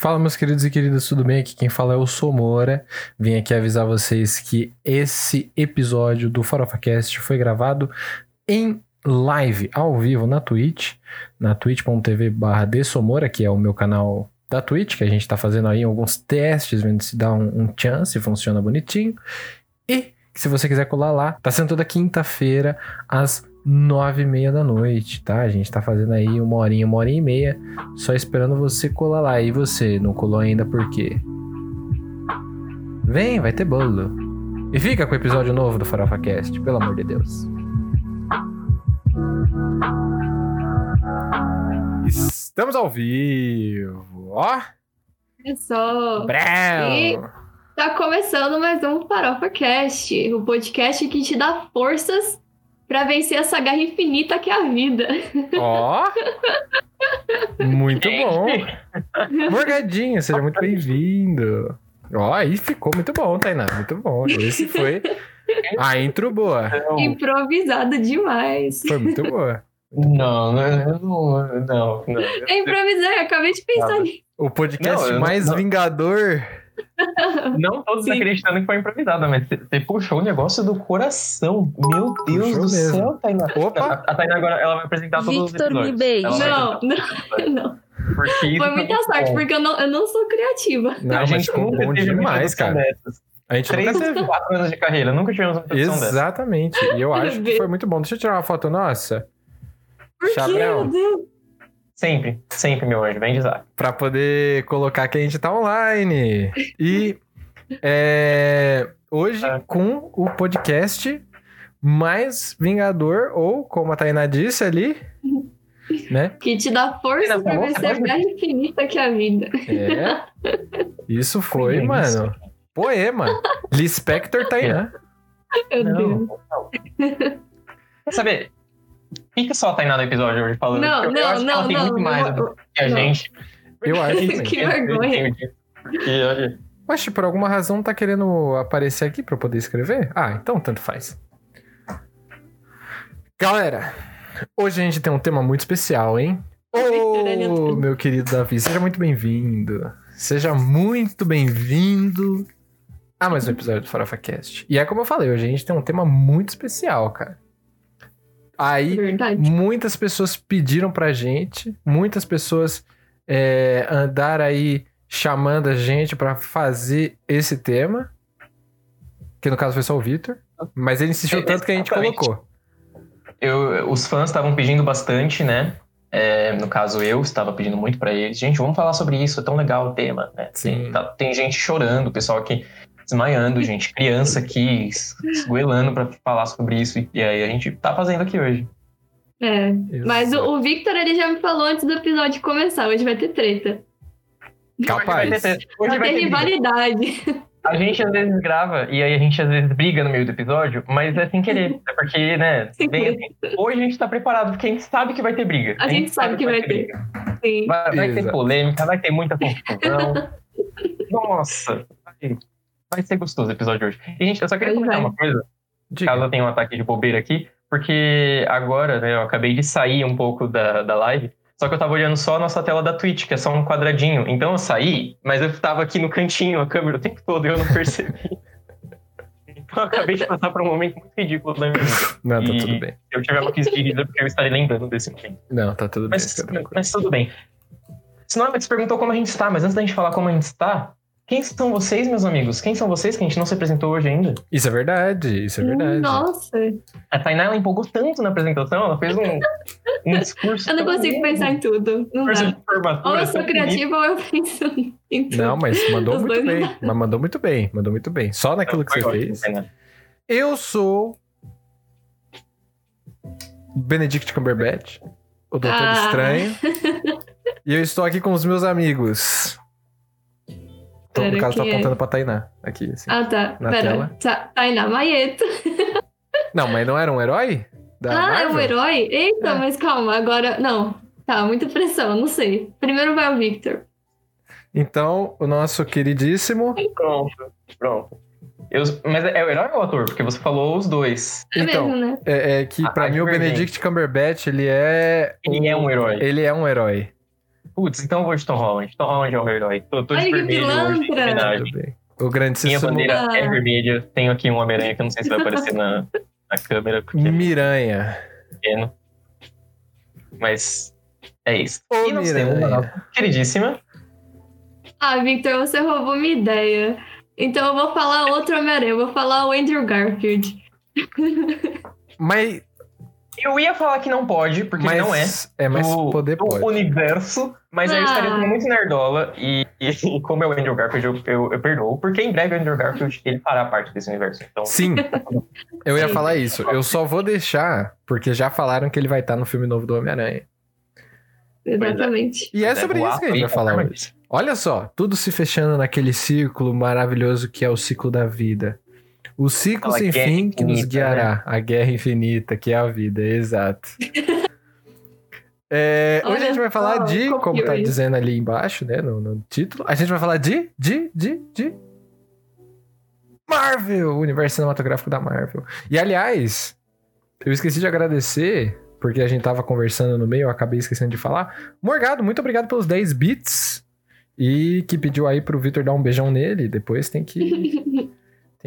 Fala, meus queridos e queridas, tudo bem? Aqui quem fala é o Somora. Vim aqui avisar vocês que esse episódio do FarofaCast foi gravado em live, ao vivo, na Twitch, na twitch.tv barra que é o meu canal da Twitch, que a gente tá fazendo aí alguns testes, vendo se dá um, um chance, se funciona bonitinho. E se você quiser colar lá, tá sendo toda quinta-feira, às nove e meia da noite, tá? A gente tá fazendo aí uma horinha, uma hora e meia, só esperando você colar lá. E você, não colou ainda por quê? Vem, vai ter bolo. E fica com o episódio novo do Farofa Cast, pelo amor de Deus. Estamos ao vivo, ó. Começou. Brau. E tá começando mais um Farofa Cast, o podcast que te dá forças pra vencer essa guerra infinita que é a vida. Ó. Muito bom. Morgadinho, seja muito bem-vindo. Ó, aí ficou muito bom, Tainá. Muito bom. Esse foi a intro boa. Improvisado demais. Foi muito boa. Não, não, não, não, não. Eu improvisei, acabei de pensar nisso. O podcast Não, mais não- vingador. Não todos Sim. acreditando que foi improvisada, mas você- puxou o negócio do coração. Meu Deus Puxou do mesmo. céu, Tainá. Opa! A, a Tainá agora ela vai apresentar todos os Victor, me episódios. Ela vai Não, não, não. Porque Foi muita sorte, bom. porque eu não, eu não sou criativa. Não, a gente ficou nunca bom teve demais, cara. dessas. A gente Três, nunca teve. quatro anos de carreira, nunca tivemos uma introdução dessa. Exatamente. E eu acho que foi muito bom. Deixa eu tirar uma foto nossa. Por Chabrão. meu Deus? Sempre, sempre, meu anjo. Vem de Isaac. Pra poder colocar que a gente tá online. E é, hoje É. com o podcast mais vingador, ou como a Tainá disse ali, né? Que te dá força Não, pra não, vencer guerra infinita que é a vida. É. Isso foi, isso. mano. Poema. Lispector Tainá. Meu Não, Deus. não. Quer saber? Fica só a Tainá no episódio hoje falando. Não, porque eu não, acho que ela não, tem não. muito mais eu- do que a não. gente. Eu acho também. Que vergonha. Olha, Oxe, por alguma razão tá querendo aparecer aqui pra eu poder escrever? Ah, então tanto faz. Galera, hoje a gente tem um tema muito especial, hein? Ô, meu querido Davi, seja muito bem-vindo. Seja muito bem-vindo a mais um episódio do Farofa Cast. E é como eu falei, hoje a gente tem um tema muito especial, cara. Aí, Verdade. muitas pessoas pediram pra gente, muitas pessoas é, andaram aí chamando a gente pra fazer esse tema, que no caso foi só o Victor, mas ele insistiu É, tanto que a gente colocou. eu, os fãs estavam pedindo bastante, né? É, no caso, eu estava pedindo muito pra eles. Gente, vamos falar sobre isso, é tão legal o tema, né? Sim. Tem, tá- tem gente chorando, o pessoal aqui desmaiando, gente, criança aqui es- esgoelando pra falar sobre isso. E, aí a gente tá fazendo aqui hoje. É. Mas o, o Victor, ele já me falou antes do episódio começar. Hoje vai ter treta. Capaz. Hoje vai ter, hoje Vai vai ter ter rivalidade. A gente às vezes grava e aí a gente às vezes briga no meio do episódio, mas é sem querer. É porque, né? Bem assim, hoje a gente tá preparado, porque a gente sabe que vai ter briga. A gente sabe que vai ter. briga. Sim. Vai, vai ter polêmica, vai ter muita confusão. Nossa, vai, vai ser gostoso o episódio de hoje. E, gente, eu só queria comentar vai. uma coisa, Diga. caso eu tenha um ataque de bobeira aqui, porque agora, né, eu acabei de sair um pouco da, da live, só que eu tava olhando só a nossa tela da Twitch, que é só um quadradinho. Então eu saí, mas eu tava aqui no cantinho, a câmera o tempo todo, e eu não percebi. então eu acabei de passar por um momento muito ridículo da minha vida. Não, tá E- tudo bem. Eu tive uma crise de risa porque eu estarei lembrando desse momento. Não, tá tudo bem. Mas, fica tranquilo. mas tudo bem. Senão, você perguntou como a gente está, mas antes da gente falar como a gente está, quem são vocês, meus amigos? Quem são vocês que a gente não se apresentou hoje ainda? Isso é verdade, isso é verdade. Nossa, A Tainá, ela empolgou tanto na apresentação, ela fez um, um discurso... eu não tão consigo lindo, pensar em tudo. Não dá. Ou eu sou criativa ou eu penso em tudo. Não, mas mandou Os muito bem. Mas mandou muito bem, mandou muito bem. Só naquilo que Foi você ótimo, fez. Tainá. Eu sou Benedict Cumberbatch, o Doutor Ah. Estranho. e eu estou aqui com os meus amigos. Tô, no caso, tá quem é? apontando pra Tainá. Aqui, assim. Ah, tá. Na Pera. tela? Tá, Tainá Maieto. Não, mas não era um herói? Da ah, é um Marvel? herói? Eita, É. mas calma, agora. Não. Tá, muita pressão, não sei. Primeiro vai o Victor. Então, o nosso queridíssimo. Pronto, pronto. Eu- mas é o herói ou o ator? Porque você falou os dois. É Então, mesmo, né? É, é que Ah, pra ah, mim o. Benedict Cumberbatch, ele é. Ele é um herói. Ele é um herói. Putz, então eu vou de Tom Holland. Tom Holland é o meu herói. Tô, tô de Ai, que vermelho hoje, em pilantra. homenagem. O grande Minha Cícero bandeira Ah. é vermelha. Tenho aqui um Homem-Aranha que eu não sei se vai aparecer na, na câmera, porque é Miranha. pequeno. Mas é isso. Ô, e nós temos a Miranha. nossa queridíssima. Ah, Victor, você roubou minha ideia. Então eu vou falar outro Homem-Aranha. Eu vou falar o Andrew Garfield. Mas, Eu ia falar que não pode, porque mas não é. É, mas do, poder do pode. universo, mas aí eu estaria Ah. muito nerdola e, e como é o Andrew Garfield, eu, eu, eu perdoo, porque em breve o Andrew Garfield ele fará parte desse universo. Então, Sim, eu ia Sim. falar isso. Eu só vou deixar, porque já falaram que ele vai estar no filme novo do Homem-Aranha. Exatamente. E é Deve sobre isso que a gente vai falar conforme hoje. Olha só, tudo se fechando naquele círculo maravilhoso que é o ciclo da vida. O ciclo Aquela sem fim que nos infinita, guiará. A guerra infinita, que é a vida, exato. É, hoje a gente vai falar de, como tá dizendo ali embaixo, né, no, no título, a gente vai falar de, de, de, de Marvel, o universo cinematográfico da Marvel. E aliás, eu esqueci de agradecer, porque a gente tava conversando no meio, eu acabei esquecendo de falar. Morgado, muito obrigado pelos 10 bits. E que pediu aí pro Vitor dar um beijão nele. Depois tem que.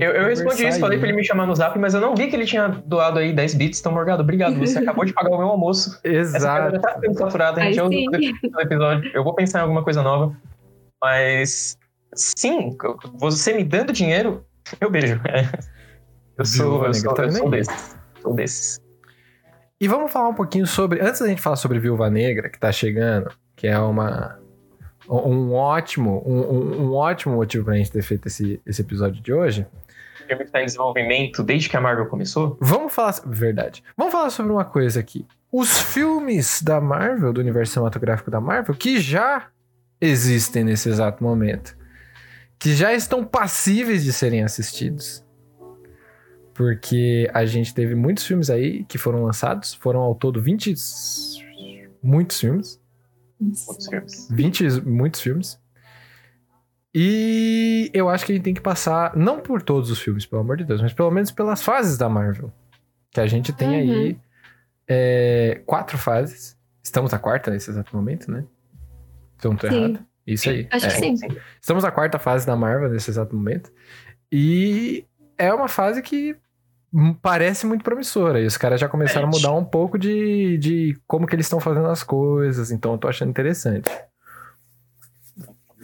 eu, eu respondi isso, falei aí. pra ele me chamar no zap, mas eu não vi que ele tinha doado aí 10 bits, então, Morgado, obrigado. Você acabou de pagar o meu almoço. Essa Exato. câmera tá ficando saturada, a gente Aí episódio. Eu vou pensar em alguma coisa nova. Mas, sim, você me dando dinheiro, eu beijo. Eu sou, Viúva eu Negra sou, tá eu sou aí. desses. Sou desses. E vamos falar um pouquinho sobre. Antes da gente falar sobre Viúva Negra, que tá chegando, que é uma. Um ótimo, um, um- um ótimo motivo pra gente ter feito esse, esse episódio de hoje. O filme que tá em desenvolvimento desde que a Marvel começou. Vamos falar. Verdade. Vamos falar sobre uma coisa aqui. Os filmes da Marvel, do universo cinematográfico da Marvel, que já existem nesse exato momento, que já estão passíveis de serem assistidos. Porque a gente teve muitos filmes aí que foram lançados, foram ao todo 20. Muitos filmes. Outros filmes. 20 muitos filmes. E eu acho que a gente tem que passar, não por todos os filmes, pelo amor de Deus, mas pelo menos pelas fases da Marvel. Que a gente tem aí é, quatro fases. Estamos na quarta nesse exato momento, né? Se eu não tô Sim. errado. Isso aí. Acho É. que sim. Estamos na quarta fase da Marvel nesse exato momento. E é uma fase que parece muito promissora. E os caras já começaram a mudar um pouco de, de como que eles estão fazendo as coisas. Então eu tô achando interessante.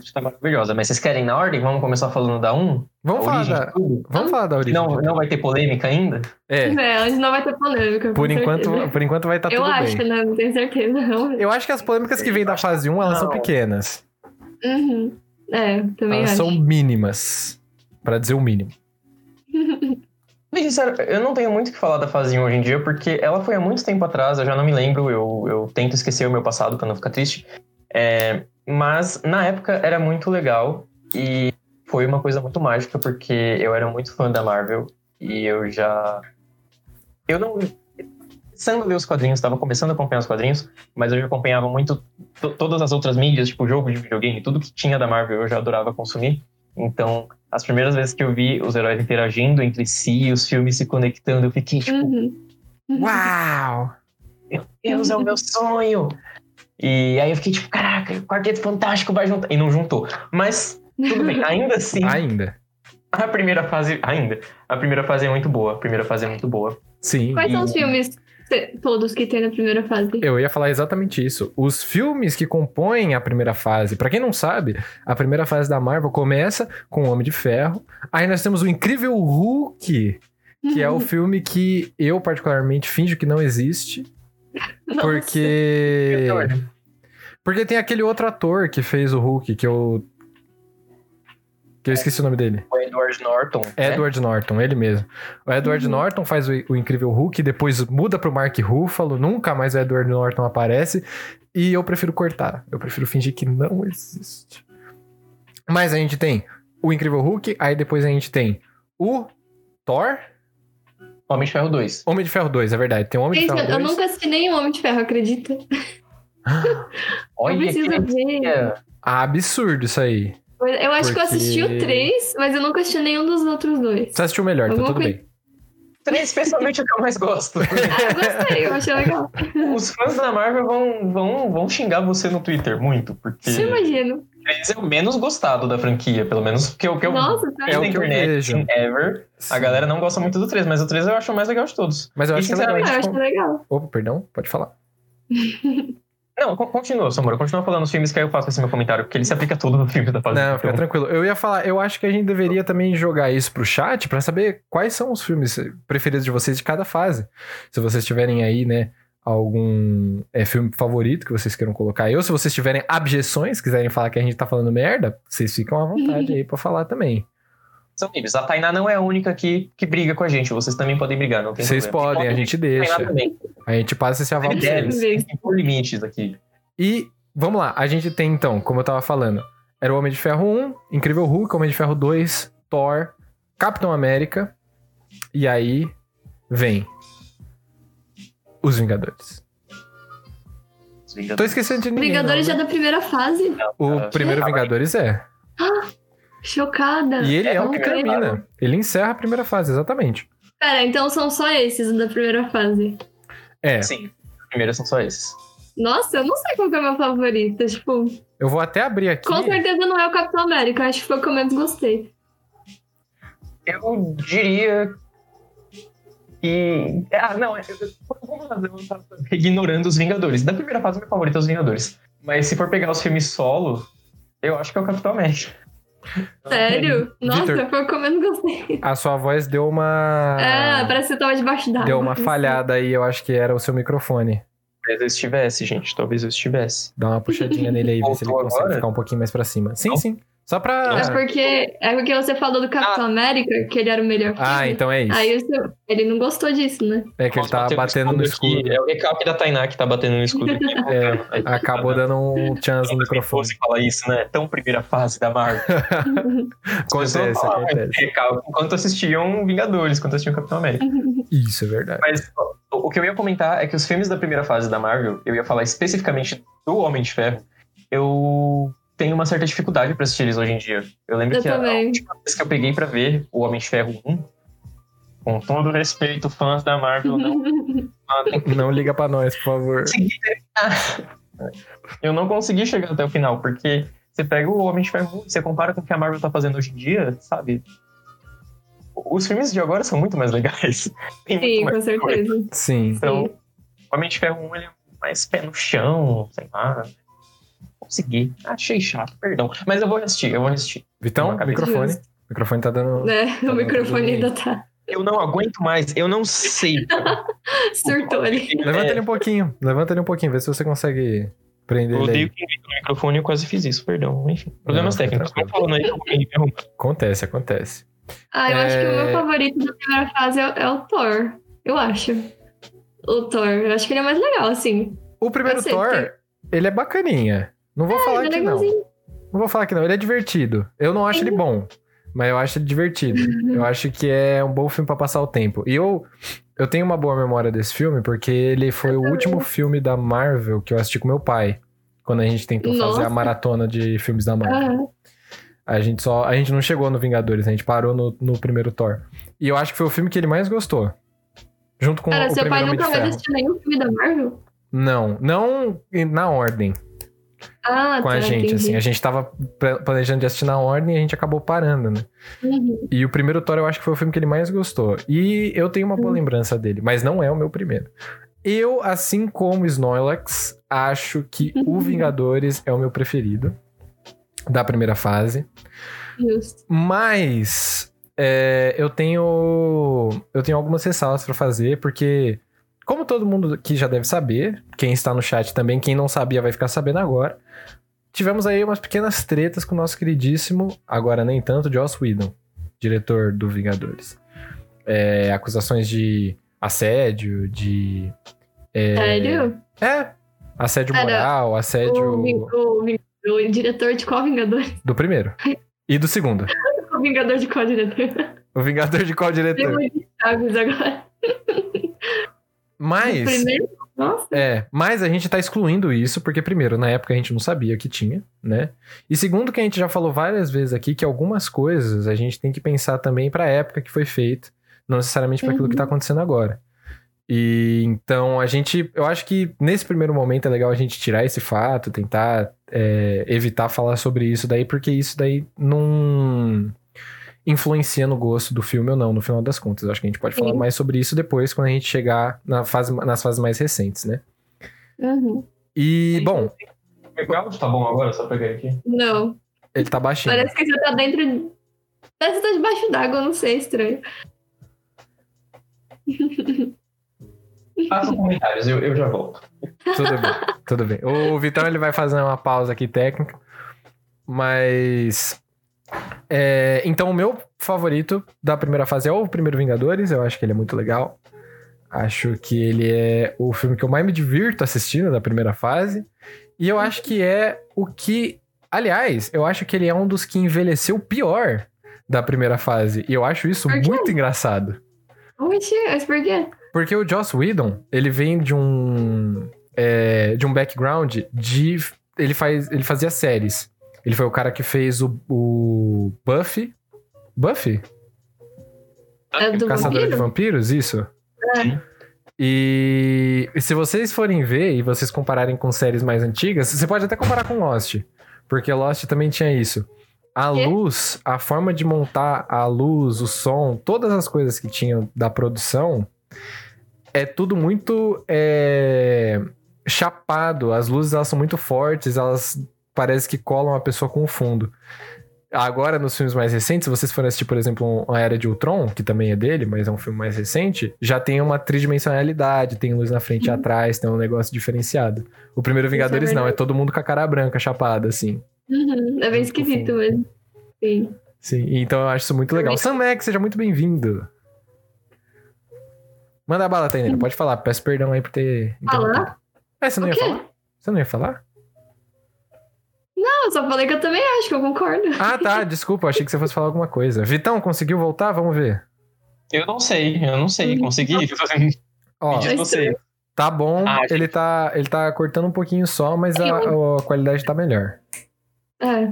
Isso tá maravilhosa. Mas vocês querem na ordem? Vamos começar falando da 1? Vamos A falar da, vamos falar da origem. Não, não vai ter polêmica ainda? É, É, hoje não vai ter polêmica. por enquanto, certeza. por enquanto vai estar Eu tudo acho, bem. né? Não tenho certeza, não. Eu acho que as polêmicas que vêm da fase 1, elas são Não. pequenas. Uhum. É, também Elas acho. são mínimas. Pra dizer o mínimo. Bem sincero, eu não tenho muito o que falar da fase 1 hoje em dia, porque ela foi há muito tempo atrás, eu já não me lembro, eu, eu tento esquecer o meu passado pra não ficar triste. É, mas na época era muito legal e foi uma coisa muito mágica, porque eu era muito fã da Marvel e eu já. Eu não. Começando a ler os quadrinhos, estava começando a acompanhar os quadrinhos, mas eu já acompanhava muito to- todas as outras mídias, tipo jogo de videogame, tudo que tinha da Marvel eu já adorava consumir. Então, as primeiras vezes que eu vi os heróis interagindo entre si, os filmes se conectando, eu fiquei tipo, Uhum. Uau! meu Deus, é o meu sonho! E aí eu fiquei tipo, caraca, o Quarteto Fantástico vai juntar. E não juntou. Mas, tudo bem, ainda assim, Ainda. a primeira fase, ainda, a primeira fase é muito boa. A primeira fase é muito boa. Sim. Quais são os E- filmes todos que tem na primeira fase? Eu ia falar exatamente isso. Os filmes que compõem a primeira fase, pra quem não sabe, a primeira fase da Marvel começa com o Homem de Ferro. Aí nós temos o Incrível Hulk, que é o filme que eu particularmente finjo que não existe. porque porque tem aquele outro ator que fez o Hulk, que eu que eu esqueci o nome dele. O Edward Norton. né? Edward Norton, ele mesmo. O Edward Uhum. Norton faz o, o Incrível Hulk, depois muda pro Mark Ruffalo, nunca mais o Edward Norton aparece. E eu prefiro cortar. Eu prefiro fingir que não existe. Mas a gente tem o Incrível Hulk, aí depois a gente tem o Thor, Homem de Ferro 2. Homem de Ferro 2, é verdade. Tem o Homem Gente, de Ferro eu 2. nunca assisti nenhum Homem de Ferro, acredita? eu Olha que preciso ver. mentira. Ah, absurdo isso aí. Eu acho que eu assisti Porque- o 3, mas eu nunca assisti nenhum dos outros dois. Você assistiu melhor, tá Alguma tudo coisa- bem. Três, especialmente o que eu mais gosto. Eu gostei, eu achei legal. Os fãs da Marvel vão, vão, vão xingar você no Twitter muito, porque Você imagina. eles é o menos gostado da franquia, pelo menos que eu, que eu Nossa, tá. É o que eu internet, vejo. assim, ever. A Sim. galera não gosta muito do 3, mas o 3 eu acho o mais legal de todos. Mas eu E, acho que é legal. eu sinceramente, acho legal. Opa, perdão, pode falar. Não, co- continua, Samura. Continua falando os filmes que aí eu faço esse meu comentário, porque ele se aplica todo no filme da fase. Não, fica tranquilo. Eu ia falar, eu acho que a gente deveria também jogar isso pro chat pra saber quais são os filmes preferidos de vocês de cada fase. Se vocês tiverem aí, né, algum é, filme favorito que vocês queiram colocar aí, ou se vocês tiverem abjeções, quiserem falar que a gente tá falando merda, vocês ficam à vontade aí pra falar também. São livres. A Tainá não é a única que, que briga com a gente. Vocês também podem brigar, não tem Vocês problema. podem, a gente a deixa. A gente passa esse aval por limites aqui. E vamos lá, a gente tem então, como eu tava falando, era o Homem de Ferro 1, Incrível Hulk, Homem de Ferro 2, Thor, Capitão América, e aí vem os Vingadores. Os Vingadores. Tô esquecendo de ninguém. Vingadores não, já né? da primeira fase. O Ah, primeiro aí. Vingadores é. Chocada. E ele é, É, que primeiro termina. Ele encerra a primeira fase, exatamente. Pera, então são só esses da primeira fase. É, Sim, os primeiros são só esses. Nossa, eu não sei qual que é o meu favorito. Tipo, eu vou até abrir aqui. com certeza não é o Capitão América. Acho que foi o que eu menos gostei. Eu diria que. Ah, não, eu- eu- vamos fazer eu tava ignorando os Vingadores. Da primeira fase, meu favorito é os Vingadores. Mas se for pegar os filmes solo, eu acho que é o Capitão América. Sério? Nossa, Vitor. foi o que eu menos gostei. A sua voz deu uma. É, parece que você tava debaixo d'água. Deu uma falhada aí, eu acho que era o seu microfone. Talvez eu estivesse, gente. Talvez eu estivesse. Dá uma puxadinha nele aí, ver se ele consegue agora? ficar um pouquinho mais pra cima. Sim, Não? sim. Só pra. É porque, é porque você falou do Capitão América, que ele era o melhor Ah, filme. então é isso. Aí ele não gostou disso, né? É que ele tá batendo no escudo. aqui. É o recalque da Tainá que tá batendo no escudo aqui. É, Aí, acabou dando um chance no microfone. Você fala isso, né? Tão primeira fase da Marvel. Acontece, falavam acontece. Recalque enquanto assistiam Vingadores, enquanto assistiam Capitão América. Isso, é verdade. Mas o o que eu ia comentar é que os filmes da primeira fase da Marvel, eu ia falar especificamente do Homem de Ferro, eu tenho uma certa dificuldade pra assistir eles hoje em dia. Eu lembro Eu que a também. última vez que eu peguei pra ver o Homem de Ferro 1, com todo respeito, fãs da Marvel, não. Não liga pra nós, por favor. Eu não consegui chegar até o final, porque você pega o Homem de Ferro 1 e você compara com o que a Marvel tá fazendo hoje em dia, sabe? Os filmes de agora são muito mais legais. Tem Sim, mais com certeza. Sim. então, o Homem de Ferro 1 ele é mais pé no chão, sei lá. Consegui. Achei chato, perdão. Mas eu vou assistir, eu vou assistir. Vitão, microfone. Justo. O microfone tá dando. Né? Tá O microfone ainda tá. Eu não aguento mais, eu não sei. Surtou ali. Levanta É, ele um pouquinho. Levanta ele um pouquinho, vê se você consegue prender Eu ele odeio aí. quem no microfone e eu quase fiz isso, perdão. Enfim, problemas Não, fica técnicos. Tranquilo. falando aí eu. Acontece, acontece. Ah, eu acho que o É. meu favorito da primeira fase é, é o Thor. Eu acho. O Thor. Eu acho que ele é mais legal, assim. O primeiro Eu Thor, porque- ele é bacaninha. Não vou falar ele é que não. Não vou falar que não. Ele é divertido. Eu não acho ele bom, mas eu acho ele divertido. Eu acho que é um bom filme pra passar o tempo. E eu, eu tenho uma boa memória desse filme, porque ele foi o último filme da Marvel que eu assisti com meu pai. Quando a gente tentou fazer a Nossa. maratona de filmes da Marvel. Ah, A gente só. A gente não chegou no Vingadores, a gente parou no, no primeiro Thor. E eu acho que foi o filme que ele mais gostou. Junto com cara, o seu pai primeiro nunca vai assistir nenhum filme da Marvel? Não, não na ordem Ah, com tá, a gente, entendi. assim. A gente tava pla- planejando de assistir na ordem e a gente acabou parando, né? Uhum. E o primeiro Thor eu acho que foi o filme que ele mais gostou. E eu tenho uma boa lembrança dele, mas não é o meu primeiro. Eu, assim como Snorlax, acho que o Vingadores é o meu preferido da primeira fase. Justo. Mas é, eu tenho eu tenho algumas ressalvas pra fazer, porque como todo mundo aqui já deve saber, quem está no chat também, quem não sabia vai ficar sabendo agora. Tivemos aí umas pequenas tretas com o nosso queridíssimo, agora nem tanto, Joss Whedon, diretor do Vingadores. É, acusações de assédio, de. É, Sério? é, assédio Era moral, assédio O, o, o diretor de qual Vingador? do primeiro. E do segundo. O Vingador de qual diretor? O Vingador de qual diretor? chaves agora. Mas. Primeiro? Nossa. É, mas a gente tá excluindo isso, porque, primeiro, na época a gente não sabia que tinha, né? E segundo, que a gente já falou várias vezes aqui, que algumas coisas a gente tem que pensar também pra época que foi feito. não necessariamente para aquilo que tá acontecendo agora. E então a gente, eu acho que nesse primeiro momento é legal a gente tirar esse fato, tentar é, evitar falar sobre isso daí, porque isso daí não influencia no gosto do filme ou não, no final das contas. Eu acho que a gente pode falar Sim. mais sobre isso depois, quando a gente chegar na fase, nas fases mais recentes, né? Uhum. E, bom, Meu áudio tá bom agora? Só pegar aqui. Não. ele tá baixinho. Parece que você tá dentro. Parece que tá debaixo d'água, eu não sei, estranho. Faça comentários, eu, eu já volto. Tudo bem, tudo bem. O Vitão ele vai fazer uma pausa aqui técnica, mas é, então o meu favorito da primeira fase é o Primeiro Vingadores. Eu acho que ele é muito legal. Acho que ele é o filme que eu mais me divirto assistindo da primeira fase. E eu acho que é o que, aliás, eu acho que ele é um dos que envelheceu pior da primeira fase. E eu acho isso muito engraçado. Mas por quê? Porque o Joss Whedon, ele vem de um é, de um background de ele faz ele fazia séries. Ele foi o cara que fez o, o Buffy, Buffy, É do Caçadora de vampiro? Vampiros, isso. É. E, e se vocês forem ver e vocês compararem com séries mais antigas, você pode até comparar com Lost, porque Lost também tinha isso. A Quê? luz, a forma de montar a luz, o som, todas as coisas que tinham da produção, é tudo muito é, chapado. As luzes elas são muito fortes, elas parece que colam a pessoa com o fundo. Agora, nos filmes mais recentes, se vocês forem assistir, por exemplo, A Era de Ultron, que também é dele, mas é um filme mais recente, já tem uma tridimensionalidade, tem luz na frente e atrás, tem um negócio diferenciado. O primeiro é Vingadores não, é todo mundo com a cara branca, chapada, assim. Uhum, é bem esquisito mesmo. Sim. Sim, então eu acho isso muito legal. Sam Max, seja muito bem-vindo. Manda bala, Tainera, pode falar. Peço perdão aí por ter. Falar? É, você não ia falar? Você não ia falar? Não, eu só falei que eu também acho, que eu concordo. Ah, tá, desculpa, eu achei que você fosse falar alguma coisa. Vitão, conseguiu voltar? Vamos ver. Eu não sei, eu não sei. Consegui? Ó, Me você. tá bom, Ah, ele, tá, ele tá cortando um pouquinho só, mas a, a qualidade tá melhor. É.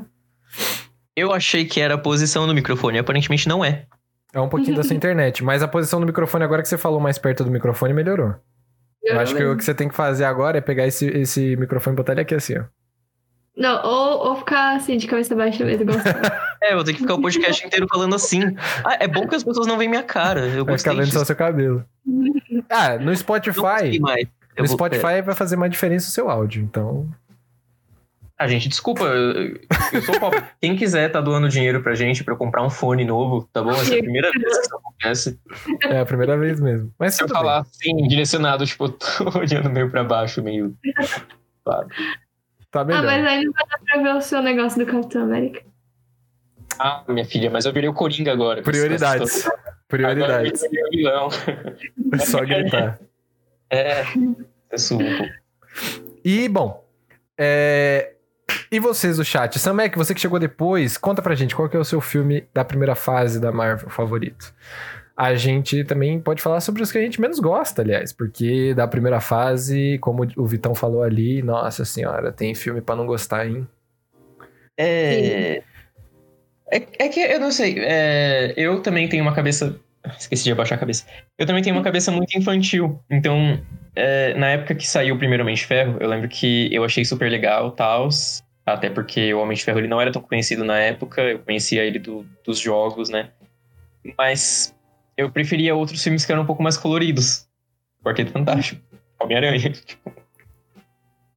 Eu achei que era a posição do microfone, aparentemente não é. É um pouquinho da sua internet, mas a posição do microfone, agora que você falou mais perto do microfone, melhorou. Eu acho que o que você tem que fazer agora é pegar esse, esse microfone e botar ele aqui assim, ó. Não, ou, ou ficar assim, de cabeça baixa mesmo, igual. É, eu vou ter que ficar o podcast inteiro falando assim. Ah, é bom que as pessoas não veem minha cara. Eu Vai ficar gostei vendo só disso. seu cabelo. Ah, no Não Spotify. consegui mais. Eu No vou- Spotify vai fazer mais diferença o seu áudio, então. Ah, gente, desculpa, eu, eu sou pobre. Quem quiser tá doando dinheiro pra gente pra eu comprar um fone novo, tá bom? Essa é a primeira vez que isso acontece. É a primeira vez mesmo. Mas Se eu tudo bem. falar assim, direcionado, tipo, eu tô olhando meio pra baixo, meio. Claro. Tá Ah, melhor. mas aí não vai dar pra ver o seu negócio do Capitão América. Ah, minha filha, mas eu virei o Coringa agora. Prioridades. Agora Prioridades. eu virei o vilão. É só gritar. É. Eu um pouco. E, bom. é, E vocês do chat? Samek, você que chegou depois, conta pra gente qual que é o seu filme da primeira fase da Marvel favorito. A gente também pode falar sobre os que a gente menos gosta, aliás, porque da primeira fase, como o Vitão falou ali, nossa senhora, tem filme pra não gostar, hein? É. É, é que eu não sei. é, eu também tenho uma cabeça. Esqueci de abaixar a cabeça. Eu também tenho uma cabeça muito infantil. Então, é, na época que saiu o primeiro Homem de Ferro, eu lembro que eu achei super legal tal. Até porque o Homem de Ferro ele não era tão conhecido na época. Eu conhecia ele do- dos jogos, né? Mas eu preferia outros filmes que eram um pouco mais coloridos. Quarteto Fantástico, Homem-Aranha.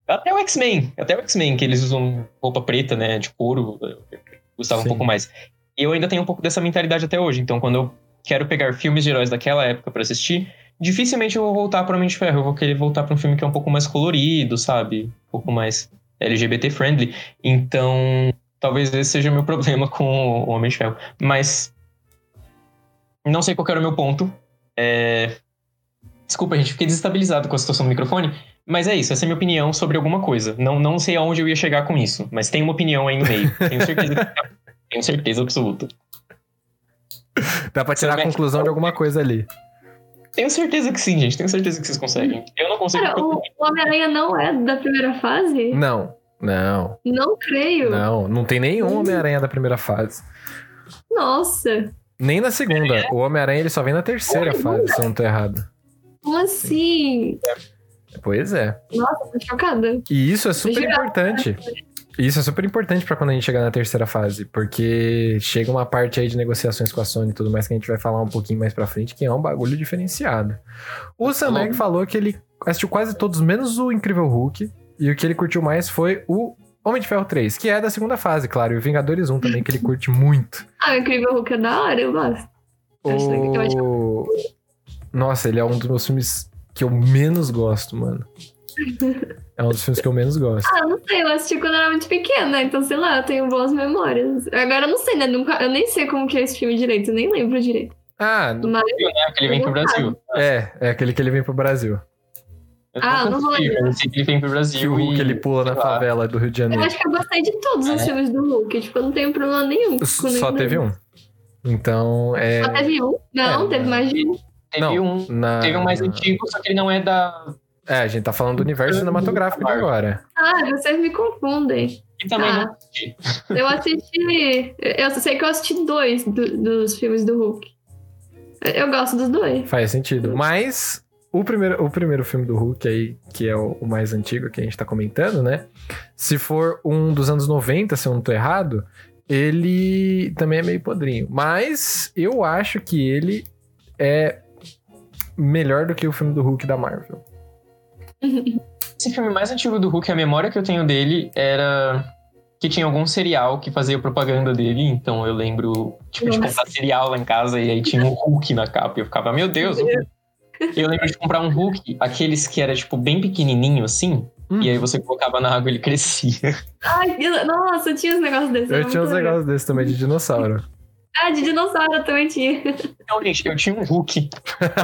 Até o X-Men. Até o X-Men, que eles usam roupa preta, né? De couro. eu Gostava Sim. um pouco mais. E eu ainda tenho um pouco dessa mentalidade até hoje. Então, quando eu quero pegar filmes de heróis daquela época pra assistir, dificilmente eu vou voltar para Homem de Ferro. Eu vou querer voltar pra um filme que é um pouco mais colorido, sabe? Um pouco mais LGBT friendly. Então, talvez esse seja o meu problema com o Homem de Ferro. Mas não sei qual que era o meu ponto. É... Desculpa, gente, fiquei desestabilizado com a situação do microfone. Mas é isso, essa é a minha opinião sobre alguma coisa. Não, não sei aonde eu ia chegar com isso, mas tem uma opinião aí no meio. Tenho certeza, tenho certeza absoluta. Dá pra tirar a conclusão de alguma coisa ali. Tenho certeza que sim, gente. Tenho certeza que vocês conseguem. Eu não consigo. Cara, o, o Homem-Aranha não é da primeira fase? Não, não, Não creio. não. Não tem nenhum Homem-Aranha da primeira fase. Nossa. Nem na segunda. O Homem-Aranha ele só vem na terceira fase, se eu não tô errado. Como assim? Pois é. Nossa, tô chocada. E isso é super importante. Isso é super importante pra quando a gente chegar na terceira fase, porque chega uma parte aí de negociações com a Sony e tudo mais que a gente vai falar um pouquinho mais pra frente, que é um bagulho diferenciado. O Samek falou que ele assistiu quase todos, menos o Incrível Hulk, e o que ele curtiu mais foi o Homem de Ferro 3, que é da segunda fase, claro, e o Vingadores 1 também, que ele curte muito. Ah, o Incrível Hulk é da hora, eu gosto. Acho- O... Nossa, ele é um dos meus filmes que eu menos gosto, mano. É um dos filmes que eu menos gosto. Ah, não sei, eu assisti quando eu era muito pequena, então sei lá, eu tenho boas memórias. Agora eu não sei, né? Nunca, eu nem sei como que é esse filme direito, eu nem lembro direito. Ah, Mas, né? Que ele vem pro Brasil. é, é aquele que ele vem pro Brasil. Eu Ah, não vou lembrar. eu que ele vem pro Que Brasil o Hulk e... ele pula na favela do Rio de eu Janeiro. acho que eu gostei de todos os É. filmes do Hulk, tipo, eu não tenho problema nenhum. com Só teve um. Então, é. Só teve um? Não, É, teve mais de um. Teve Não, um... na- Teve um mais antigo, só que ele não é da... É, a gente tá falando do universo cinematográfico de agora. Ah, vocês me confundem. E também Ah. não assisti. Eu assisti. Eu sei que eu assisti dois do- dos filmes do Hulk. Eu gosto dos dois. Faz sentido. Mas o primeiro, o primeiro filme do Hulk aí, que é o, o mais antigo que a gente tá comentando, né? Se for um dos anos 90, se eu não tô errado, ele também é meio podrinho. Mas eu acho que ele é melhor do que o filme do Hulk da Marvel. Esse filme mais antigo do Hulk, a memória que eu tenho dele era que tinha algum cereal que fazia propaganda dele, então eu lembro tipo, de comprar cereal lá em casa e aí tinha um Hulk na capa e eu ficava, meu Deus, o Hulk. Eu lembro de comprar um Hulk, aqueles que era tipo bem pequenininho assim, Hum. e aí você colocava na água e ele crescia. Ai, nossa, eu tinha uns negócios desses. Eu era tinha uns negócios desses também de dinossauro. Ah, de dinossauro eu também tinha. Então, gente, eu tinha um Hulk.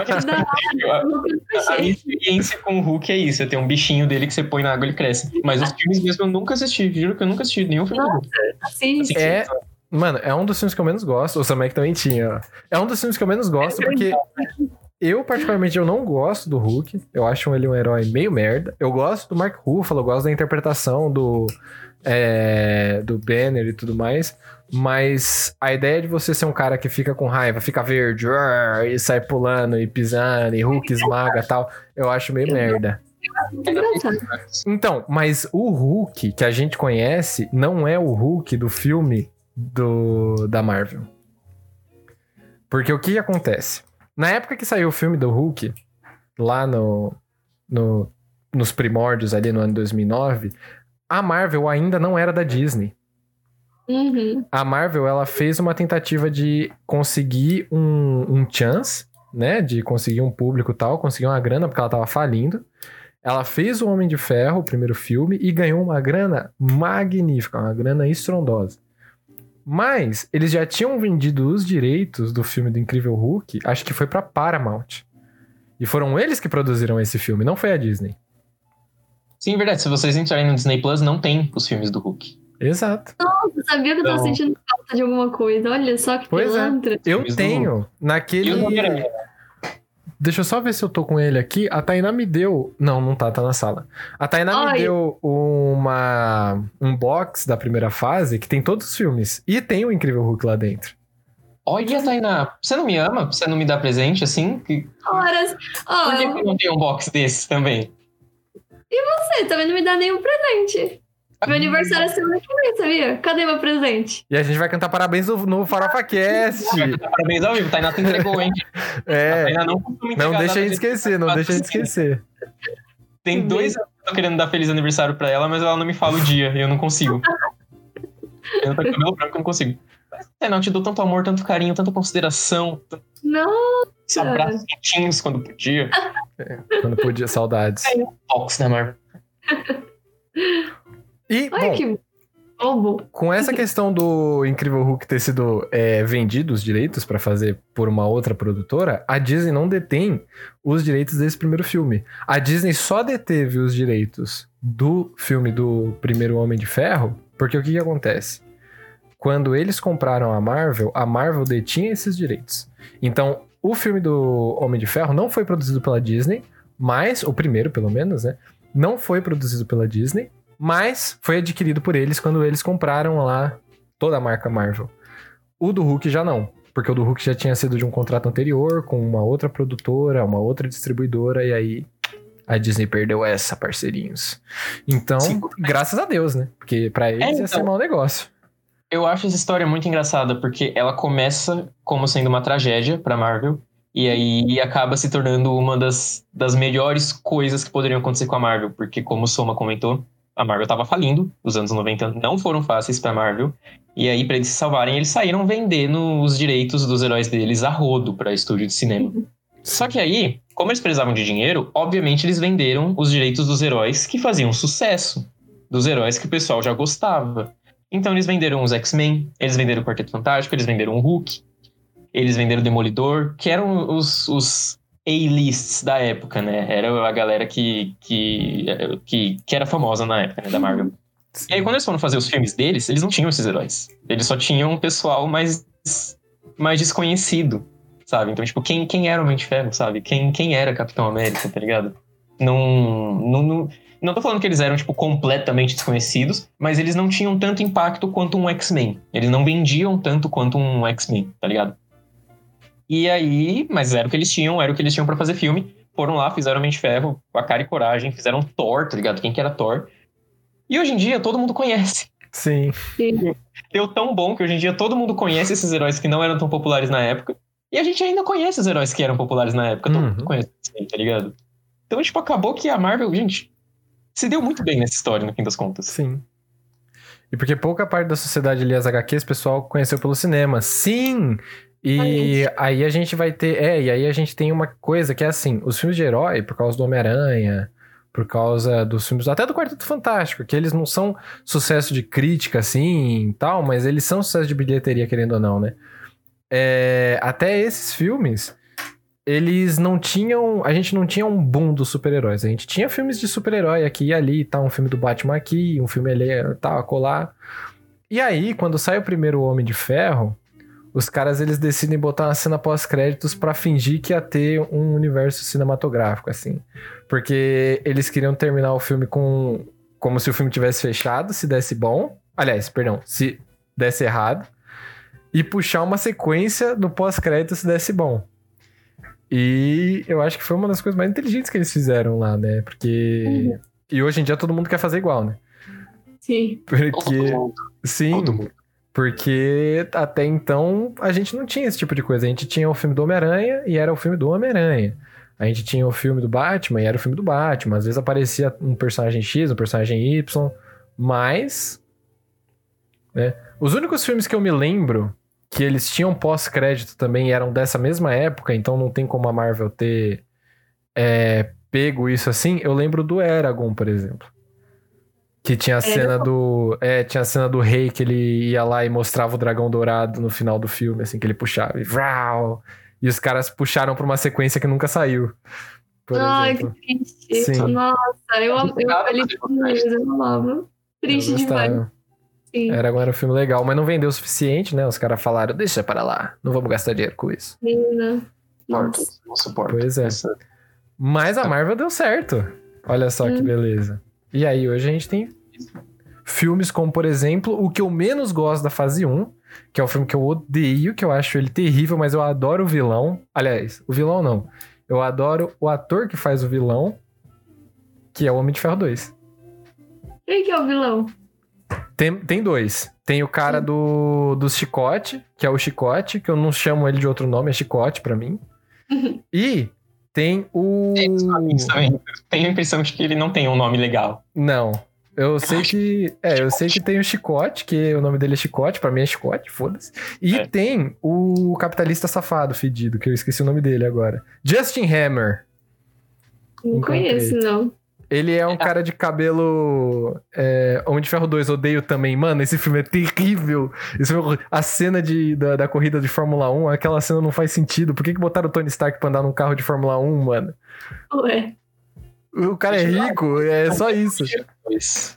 Nunca A achei. minha experiência com o Hulk é isso, é ter um bichinho dele que você põe na água e ele cresce. Mas os filmes mesmo eu nunca assisti, juro que eu nunca assisti nenhum filme do Hulk. Assim, Assim, É, Mano, é um dos filmes que eu menos gosto. O Samek também tinha. ó. É um dos filmes que eu menos gosto porque eu, particularmente, eu não gosto do Hulk. Eu acho ele um herói meio merda. Eu gosto do Mark Ruffalo, eu gosto da interpretação do, é, do Banner e tudo mais. Mas a ideia de você ser um cara que fica com raiva, fica verde, e sai pulando e pisando, e Hulk esmaga e tal, eu acho meio merda. engraçado. Então, mas o Hulk que a gente conhece não é o Hulk do filme do, da Marvel. Porque o que acontece? Na época que saiu o filme do Hulk, lá no, no, nos primórdios ali no ano 2009, a Marvel ainda não era da Disney. Uhum. A Marvel ela fez uma tentativa de conseguir um, um chance, né? De conseguir um público tal, conseguir uma grana, porque ela tava falindo. Ela fez o Homem de Ferro, o primeiro filme, e ganhou uma grana magnífica, uma grana estrondosa. Mas eles já tinham vendido os direitos do filme do Incrível Hulk, acho que foi pra Paramount. E foram eles que produziram esse filme, não foi a Disney. Sim, verdade. Se vocês entrarem no Disney Plus, não tem os filmes do Hulk. Exato. Eu sabia que eu tava Então- sentindo falta de alguma coisa. Olha só que Pois é. pilantra. Eu Filmes do tenho naquele. E Homem-Aranha? Deixa eu só ver se eu tô com ele aqui. A Tainá me deu. Não, não tá, tá na sala. A Tainá me Ai. deu uma um box da primeira fase que tem todos os filmes. E tem o Incrível Hulk lá dentro. Olha, Tainá, você não me ama? Você não me dá presente assim? Que- Horas. Ó, Por que eu não tenho um box desses também? você também não me dá nenhum presente. Meu aniversário é semana que vem, sabia? Cadê meu presente? E a gente vai cantar parabéns no, no Farofa Cast. Parabéns ao vivo, Tainá te entregou, hein? É. Tainá não costuma Não deixa a gente esquecer, não deixa a gente esquecer. Tem dois anos que eu tô querendo dar feliz aniversário pra ela, mas ela não me fala o dia e eu não consigo. Eu tô com cabelo branco, eu não consigo. Tainá, eu te dou tanto amor, tanto carinho, tanta consideração, Não, esses abraços quentinhos quando podia. Quando podia, saudades. Box da Marvel. E, olha bom, que bobo. Com essa questão do Incrível Hulk ter sido é, vendido os direitos pra fazer por uma outra produtora, a Disney não detém os direitos desse primeiro filme. A Disney só deteve os direitos do filme do primeiro Homem de Ferro, porque o que, que acontece? Quando eles compraram a Marvel, a Marvel detinha esses direitos. Então, o filme do Homem de Ferro não foi produzido pela Disney, mas, o primeiro pelo menos, né? Não foi produzido pela Disney, mas foi adquirido por eles quando eles compraram lá toda a marca Marvel. O do Hulk já não. porque o do Hulk já tinha sido de um contrato anterior com uma outra produtora, uma outra distribuidora, e aí a Disney perdeu essa, parceirinhos. Então, Sim. graças a Deus, né? Porque pra eles ia ser então. mau negócio. Eu acho essa história muito engraçada, porque ela começa como sendo uma tragédia pra Marvel, e aí acaba se tornando uma das, das melhores coisas que poderiam acontecer com a Marvel, porque como o Soma comentou, a Marvel tava falindo, os anos 90 não foram fáceis pra Marvel, e aí pra eles se salvarem, eles saíram vendendo os direitos dos heróis deles a rodo pra estúdio de cinema. Só que aí, como eles precisavam de dinheiro, obviamente eles venderam os direitos dos heróis que faziam sucesso, dos heróis que o pessoal já gostava. Então eles venderam os X-Men, eles venderam o Quarteto Fantástico, eles venderam o Hulk, eles venderam o Demolidor, que eram os, os A-lists da época, né? Era a galera que, que, que, que era famosa na época, né, da Marvel. E aí quando eles foram fazer os filmes deles, eles não tinham esses heróis. Eles só tinham um pessoal mais, mais desconhecido, sabe? Então, tipo, quem, quem era o Homem de Ferro, sabe? Quem, quem era Capitão América, tá ligado? Não, não, não, não tô falando que eles eram, tipo, completamente desconhecidos, mas eles não tinham tanto impacto quanto um X-Men. Eles não vendiam tanto quanto um X-Men, tá ligado? E aí, mas era o que eles tinham, era o que eles tinham pra fazer filme. Foram lá, fizeram de Ferro, com a cara e coragem, fizeram Thor, tá ligado? Quem que era Thor? E hoje em dia todo mundo conhece. Sim. Deu tão bom que hoje em dia todo mundo conhece esses heróis que não eram tão populares na época. E a gente ainda conhece os heróis que eram populares na época. Todo Uhum. mundo conhece, assim, tá ligado? Então, tipo, acabou que a Marvel, gente, se deu muito bem nessa história, no fim das contas. Sim. E porque pouca parte da sociedade ali, as HQs, o pessoal conheceu pelo cinema. Sim! E aí a gente vai ter. É, e aí a gente tem uma coisa que é assim: os filmes de herói, por causa do Homem-Aranha, por causa dos filmes. Até do Quarteto Fantástico, que eles não são sucesso de crítica, assim e tal, mas eles são sucesso de bilheteria, querendo ou não, né? É, até esses filmes, eles não tinham. A gente não tinha um boom dos super-heróis. A gente tinha filmes de super-herói aqui e ali, tá? Um filme do Batman aqui, um filme ali, tal, acolá. E aí, quando sai o primeiro Homem de Ferro, os caras eles decidem botar uma cena pós-créditos pra fingir que ia ter um universo cinematográfico, assim. Porque eles queriam terminar o filme com. Como se o filme tivesse fechado, se desse bom. Aliás, perdão, se desse errado. E puxar uma sequência no pós-crédito se desse bom. E eu acho que foi uma das coisas mais inteligentes que eles fizeram lá, né? Porque. E hoje em dia todo mundo quer fazer igual, né? Sim. Porque. Todo mundo. Sim. Todo mundo. Porque até então a gente não tinha esse tipo de coisa. A gente tinha o filme do Homem-Aranha e era o filme do Homem-Aranha. A gente tinha o filme do Batman e era o filme do Batman. Às vezes aparecia um personagem X, um personagem Y, mas. Né? Os únicos filmes que eu me lembro que eles tinham pós-crédito também eram dessa mesma época, então não tem como a Marvel ter é, pego isso assim. Eu lembro do Eragon, por exemplo. Que tinha a cena do. É, tinha a cena do rei que ele ia lá e mostrava o dragão dourado no final do filme, assim, que ele puxava. E, vrau, e os caras puxaram pra uma sequência que nunca saiu. Por Ai, exemplo. que triste. Sim. Nossa, eu, eu, eu, eu amava. Triste Eu demais. Sim. Eragon era um filme legal, mas não vendeu o suficiente, né? Os caras falaram, deixa para lá, não vamos gastar dinheiro com isso. Nossa. não suporto. Pois é. Mas a Marvel deu certo. Olha só que Hum. beleza. E aí, hoje a gente tem filmes como, por exemplo, o que eu menos gosto da fase 1, que é o filme que eu odeio, que eu acho ele terrível, mas eu adoro o vilão. Aliás, o vilão não. Eu adoro o ator que faz o vilão, que é o Homem de Ferro 2. Quem que é o vilão? Tem, tem dois. Tem o cara do, do Chicote, que é o Chicote, que eu não chamo ele de outro nome, é Chicote pra mim. e tem o. Isso também. Tenho a impressão de que ele não tem um nome legal. Não. Eu sei que. É, eu sei que tem o Chicote, que o nome dele é Chicote, pra mim é Chicote, foda-se. E É. tem o capitalista safado, fedido, que eu esqueci o nome dele agora. Justin Hammer. Não Encontrei. conheço, não. Ele é um cara de cabelo. É, Homem de Ferro 2, odeio também. Mano, esse filme é terrível. Esse filme- a cena de, da, da corrida de Fórmula 1, aquela cena não faz sentido. Por que, que botaram o Tony Stark pra andar num carro de Fórmula 1, mano? Ué. O cara é rico, é só isso.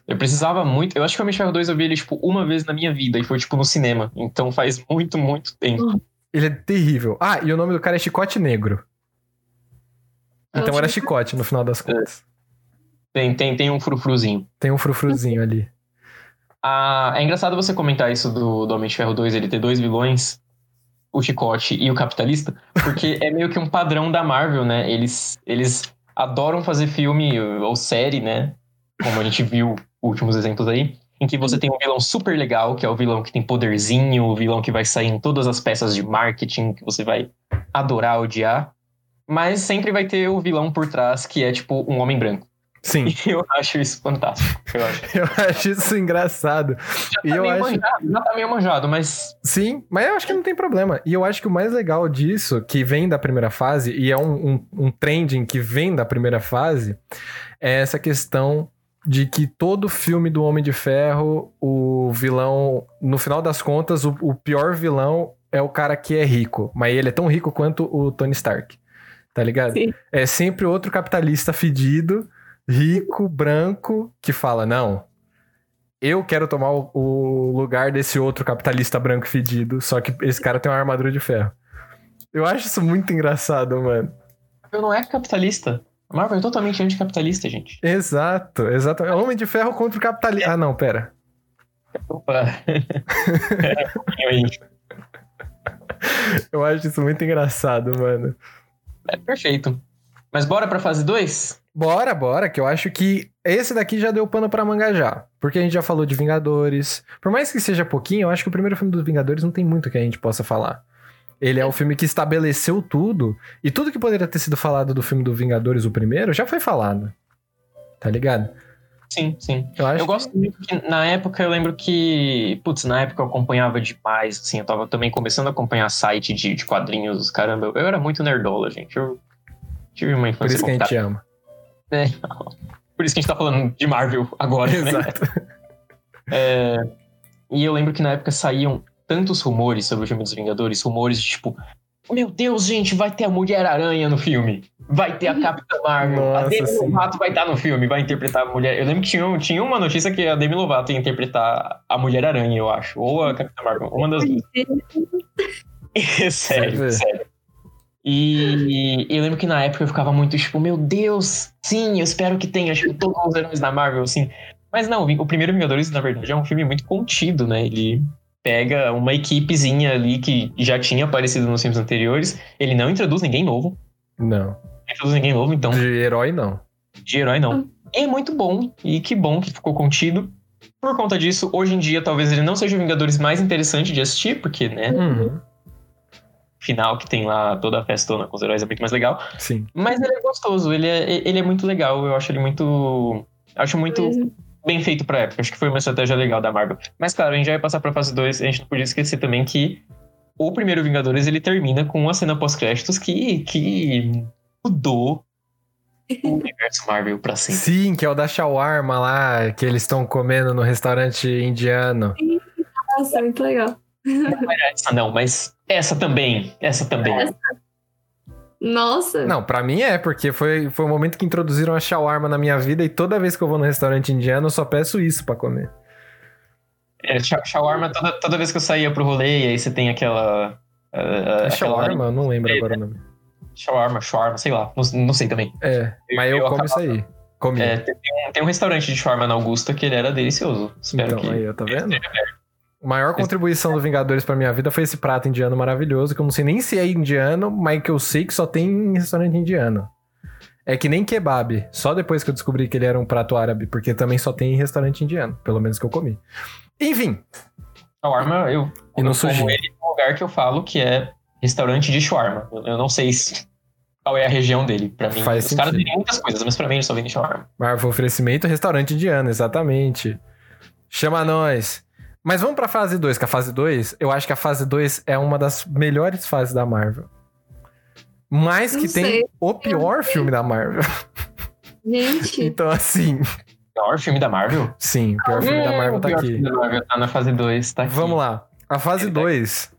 Eu precisava muito. Eu acho que o Homem de Ferro 2 eu vi ele, tipo, uma vez na minha vida. E foi, tipo, no cinema. Então faz muito, muito tempo. Ele é terrível. Ah, e o nome do cara é Chicote Negro. Então era chicote no final das contas. Tem, tem, tem um frufruzinho. Tem um frufruzinho ali. Ah, é engraçado você comentar isso do, do Homem de Ferro 2, ele ter dois vilões. o chicote e o capitalista, porque é meio que um padrão da Marvel, né? Eles, eles adoram fazer filme ou série, né? Como a gente viu últimos exemplos aí, em que você tem um vilão super legal, que é o vilão que tem poderzinho, o vilão que vai sair em todas as peças de marketing, que você vai adorar, odiar. Mas sempre vai ter o vilão por trás, que é tipo um homem branco. Sim, E eu acho isso fantástico. Eu acho. eu acho isso engraçado. Já E tá eu meio acho- manjado, já tá meio manjado, mas Sim, mas eu acho que não tem problema. E eu acho que o mais legal disso, que vem da primeira fase, e é um, um, um trending que vem da primeira fase, é essa questão de que todo filme do Homem de Ferro, o vilão, no final das contas, o, o pior vilão é o cara que é rico. Mas ele é tão rico quanto o Tony Stark. Tá ligado? Sim. É sempre outro capitalista fedido, rico, branco, que fala: não, eu quero tomar o, o lugar desse outro capitalista branco fedido, só que esse cara tem uma armadura de ferro. Eu acho isso muito engraçado, mano. eu não é capitalista. A Marvel é totalmente anticapitalista, gente. Exato, exato. É Homem de Ferro contra o capitalista. Ah, não, pera. Opa. Eu acho isso muito engraçado, mano. É perfeito. Mas bora pra fase 2? Bora, bora, que eu acho que esse daqui já deu pano pra manga já. Porque a gente já falou de Vingadores. Por mais que seja pouquinho, eu acho que o primeiro filme dos Vingadores não tem muito que a gente possa falar. Ele é o filme que estabeleceu tudo. E tudo que poderia ter sido falado do filme do Vingadores, o primeiro, já foi falado. Tá ligado? Sim, sim. Eu acho Eu gosto muito que na época eu lembro que. Putz, na época eu acompanhava demais, assim, eu tava também começando a acompanhar site de, de quadrinhos, caramba. Eu, eu era muito nerdola, gente. Eu tive uma Por infância isso que a gente ama. É, por isso que a gente tá falando de Marvel agora, né? Exato. É, e eu lembro que na época saíam tantos rumores sobre o filme dos Vingadores, rumores de tipo, meu Deus, gente, vai ter a Mulher-Aranha no filme. Vai ter a Capitã Marvel. a Nossa, Demi sim. Lovato vai estar no filme, vai interpretar a mulher. Eu lembro que tinha, tinha uma notícia que a Demi Lovato ia interpretar a Mulher-Aranha, eu acho. Ou a Capitã Marvel. Uma das duas. sério, Você sério. E, e eu lembro que na época eu ficava muito tipo, meu Deus, sim, eu espero que tenha, tipo, todos os heróis da Marvel, assim. Mas não, o primeiro Vingadores, na verdade, é um filme muito contido, né? Ele pega uma equipezinha ali que já tinha aparecido nos filmes anteriores. Ele não introduz ninguém novo. Não. Não introduz ninguém novo, então De herói, não. de herói não. É muito bom, e que bom que ficou contido. Por conta disso, hoje em dia, talvez ele não seja o Vingadores mais interessante de assistir, porque, né, Uhum. Final que tem lá toda a festona com os heróis é muito mais legal. Sim. Mas ele é gostoso, ele é, ele é muito legal, eu acho ele muito. Acho muito bem feito pra época. Acho que foi uma estratégia legal da Marvel. Mas claro, a gente já vai passar pra fase 2, a gente não podia esquecer também que o primeiro Vingadores ele termina com uma cena pós-créditos que, que mudou o universo Marvel pra sempre. Sim, que é o da shawarma lá, que eles estão comendo no restaurante indiano. Nossa, muito legal. Não era essa, não, mas essa também. Essa também. Essa. Nossa. Não, pra mim é, porque foi, foi o momento que introduziram a shawarma na minha vida e toda vez que eu vou no restaurante indiano eu só peço isso pra comer. É, sha- shawarma, toda, toda vez que eu saía pro rolê, e aí você tem aquela. ah, É aquela- shawarma? Eu não lembro agora o nome. Shawarma, shawarma, sei lá. Não, não sei também. É, mas eu, Eu como isso aí. Comi. É, tem, tem um, restaurante de shawarma na Augusta que ele era delicioso. Espero então, que. aí, ó, tá vendo? A maior contribuição do Vingadores pra minha vida foi esse prato indiano maravilhoso, que eu não sei nem se é indiano, mas que eu sei que só tem em restaurante indiano. É que nem kebab, só depois que eu descobri que ele era um prato árabe, porque também só tem em restaurante indiano, pelo menos que eu comi. Enfim, Shawarma, eu. E no eu sushi. como ele num lugar que eu falo que é restaurante de shawarma. Eu, não sei se- qual é a região dele. Pra mim, Faz os caras sentido. vendem muitas coisas, mas pra mim eles só vendem shawarma. Marvel oferecimento, restaurante indiano, exatamente. Chama nós. Mas vamos pra fase 2, que a fase 2, eu acho que a fase 2 é uma das melhores fases da Marvel. Mais Não que tem sei. o pior filme da Marvel. Gente. Então, assim, O pior filme da Marvel? sim, o pior filme da Marvel Hum, tá o pior aqui. filme da Marvel tá na fase 2, tá aqui. Vamos lá. A fase Ele tá 2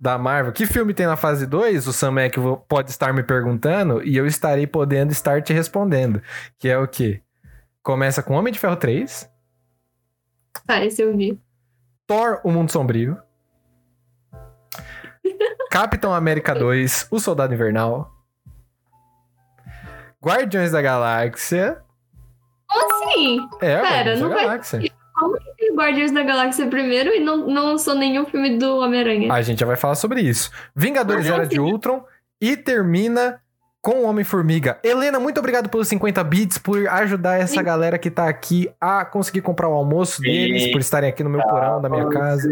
da Marvel. Que filme tem na fase 2? O Sam Mac vo- pode estar me perguntando e eu estarei podendo estar te respondendo. Que é o quê? Começa com Homem de Ferro 3, Tá, esse eu vi. Thor, O Mundo Sombrio, Capitão América 2, O Soldado Invernal, Guardiões da Galáxia. Como assim? É, Pera, Guardiões da não vai- Galáxia. como que tem Guardiões da Galáxia primeiro e não, não lançou nenhum filme do Homem-Aranha? A gente já vai falar sobre isso. Vingadores Era de Ultron e termina com o Homem-Formiga. Helena, muito obrigado pelos 50 bits, por ajudar essa Sim. galera que tá aqui a conseguir comprar o almoço deles, Sim. por estarem aqui no meu porão da minha casa.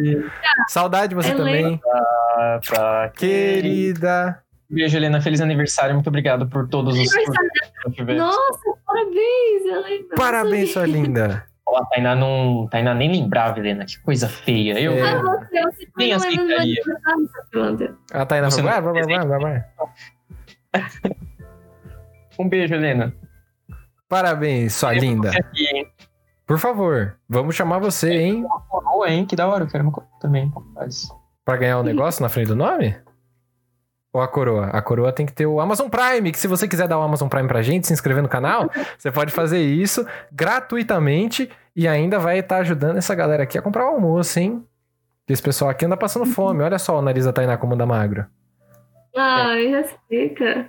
Saudade de você Helena. também, Ah, tá. querida. Beijo, Helena. Feliz aniversário. Muito obrigado por todos os. Nossa, parabéns, Helena. Parabéns, sua linda. Ó, A Tainá não. Tainá nem lembrava, Helena. Que coisa feia. Eu. É. Ah, você, você tá Nem meu aceitaria. A Tainá falou, não- vai, vai, vai, vai, vai. Um beijo, Helena. Parabéns, sua linda. Você aqui? Por favor, vamos chamar você, hein, Uma coroa, hein? Que da hora. Eu quero uma coroa também. Rapaz. pra ganhar o negócio na frente do nome? Ou a coroa? A coroa tem que ter o Amazon Prime, que se você quiser dar o Amazon Prime pra gente, se inscrever no canal, você pode fazer isso gratuitamente e ainda vai estar ajudando essa galera aqui a comprar o almoço, hein? Esse pessoal aqui anda passando fome. Olha só o nariz da Tainá como anda magro. Ai, respeita.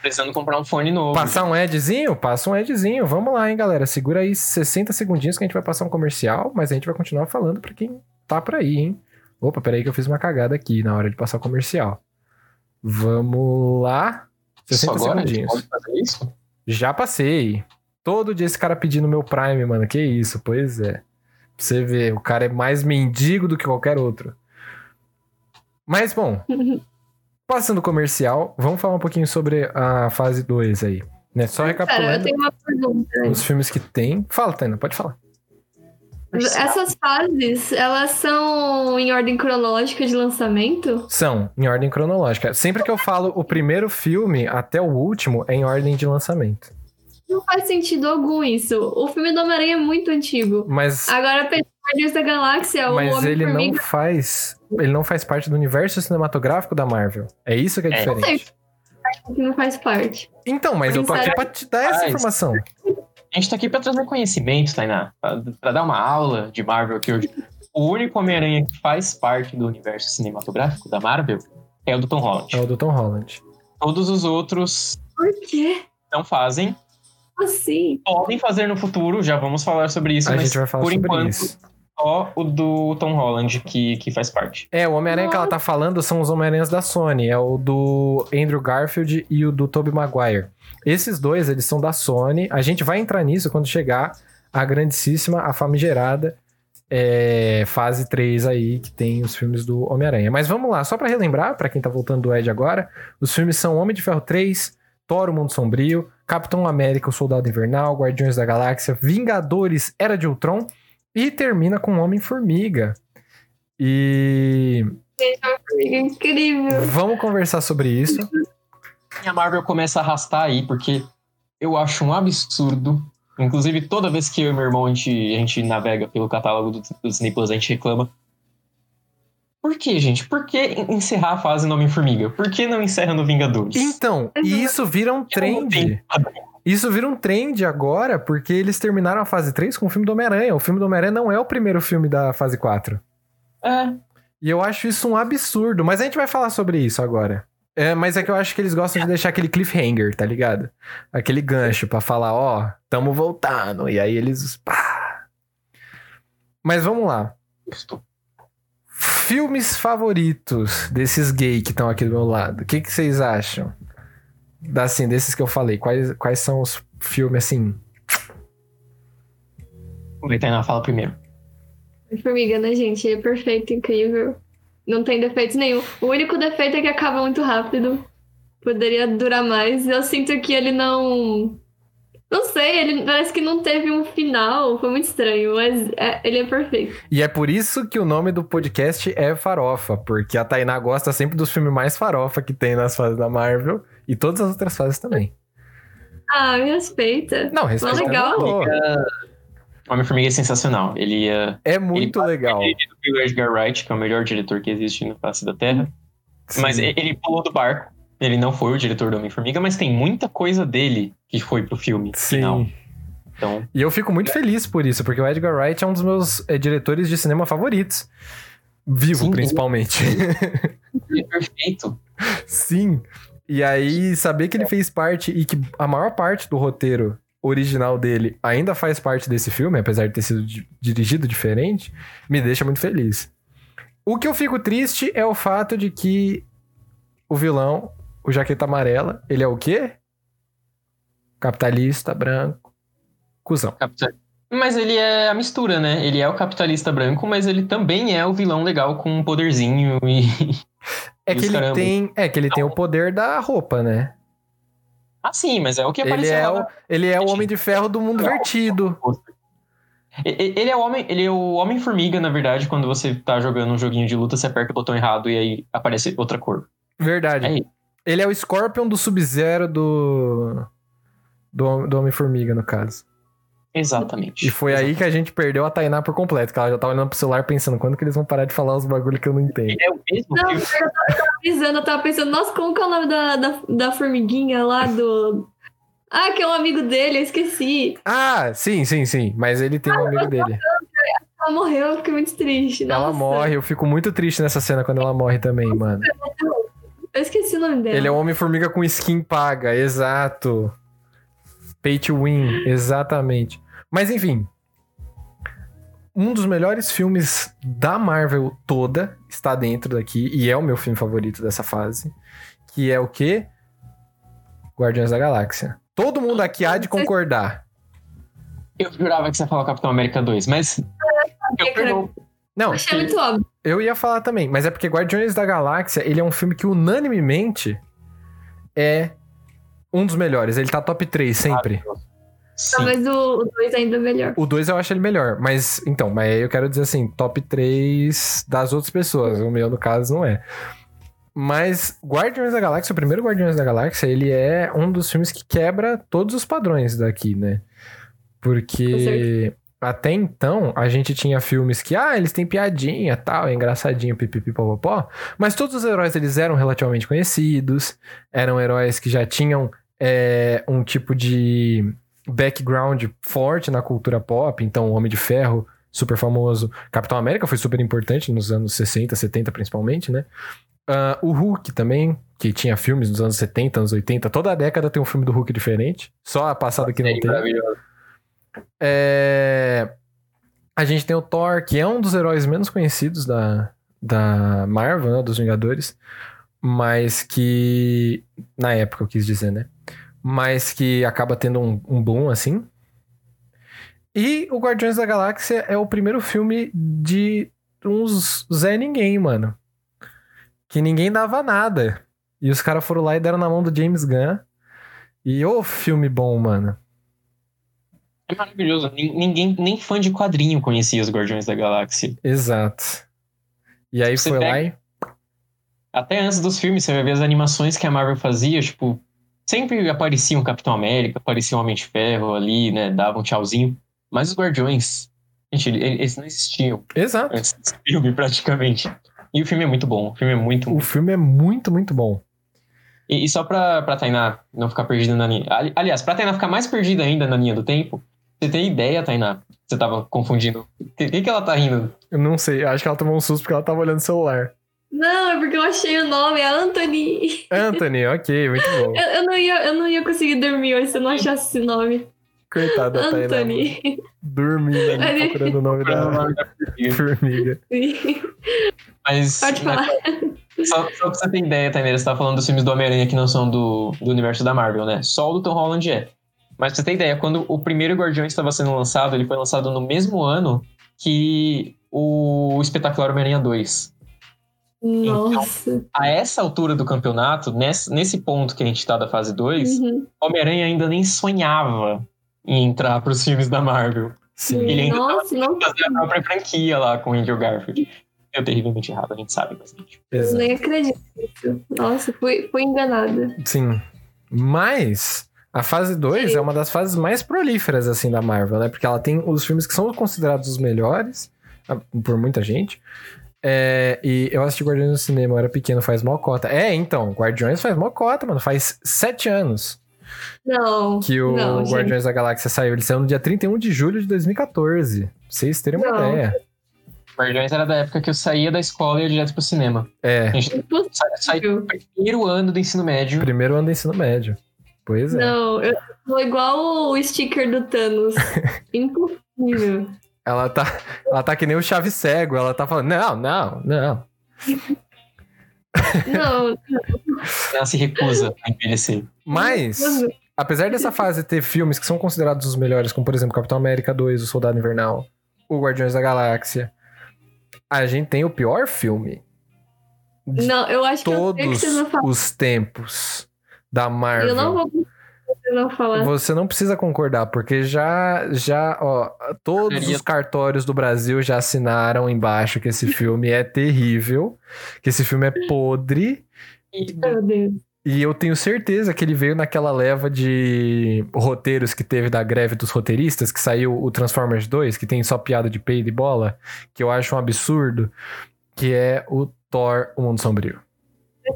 Precisando comprar um fone novo. Passar um adzinho? Passa um adzinho. Vamos lá, hein, galera. Segura aí 60 segundinhos que a gente vai passar um comercial, mas a gente vai continuar falando pra quem tá por aí, hein? Opa, peraí que eu fiz uma cagada aqui na hora de passar o comercial. Vamos lá. 60 Isso agora? Segundinhos. pode fazer isso? Já passei. Todo dia esse cara pedindo meu Prime, mano. Que isso? Pois é. Pra você ver, o cara é mais mendigo do que qualquer outro. Mas, bom, passando comercial, vamos falar um pouquinho sobre a fase 2 aí. Né? Só Cara, eu recapitulando tenho uma pergunta. os filmes que tem. Fala, Taina, pode falar. Essas fases, elas são em ordem cronológica de lançamento? São em ordem cronológica. Sempre que eu falo o primeiro filme até o último é em ordem de lançamento. Não faz sentido algum isso. O filme do Homem-Aranha é muito antigo. Mas, Agora, Guardiões da Galáxia, o mas ele não faz. Ele não faz parte do universo cinematográfico da Marvel. É isso que é É. diferente. que não faz parte. Então, mas eu tô aqui pra te dar essa informação. A gente tá aqui pra trazer conhecimento, Tainá. Pra, pra dar uma aula de Marvel aqui hoje. O único Homem-Aranha que faz parte do universo cinematográfico da Marvel é o do Tom Holland. É o do Tom Holland. Todos os outros Por quê? não fazem. Assim? Podem fazer no futuro, já vamos falar sobre isso, A mas gente vai falar por sobre enquanto isso. Só o do Tom Holland que, que faz parte. É, o Homem-Aranha que ela tá falando são os Homem-Aranhas da Sony. É o do Andrew Garfield e o do Tobey Maguire. Esses dois, eles são da Sony. A gente vai entrar nisso quando chegar a grandíssima, a famigerada é, fase 3 aí, que tem os filmes do Homem-Aranha. Mas vamos lá, só pra relembrar, pra quem tá voltando do Ed agora, os filmes são Homem de Ferro 3, Thor, o Mundo Sombrio, Capitão América, o Soldado Invernal, Guardiões da Galáxia, Vingadores, Era de Ultron e termina com Homem-Formiga. E É incrível. vamos conversar sobre isso. E a Marvel começa a arrastar aí, porque eu acho um absurdo. Inclusive, toda vez que eu e meu irmão a gente, a gente navega pelo catálogo do, do Disney Plus, a gente reclama. Por que, gente? Por que encerrar a fase no Homem-Formiga? Por que não encerra no Vingadores? Então, e isso vira um trend. Isso vira um trend agora, porque eles terminaram a fase 3 com o filme do Homem-Aranha. O filme do Homem-Aranha não é o primeiro filme da fase 4. É, E eu acho isso um absurdo, mas a gente vai falar sobre isso agora. É, mas é que eu acho que eles gostam de deixar aquele cliffhanger, tá ligado? Aquele gancho pra falar, ó, tamo voltando. E aí eles. pá. Mas vamos lá. justo. Filmes favoritos desses gay que estão aqui do meu lado. O que, que vocês acham? Da, assim, desses que eu falei. Quais, quais são os filmes, assim? O Tainá fala primeiro. Formiga, né, gente? É perfeito, incrível. Não tem defeitos nenhum. O único defeito é que acaba muito rápido. Poderia durar mais. Eu sinto que ele não. Não sei, ele parece que não teve um final. Foi muito estranho, mas é- ele é perfeito. E é por isso que o nome do podcast é Farofa, porque a Tainá gosta sempre dos filmes mais farofa que tem nas fases da Marvel e todas as outras fases também. Ah, me respeita. Não, respeita. legal. Pô, Homem-Formiga é sensacional. Ele é É muito legal. dirigido pelo Edgar Wright, que é o melhor diretor que existe na face da Terra. Sim. Mas ele pulou do barco. Ele não foi o diretor do Homem-Formiga, mas tem muita coisa dele que foi pro filme final. Sim. Então, E eu fico muito feliz por isso, porque o Edgar Wright é um dos meus eh, diretores de cinema favoritos. Vivo, Sim, principalmente. ele é perfeito. Sim. E aí, saber que ele fez parte e que a maior parte do roteiro original dele ainda faz parte desse filme, apesar de ter sido di- dirigido diferente, me deixa muito feliz. O que eu fico triste é o fato de que o vilão, o Jaqueta Amarela, ele é o quê? Capitalista, branco, cuzão. Capital- Mas ele é a mistura, né? Ele é o capitalista branco, mas ele também é o vilão legal com um poderzinho e. É que ele caramba. tem, é que ele tem o poder da roupa, né? Ah, sim, mas é o que Ele apareceu é, lá o, ele é o Homem de Ferro do mundo vertido. Ele é o homem, ele é o Homem-Formiga, na verdade, quando você tá jogando um joguinho de luta, você aperta o botão errado e aí aparece outra cor. Verdade. É. Ele é o Scorpion do Sub-Zero do. Do, do Homem-Formiga, no caso. Exatamente. E foi aí que a gente perdeu a Tainá por completo, que ela já tava olhando pro celular pensando quando que eles vão parar de falar os bagulho que eu não entendo. É o mesmo Não, filme. eu tava avisando, eu tava pensando, nossa, como que é o nome da, da, da formiguinha lá do. Ah, que é um amigo dele, eu esqueci. Ah, sim, sim, sim. Mas ele tem um amigo dele. Ela morreu, eu fiquei muito triste. Ela nossa. morre, eu fico muito triste nessa cena quando ela morre também, mano. Eu esqueci o nome dela. Ele é um Homem-Formiga com skin paga, exato. Pay to win, exatamente. Mas enfim. Um dos melhores filmes da Marvel toda está dentro daqui, e é o meu filme favorito dessa fase. Que é o quê? Guardiões da Galáxia. Todo mundo aqui há de concordar. Eu jurava que você ia falar Capitão América 2, mas. Eu cara. perdoo. Não, Achei muito óbvio. Eu ia falar também, mas é porque Guardiões da Galáxia, ele é um filme que unanimemente é um dos melhores. Ele tá top 3 sempre. Sim. Talvez o 2 ainda melhor. O 2 eu acho ele melhor, mas então, mas eu quero dizer assim, top 3 das outras pessoas. O meu, no caso, não é. Mas Guardiões da Galáxia, o primeiro Guardiões da Galáxia, ele é um dos filmes que quebra todos os padrões daqui, né? Porque até então a gente tinha filmes que, ah, eles têm piadinha tal, é engraçadinho, pipipi, popopó. Mas todos os heróis eles eram relativamente conhecidos, eram heróis que já tinham é, um tipo de background forte na cultura pop, então Homem de Ferro, super famoso, Capitão América foi super importante nos anos 60, 70 principalmente, né? Ah, o Hulk também, que tinha filmes nos anos 70, anos 80, toda a década tem um filme do Hulk diferente, só a passada que não tem. É, A gente tem o Thor, que é um dos heróis menos conhecidos da, da Marvel, né, dos Vingadores, mas que. Na época eu quis dizer, né? Mas que acaba tendo um, um boom assim. E o Guardiões da Galáxia é o primeiro filme de uns Zé Ninguém, mano. Que ninguém dava nada. E os caras foram lá e deram na mão do James Gunn. E ô filme bom, mano. É maravilhoso. Nin- Ninguém, nem fã de quadrinho conhecia os Guardiões da Galáxia. Exato. E aí Você foi pega- lá e. Até antes dos filmes, você vai ver as animações que a Marvel fazia, tipo, sempre aparecia um Capitão América, aparecia um Homem de Ferro ali, né? Dava um tchauzinho. Mas os Guardiões, gente, ele- eles não existiam Exato. antes desse filme, praticamente. E o filme é muito bom. O filme é muito. O filme é muito, muito bom. E, e só pra, pra Tainá não ficar perdida na linha. Ali- Aliás, pra Tainá ficar mais perdida ainda na linha do tempo, você tem ideia, Tainá? Você tava confundindo. O que, que, que ela tá rindo? Eu não sei, acho que ela tomou um susto porque ela tava olhando o celular. Não, é porque eu achei o nome, é Anthony. Anthony, ok, muito bom. Eu, eu, não ia, eu não ia conseguir dormir hoje se eu não achasse esse nome. Coitada da Tainá. Anthony. Dormindo ali, procurando o nome da formiga. Mas. Pode falar. Só, só pra você ter ideia, Tainá, você tá falando dos filmes do Homem-Aranha que não são do, do universo da Marvel, né? Só o do Tom Holland é. Mas pra você ter ideia, quando o primeiro Guardiões estava sendo lançado, ele foi lançado no mesmo ano que o Espetacular Homem-Aranha 2. Nossa. A essa altura do campeonato, nesse, nesse ponto que a gente tá da fase 2, Uhum. Homem-Aranha ainda nem sonhava em entrar pros filmes da Marvel. Sim. Ele ainda Nossa, não Fazer a própria franquia lá com o Andrew Garfield. Deu terrivelmente errado, a gente sabe bastante. Exato. nem acredito. Nossa, fui, fui enganada. Sim. Mas a fase 2 Sim. é uma das fases mais prolíferas, assim, da Marvel, né? Porque ela tem os filmes que são considerados os melhores ah, por muita gente. É, e eu assisti Guardiões no cinema, eu era pequeno, faz mó cota. É, então, Guardiões faz mó cota, mano. Faz sete anos Não. que o não, gente. Guardiões da Galáxia saiu. Ele saiu no dia 31 de julho de 2014. Pra vocês terem uma Não. ideia. Guardiões era da época que eu saía da escola e ia direto pro cinema. É, A gente sa- saí Impossível. no primeiro ano do ensino médio. primeiro ano do ensino médio. Pois é. Não, eu Tô igual o sticker do Thanos. Impossível. Ela tá, ela tá que nem o chave cego. Ela tá falando, não, não, não. Não, Ela se recusa a envelhecer. Mas, apesar dessa fase ter filmes que são considerados os melhores, como por exemplo Capitão América 2, O Soldado Invernal, O Guardiões da Galáxia, a gente tem o pior filme de não, eu acho que eu sei o que todos falar. os tempos da Marvel. Eu não vou vão falar. Você não precisa concordar, porque já, já, ó, todos os cartórios do Brasil já assinaram embaixo que esse filme é terrível, que esse filme é podre, Meu Deus. e eu tenho certeza que ele veio naquela leva de roteiros que teve da greve dos roteiristas, que saiu o Transformers 2, que tem só piada de peido e bola, que eu acho um absurdo, que é o Thor, O Mundo Sombrio.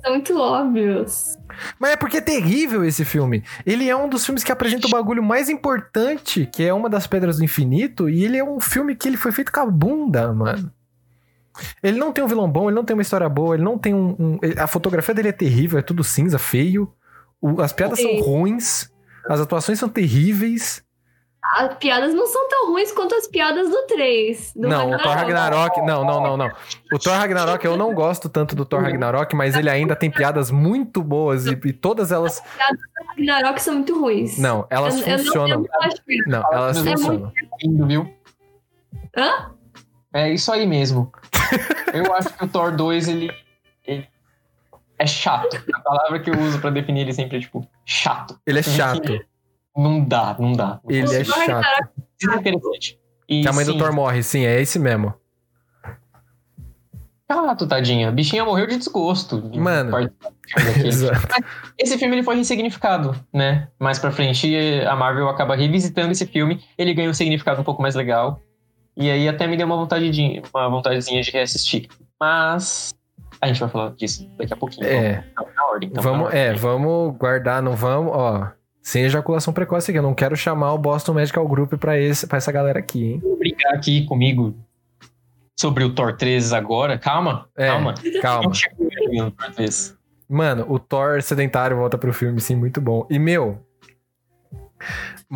São muito óbvios. Mas é porque é terrível esse filme. Ele é um dos filmes que apresenta o bagulho mais importante, que é uma das Pedras do Infinito, e ele é um filme que ele foi feito com a bunda, mano. Ele não tem um vilão bom, ele não tem uma história boa, ele não tem um. um- a fotografia dele é terrível, é tudo cinza, feio. O- as piadas são ruins, as atuações são terríveis. As piadas não são tão ruins quanto as piadas do 3. Do não, o Thor Ragnarok. Não, não, não, não. O Thor Ragnarok, eu não gosto tanto do Thor Ragnarok, mas ele ainda tem piadas muito boas e, e todas elas. Ragnarok são muito ruins. Não, elas eu, funcionam. Não, eu não Não, elas É funcionam. Lindo, viu? Hã? É isso aí mesmo. Eu acho que o Thor 2, ele, ele é chato. A palavra que eu uso pra definir ele sempre é, tipo, chato. Ele é chato. Não dá, não dá. Ele é chato. Desinteressante. E Que a mãe do sim, Thor morre, sim, é esse mesmo. Chato, tadinha. A bichinha morreu de desgosto. Mano. do. Esse filme ele foi ressignificado, né? Mais pra frente, a Marvel acaba revisitando esse filme. Ele ganha um significado um pouco mais legal. E aí até me deu uma vontade de, uma vontadezinha de reassistir. Mas a gente vai falar disso daqui a pouquinho. É. Então, na ordem. Então, Vamos, na ordem. é, vamos guardar, não vamos, ó. Sem ejaculação precoce aqui. Eu não quero chamar o Boston Medical Group pra, esse, pra essa galera aqui, hein? Vamos brincar aqui comigo sobre o Thor 3 agora. Calma, É, calma. Calma. Não chegou ainda no Thor 3. Mano, o Thor sedentário volta pro filme, sim, muito bom. E, meu.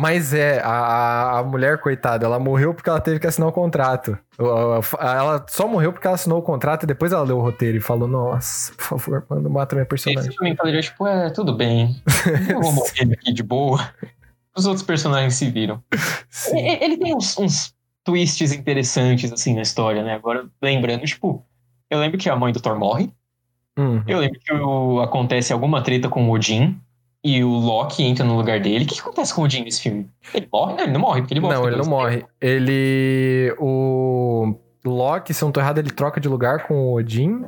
Mas é, a, a mulher, coitada, ela morreu porque ela teve que assinar o contrato. Ela só morreu porque ela assinou o contrato e depois ela leu o roteiro e falou: Nossa, por favor, manda mata minha personagem. Esse filme falei, tipo, é, tudo bem. Eu vou morrer aqui de boa. Os outros personagens se viram. Sim. E- Ele tem uns, uns twists interessantes, assim, na história, né? Agora, lembrando, tipo, eu lembro que a mãe do Thor morre. Uhum. Eu lembro que o- acontece alguma treta com o Odin. E o Loki entra no lugar dele. O que, que acontece com o Odin nesse filme? Ele morre? Não, ele não morre, porque ele morre. Não, ele não morre. Ele. O Loki, se eu não tô errado, ele troca de lugar com o Odin.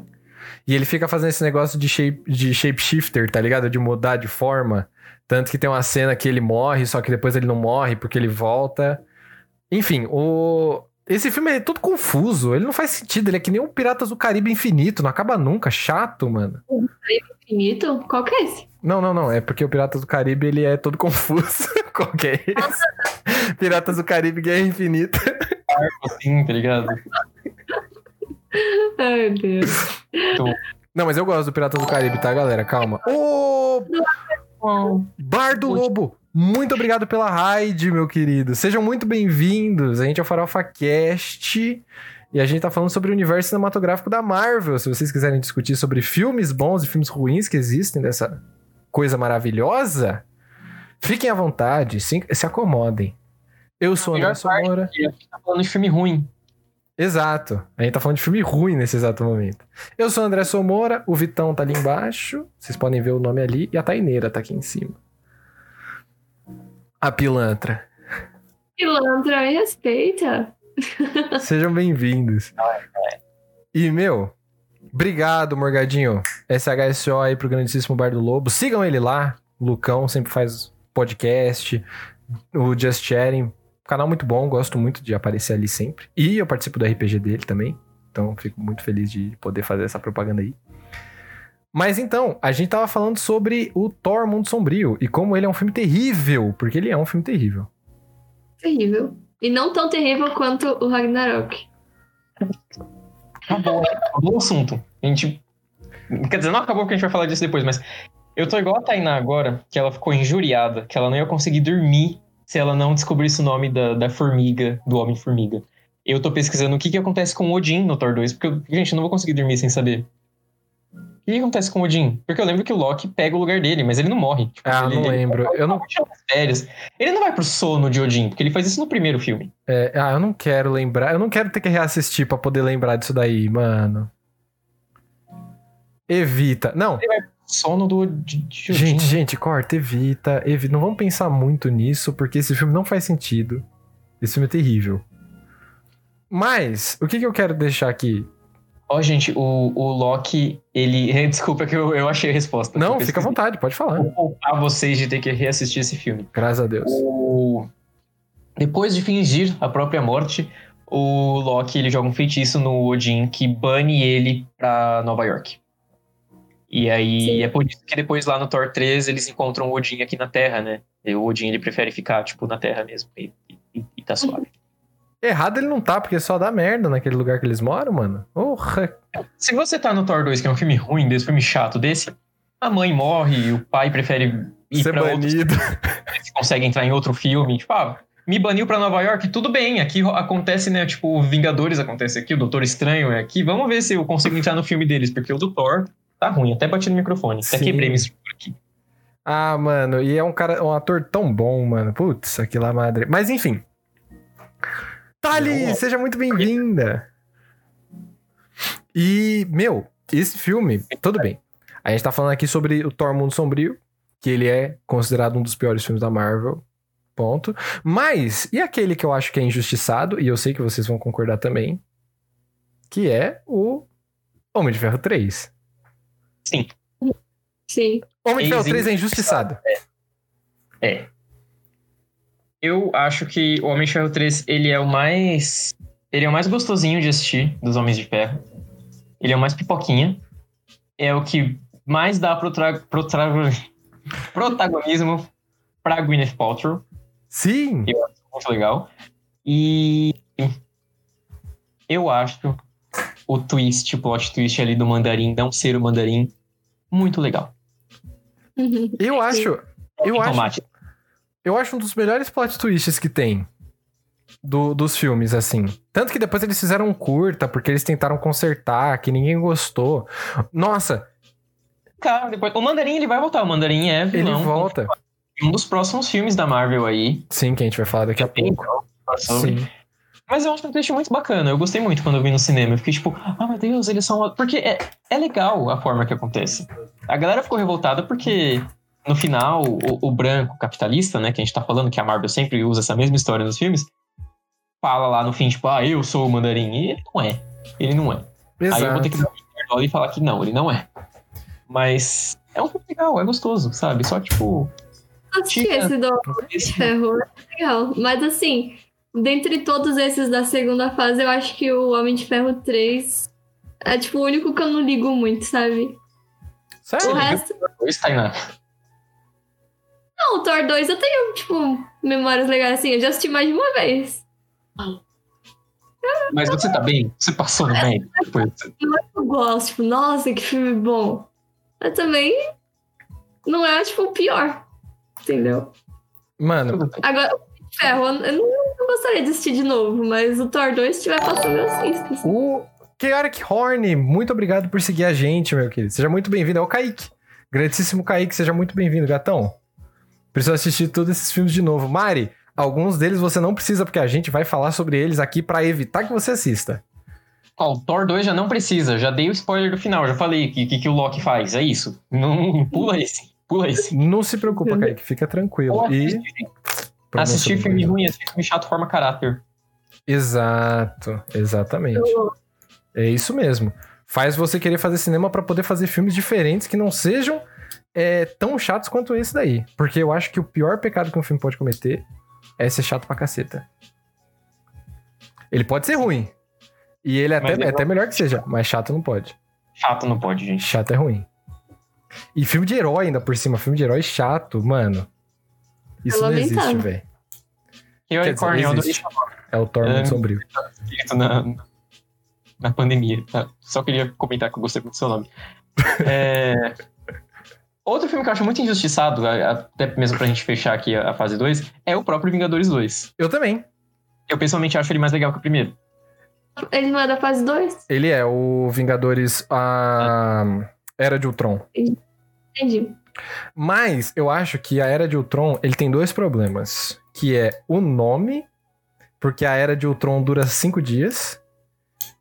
E ele fica fazendo esse negócio de, shape, de shapeshifter, tá ligado? De mudar de forma. Tanto que tem uma cena que ele morre, só que depois ele não morre porque ele volta. Enfim, o. Esse filme é todo confuso, ele não faz sentido, ele é que nem um Piratas do Caribe infinito, não acaba nunca, chato, mano. Infinito? Qual que é esse? Não, não, não. É porque o Piratas do Caribe ele é todo confuso. Qual que é esse? Piratas do Caribe Guerra Infinita. Assim, tá ligado? Ai, meu Deus. Não, mas eu gosto do Piratas do Caribe, tá, galera? Calma. Ô, Bar do Lobo, muito obrigado pela raid, meu querido. Sejam muito bem-vindos. A gente é o Farofa Cast e a gente tá falando sobre o universo cinematográfico da Marvel. Se vocês quiserem discutir sobre filmes bons e filmes ruins que existem dessa coisa maravilhosa, fiquem à vontade, se, se acomodem. Eu sou o André Somora. E a gente tá falando de filme ruim. Exato. A gente tá falando de filme ruim nesse exato momento. Eu sou o André Somora, o Vitão tá ali embaixo. Vocês podem ver o nome ali. E a Taineira tá aqui em cima. A pilantra. Pilantra, me respeita. Sejam bem-vindos. E, meu, obrigado, Morgadinho. SHSO aí pro grandíssimo Bar do Lobo. Sigam ele lá. Lucão sempre faz podcast. O Just Chatting. Canal muito bom, gosto muito de aparecer ali sempre. E eu participo do RPG dele também. Então fico muito feliz de poder fazer essa propaganda aí. Mas então, a gente tava falando sobre o Thor Mundo Sombrio e como ele é um filme terrível, porque ele é um filme terrível. Terrível. E não tão terrível quanto o Ragnarok. Acabou, acabou o assunto. A gente. Quer dizer, não acabou porque a gente vai falar disso depois, mas. Eu tô igual a Tainá agora, que ela ficou injuriada, que ela não ia conseguir dormir se ela não descobrisse o nome da, da formiga, do Homem-Formiga. Eu tô pesquisando o que, que acontece com o Odin no Thor 2, porque, gente, eu não vou conseguir dormir sem saber. O que, acontece com o Odin? Porque eu lembro que o Loki pega o lugar dele, mas ele não morre. Tipo, Ah, ele, não ele- lembro. Eu não, férias. Ele não vai pro sono de Odin, porque ele faz isso no primeiro filme. é, ah, eu não quero lembrar. Eu não quero ter que reassistir pra poder lembrar disso daí, mano. Evita. Não, Sono do de, de Odin. gente, gente, corta, evita, evita. Não vamos pensar muito nisso, porque esse filme não faz sentido. Esse filme é terrível. Mas, o que, que eu quero deixar aqui? Ó, gente, o, o Loki, ele. Desculpa que eu, eu achei a resposta. Não, fica à vontade, pode falar. Vou poupar vocês de ter que reassistir esse filme. Graças a Deus. O... Depois de fingir a própria morte, o Loki ele joga um feitiço no Odin que bane ele pra Nova York. E aí Sim. é por isso que depois lá no Thor 3 eles encontram o Odin aqui na Terra, né? E o Odin ele prefere ficar, tipo, na Terra mesmo. E, e, e tá suave. Errado ele não tá, porque só dá merda naquele lugar que eles moram, mano. Porra. Se você tá no Thor 2, que é um filme ruim desse, filme chato desse, a mãe morre, o pai prefere ir Ser pra outro banido. se consegue entrar em outro filme. Tipo, ah, me baniu pra Nova York, tudo bem. Aqui acontece, né? Tipo, Vingadores acontece aqui, o Doutor Estranho é aqui. Vamos ver se eu consigo entrar no filme deles, porque o do Thor tá ruim. Até bati no microfone. Até Sim. quebrei minha estrutura aqui. Ah, mano, e é um cara, um ator tão bom, mano. Putz, aquilo lá madre. Mas enfim. Tali, Não. seja muito bem-vinda. E, meu, esse filme, tudo bem. A gente tá falando aqui sobre o Thor Mundo Sombrio, que ele é considerado um dos piores filmes da Marvel. Ponto. Mas, e aquele que eu acho que é injustiçado, e eu sei que vocês vão concordar também, que é o Homem de Ferro 3. Sim. Homem de Ferro Ex- 3 é injustiçado. É. Eu acho que o Homem de Ferro 3, ele é o mais... Ele é o mais gostosinho de assistir dos Homens de Ferro. Ele é o mais pipoquinha. É o que mais dá protra... protra- protagonismo pra Gwyneth Paltrow. Sim. muito legal. E eu acho o twist, o plot twist ali do mandarim, não ser o mandarim, muito legal. Eu acho, eu acho. Eu acho um dos melhores plot twists que tem do- dos filmes, assim. Tanto que depois eles fizeram um curta, porque eles tentaram consertar, que ninguém gostou. Nossa, Cara, depois, o mandarim ele vai voltar. O mandarim é ele vilão. volta. Um dos próximos filmes da Marvel aí. Sim, que a gente vai falar daqui a pouco. sobre. Sim. Mas eu acho um twist muito bacana. Eu gostei muito quando eu vi no cinema. Eu fiquei tipo, ah, meu Deus, eles são. Porque é, é legal a forma que acontece. A galera ficou revoltada porque no final, o, o branco capitalista, né, que a gente tá falando que a Marvel sempre usa essa mesma história nos filmes, fala lá no fim, tipo, ah, eu sou o mandarim. E ele não é. Ele não é. Aí eu vou ter que Exato. dar e falar que não, ele não é. Mas é um filme legal, é gostoso, sabe? Só tipo. Assisti esse do Homem de Ferro, é legal. Mas assim, dentre todos esses da segunda fase, eu acho que o Homem de Ferro 3 é tipo o único que eu não ligo muito, sabe? O Sério? resto. Dois Tainá. Não, o Thor 2 eu tenho, tipo, memórias legais assim. Eu já assisti mais de uma vez. Mas você tá bem? Você passou no depois? Eu gosto, tipo, nossa, que filme bom. Mas também não é, tipo, o pior. Entendeu? Mano, bem. Agora, o Ferro, eu não, não gostaria de assistir de novo, mas o Thor 2, se tiver passando, eu assisto. assim. o Chaotic Horn, muito obrigado por seguir a gente, meu querido. Seja muito bem-vindo. É o Kaique. Grandíssimo Kaique, seja muito bem-vindo, gatão. Preciso assistir todos esses filmes de novo. Mari, alguns deles você não precisa, porque a gente vai falar sobre eles aqui pra evitar que você assista. Ó, o Thor 2 já não precisa, já dei o spoiler do final, já falei o que, que, que o Loki faz, é isso. Não, pula esse, pula esse. Não se preocupa, Kaique, fica tranquilo. E. pronúncia Assistir filme ruim, assistir filme chato forma caráter. Exato, exatamente. É isso mesmo. Faz você querer fazer cinema pra poder fazer filmes diferentes que não sejam é, tão chatos quanto esse daí. Porque eu acho que o pior pecado que um filme pode cometer é ser chato pra caceta. Ele pode ser ruim. E ele é até, ele é até melhor que seja, mas chato não pode. Chato não pode, gente. Chato é ruim. E filme de herói ainda por cima, filme de herói chato, mano. Isso não existe, velho. E do existe. É o Thor É. muito sombrio. na, na pandemia. tá? Só queria comentar que eu gostei muito do seu nome. É, Outro filme que eu acho muito injustiçado, até mesmo pra gente fechar aqui a, a fase 2, é o próprio Vingadores 2. Eu também. Eu pessoalmente acho ele mais legal que o primeiro. Ele não é da fase 2? Ele é o Vingadores a Era de Ultron. Entendi. Mas eu acho que a Era de Ultron, ele tem dois problemas, que é o nome, porque a Era de Ultron dura cinco dias.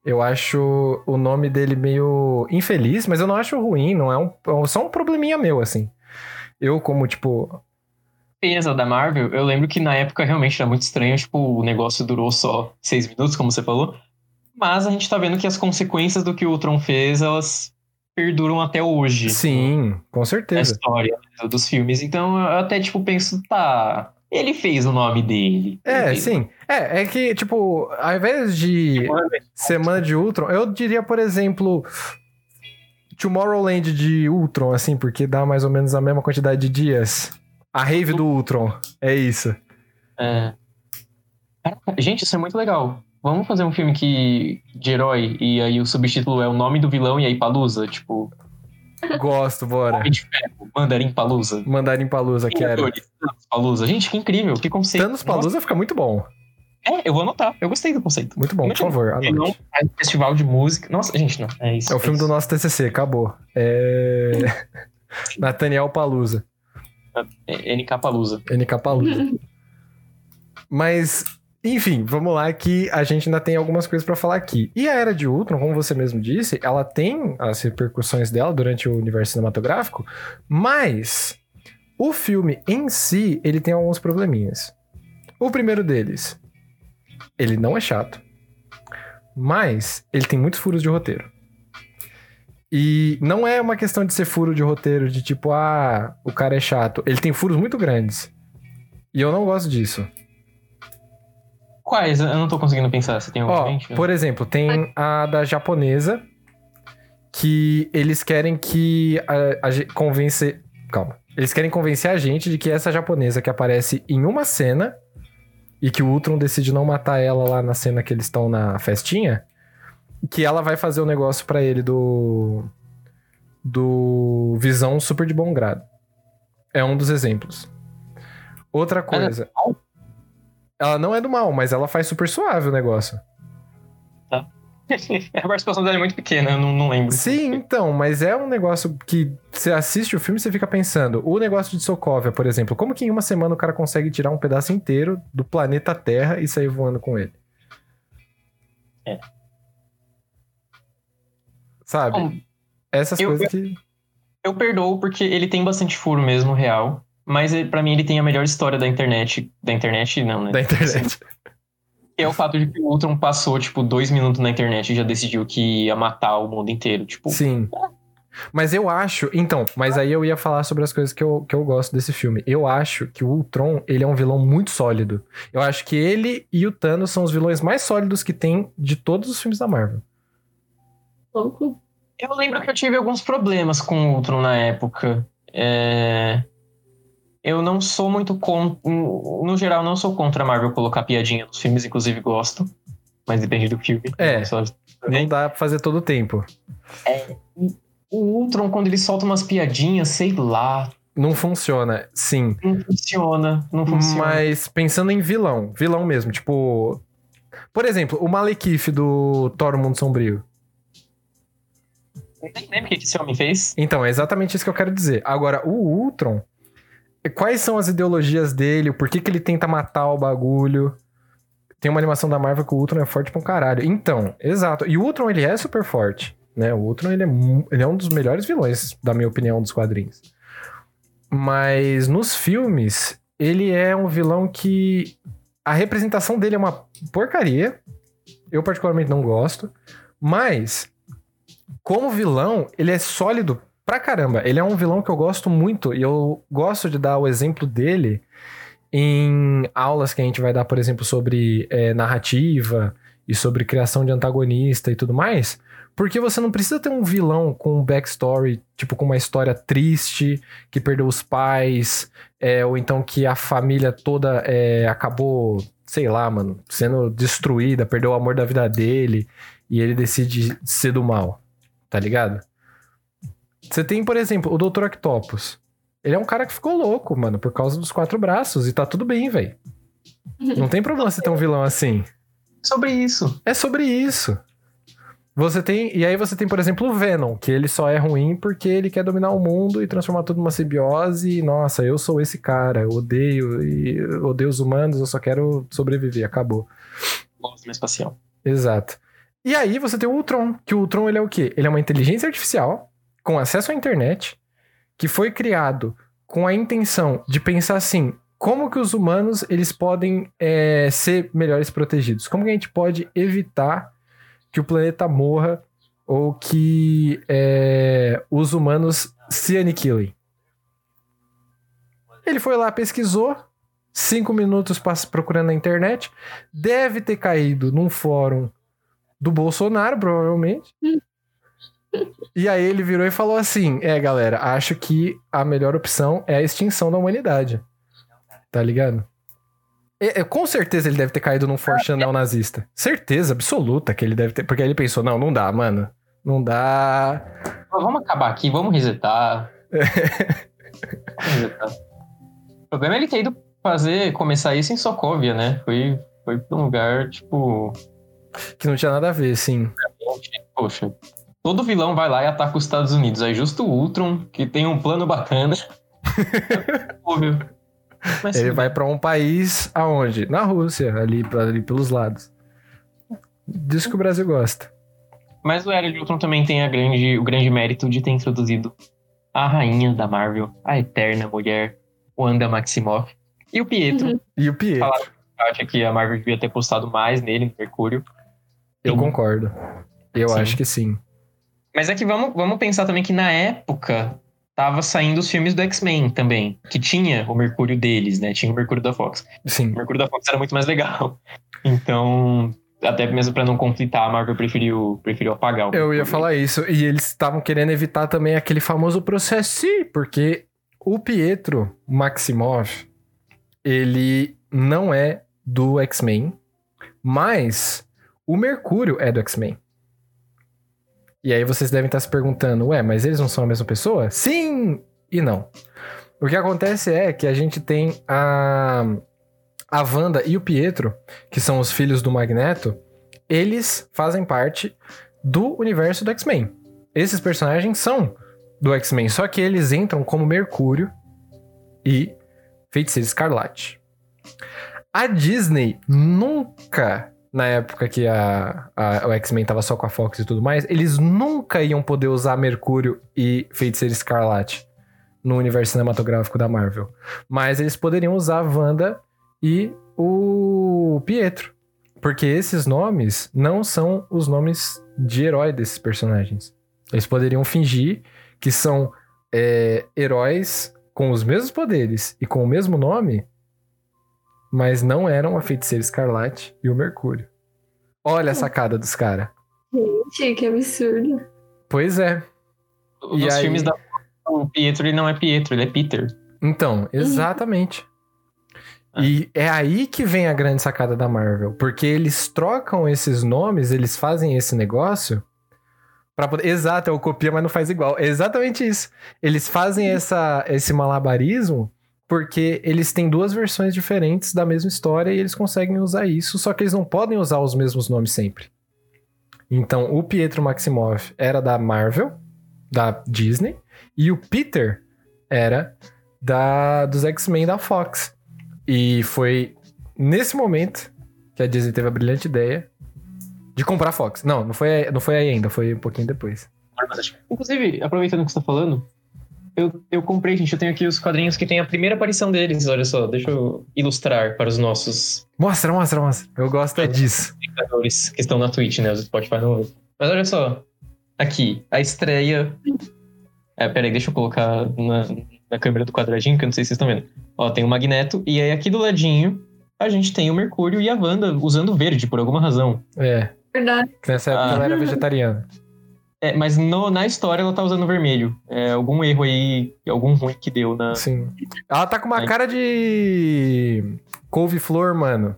Eu acho o nome dele meio infeliz, mas eu não acho ruim, não é um, é só um probleminha meu, assim. Eu, como, tipo, Pesa da Marvel, eu lembro que na época realmente era muito estranho, tipo, o negócio durou só seis minutos, como você falou. Mas a gente tá vendo que as consequências do que o Ultron fez, elas perduram até hoje. sim, com certeza. história dos filmes. Então eu até, tipo, penso, tá. Ele fez o nome dele. É, Ele- sim. É, é que, tipo, ao invés de Semana de Ultron, eu diria, por exemplo, Tomorrowland de Ultron, assim, porque dá mais ou menos a mesma quantidade de dias. A rave do Ultron, é isso. É. Gente, isso é muito legal. Vamos fazer um filme que, de herói e aí o subtítulo é o nome do vilão e aí Palusa, tipo, Gosto, bora. Homem de Ferro, Mandarim Palusa. Mandarim Palusa, quero. Thanos Palusa. Gente, que incrível, que conceito. Thanos Palusa fica muito bom. É, eu vou anotar. Eu gostei do conceito. Muito bom, por favor, Ele não anote. faz festival de música. Nossa, gente, não. É isso. É o filme do isso. nosso TCC, acabou. É... Nathaniel Palusa, É NK Palusa. NK Palusa. Mas, enfim, vamos lá que a gente ainda tem algumas coisas pra falar aqui. E a Era de Ultron, como você mesmo disse, ela tem as repercussões dela durante o universo cinematográfico, mas o filme em si, ele tem alguns probleminhas. O primeiro deles, ele não é chato, mas ele tem muitos furos de roteiro. E não é uma questão de ser furo de roteiro, de tipo, ah, o cara é chato. Ele tem furos muito grandes. E eu não gosto disso. Quais? Eu não tô conseguindo pensar. Você tem Ó, por exemplo, tem a da japonesa, que eles querem que a, a gente convence. Calma. Eles querem convencer a gente de que essa japonesa que aparece em uma cena e que o Ultron decide não matar ela lá na cena que eles estão na festinha, que ela vai fazer o negócio pra ele do do Visão super de bom grado. É um dos exemplos. Outra coisa. Ela não é do mal, mas ela faz super suave o negócio. a participação dela é muito pequena, eu não, não lembro. Sim, então, mas é um negócio que você assiste o filme e você fica pensando. O negócio de Sokovia, por exemplo, como que em uma semana o cara consegue tirar um pedaço inteiro do planeta Terra e sair voando com ele? É. Sabe? Bom, Essas eu- coisas que. Eu perdoo porque ele tem bastante furo mesmo, real. Mas ele- pra mim ele tem a melhor história da internet. Da internet, não, né? Da internet. Que é o fato de que o Ultron passou, tipo, dois minutos na internet e já decidiu que ia matar o mundo inteiro. Tipo, Sim. Mas eu acho. Então, mas aí eu ia falar sobre as coisas que eu, que eu gosto desse filme. Eu acho que o Ultron, ele é um vilão muito sólido. Eu acho que ele e o Thanos são os vilões mais sólidos que tem de todos os filmes da Marvel. Louco. Eu lembro que eu tive alguns problemas com o Ultron na época. É, Eu não sou muito contra. No geral, não sou contra a Marvel colocar piadinha nos filmes, inclusive gosto. Mas depende do filme. É. Só- Não dá pra fazer todo o tempo. O Ultron, quando ele solta umas piadinhas, sei lá. Não funciona, sim. Não funciona. Não funciona. Mas pensando em vilão, vilão mesmo, tipo. Por exemplo, o Malekith do Thor Mundo Sombrio. Nem lembro o que esse homem fez. Então, é exatamente isso que eu quero dizer. Agora, o Ultron, quais são as ideologias dele? Por que, que ele tenta matar o bagulho? Tem uma animação da Marvel que o Ultron é forte pra um caralho. Então, exato. E o Ultron, ele é super forte, né? O Ultron, ele é, ele é um dos melhores vilões, da minha opinião, dos quadrinhos. Mas nos filmes, ele é um vilão que... A representação dele é uma porcaria. Eu particularmente não gosto. Mas como vilão, ele é sólido pra caramba. Ele é um vilão que eu gosto muito e eu gosto de dar o exemplo dele em aulas que a gente vai dar, por exemplo, sobre é, narrativa e sobre criação de antagonista e tudo mais. Porque você não precisa ter um vilão com um backstory, tipo, com uma história triste, que perdeu os pais, é, ou então que a família toda é, acabou, sei lá, mano, sendo destruída, perdeu o amor da vida dele, e ele decide ser do mal tá ligado? Você tem, por exemplo, o Dr. Octopus. Ele é um cara que ficou louco, mano, por causa dos quatro braços. E tá tudo bem, velho. Não tem problema você ter um vilão assim. Sobre isso. É sobre isso. Você tem. E aí você tem, por exemplo, o Venom, que ele só é ruim porque ele quer dominar o mundo e transformar tudo numa simbiose. E, nossa, eu sou esse cara, eu odeio, e odeio os humanos, eu só quero sobreviver, acabou. Monstro espacial. Exato. E aí você tem o Ultron, que o Ultron ele é o quê? Ele é uma inteligência artificial com acesso à internet que foi criado com a intenção de pensar assim, como que os humanos eles podem é, ser melhores protegidos? Como que a gente pode evitar que o planeta morra ou que é, os humanos se aniquilem? Ele foi lá, pesquisou, cinco minutos procurando na internet, deve ter caído num fórum do Bolsonaro, provavelmente. E aí ele virou e falou assim: É, galera, acho que a melhor opção é a extinção da humanidade. Tá ligado? É, é, com certeza ele deve ter caído num forchan neonazista. Certeza absoluta que ele deve ter. Porque aí ele pensou: não, não dá, mano. Não dá. Vamos acabar aqui, vamos resetar. Vamos resetar. O problema é ele ter ido fazer, começar isso em Sokovia, né? Foi, foi pra um lugar, tipo. Que não tinha nada a ver, sim. Poxa. Todo vilão vai lá e ataca os Estados Unidos. Aí justo o Ultron, que tem um plano bacana. Óbvio. Mas Ele tudo vai pra um país aonde? Na Rússia, ali, pra- ali pelos lados. Disso que o Brasil gosta. Mas o Era de Ultron também tem a grande, o grande mérito de ter introduzido a rainha da Marvel, a eterna mulher, Wanda Maximoff. E o Pietro. Uhum. E o Pietro, Falaram. Acha que a Marvel devia ter postado mais nele, no Mercúrio. eu Sim. concordo. Eu Sim. acho que sim. Mas é que vamos, vamos pensar também que na época tava saindo os filmes do X-Men também, que tinha o Mercúrio deles, né? Tinha o Mercúrio da Fox. Sim. O Mercúrio da Fox era muito mais legal. Então, até mesmo pra não conflitar, a Marvel preferiu, preferiu apagar o Eu ia falar isso. E eles estavam querendo evitar também aquele famoso processo, porque o Pietro Maximoff, ele não é do X-Men, mas o Mercúrio é do X-Men. E aí vocês devem estar se perguntando, ué, mas eles não são a mesma pessoa? Sim e não. O que acontece é que a gente tem a, a Wanda e o Pietro, que são os filhos do Magneto, eles fazem parte do universo do X-Men. Esses personagens são do X-Men, só que eles entram como Mercúrio e Feiticeiro Escarlate. A Disney nunca, na época que a, a- o X-Men tava só com a Fox e tudo mais, eles nunca iam poder usar Mercúrio e Feiticeiro Escarlate no universo cinematográfico da Marvel. Mas eles poderiam usar a Wanda e o Pietro. Porque esses nomes não são os nomes de herói desses personagens. Eles poderiam fingir que são é, heróis com os mesmos poderes e com o mesmo nome, mas não eram a Feiticeira Escarlate e o Mercúrio. Olha a sacada dos caras. Gente, que absurdo. Pois é. E Nos aí- filmes da o Pietro, ele não é Pietro, ele é Peter. Então, exatamente. E é aí que vem a grande sacada da Marvel, porque eles trocam esses nomes, eles fazem esse negócio para poder. Exato, é o copia, mas não faz igual. É exatamente isso. Eles fazem essa, esse malabarismo porque eles têm duas versões diferentes da mesma história e eles conseguem usar isso, só que eles não podem usar os mesmos nomes sempre. Então, o Pietro Maximoff era da Marvel, da Disney, e o Peter era da dos X-Men da Fox. E foi nesse momento que a Disney teve a brilhante ideia de comprar a Fox. Não, não foi, não foi aí ainda, foi um pouquinho depois. Inclusive, aproveitando que você tá falando, eu, eu comprei, gente, eu tenho aqui os quadrinhos que tem a primeira aparição deles, olha só, deixa eu ilustrar para os nossos Mostra, mostra, mostra. Eu gosto é disso. que estão na Twitch, né? Os Spotify não. Mas olha só, aqui, a estreia. É, peraí, deixa eu colocar na, na câmera do quadradinho, que eu não sei se vocês estão vendo. Ó, tem o Magneto, e aí aqui do ladinho a gente tem o Mercúrio e a Wanda usando verde, por alguma razão. É, Verdade. nessa época Ah. ela era vegetariana. É, mas no- na história ela tá usando vermelho. É algum erro aí, algum ruim que deu na. Sim. Ela tá com uma cara de couve-flor, mano.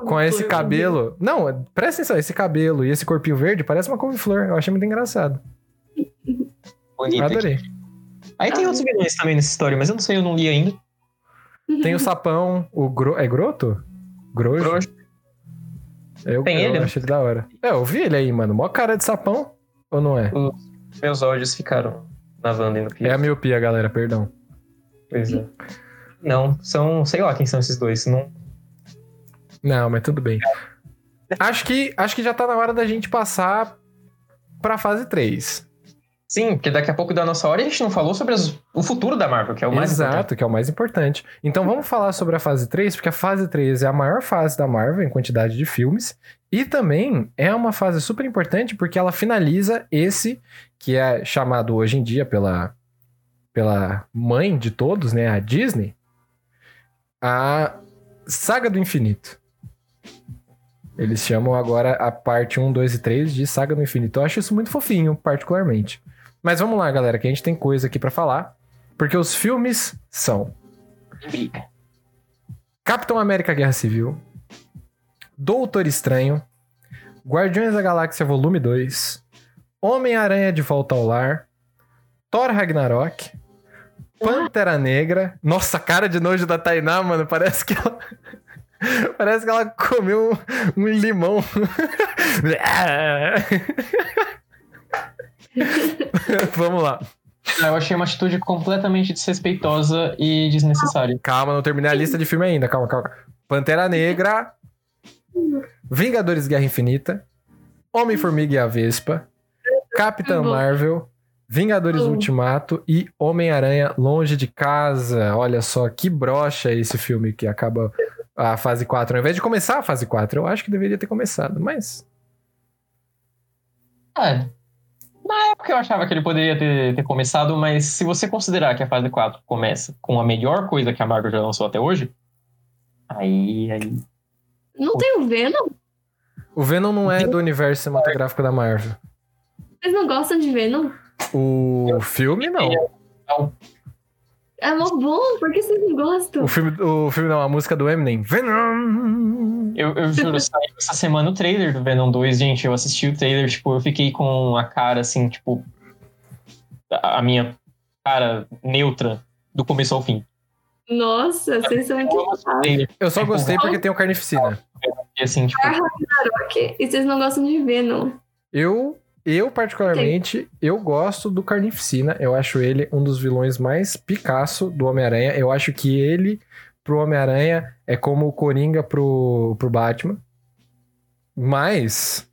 Com esse cabelo. Não, presta atenção, esse cabelo e esse corpinho verde parece uma couve-flor. Eu achei muito engraçado. bonita. aqui. Adorei. Aí tem outros vilões também nessa história, mas eu não sei, eu não li ainda. Tem o sapão, o gro... É groto? Grojo? Grosso. Eu, Tem eu ele, né? achei ele da hora. É, eu vi ele aí, mano. Mó cara de sapão. Ou não é? Meus olhos ficaram e no Pietro. É a miopia, galera, perdão. Pois é. Não, são, sei lá quem são esses dois. Não, Não, mas tudo bem. Acho que, acho que já tá na hora da gente passar pra fase 3. Sim, porque daqui a pouco da nossa hora a gente não falou sobre as- o futuro da Marvel, que é o mais Exato, importante. que é o mais importante. Então vamos falar sobre a fase 3, porque a fase 3 é a maior fase da Marvel em quantidade de filmes. E também é uma fase super importante porque ela finaliza esse que é chamado hoje em dia pela, pela mãe de todos, né, a Disney, a Saga do Infinito. Eles chamam agora a parte 1, 2 e 3 de Saga do Infinito. Eu acho isso muito fofinho, particularmente. Mas vamos lá, galera, que a gente tem coisa aqui pra falar. Porque os filmes são Capitão América Guerra Civil, Doutor Estranho, Guardiões da Galáxia Volume 2, Homem-Aranha de Volta ao Lar, Thor Ragnarok, Pantera Negra. Nossa, cara de nojo da Tainá, mano, parece que ela. Parece que ela comeu um, um limão. Vamos lá. Eu achei uma atitude completamente desrespeitosa e desnecessária. Calma, não terminei a lista de filme ainda. Calma, calma. Pantera Negra, Vingadores Guerra Infinita, Homem-Formiga e a Vespa, Capitã. Marvel, Vingadores Bom. Ultimato e Homem-Aranha Longe de Casa. Olha só que brocha esse filme que acaba a fase 4. Ao invés de começar a fase 4, eu acho que deveria ter começado, mas. É. Na época eu achava que ele poderia ter, ter começado, mas se você considerar que a fase 4 começa com a melhor coisa que a Marvel já lançou até hoje, aí. aí... Não tem o Venom? O Venom não é do universo cinematográfico da Marvel. Vocês não gostam de Venom? O filme, não. É mó bom, por que vocês não gostam? O filme, o filme não, a música do Eminem. Venom! Eu, eu juro, saiu essa semana o trailer do Venom 2, gente. Eu assisti o trailer, tipo, eu fiquei com a cara assim, tipo. A minha cara neutra do começo ao fim. Nossa, vocês são muito Eu só gostei porque tem o Carnificina. e assim, tipo. Ragnarok e vocês não gostam de Venom. Eu, eu particularmente, eu gosto do Carnificina. Eu acho ele um dos vilões mais Picasso do Homem-Aranha. Eu acho que ele, pro Homem-Aranha, é como o Coringa pro, pro Batman. Mas,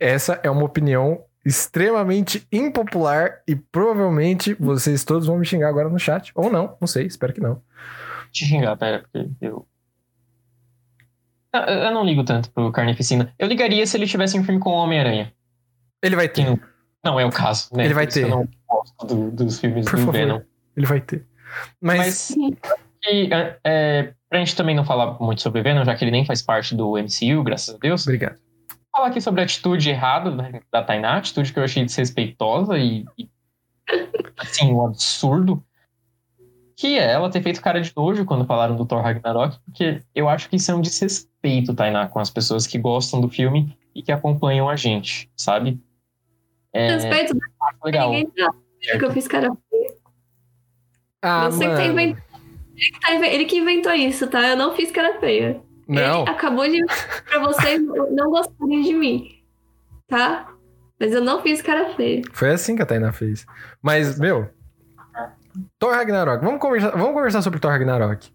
essa é uma opinião extremamente impopular e provavelmente vocês todos vão me xingar agora no chat. Ou não, não sei, espero que não. te xingar, pera, porque eu. Ah, Eu não ligo tanto pro Carnificina. Eu ligaria se ele tivesse um filme com o Homem-Aranha. Ele vai ter, não, não é o caso, né? Ele vai ter. Eu não gosto do- dos filmes Por do favor. Venom. ele vai ter. Mas, Mas, e, é, é, pra gente também não falar muito sobre Venom, já que ele nem faz parte do MCU, graças a Deus, obrigado. falar aqui sobre a atitude errada da, da Tainá, atitude que eu achei desrespeitosa e, e, assim, um absurdo, que é ela ter feito cara de nojo quando falaram do Thor Ragnarok, porque eu acho que isso é um desrespeito, Tainá, com as pessoas que gostam do filme e que acompanham a gente, sabe? É, Respeito, legal. ninguém sabe que eu fiz cara Ah, Você que tá mano. inventando. Ele que, tá ele que inventou isso, tá? Eu não fiz cara feia. Não, Ele acabou de pra vocês não gostarem de mim. Tá? Mas eu não fiz cara feia. Foi assim que a Tainá fez. Mas, meu. Thor Ragnarok. Vamos conversar, vamos conversar sobre Thor Ragnarok.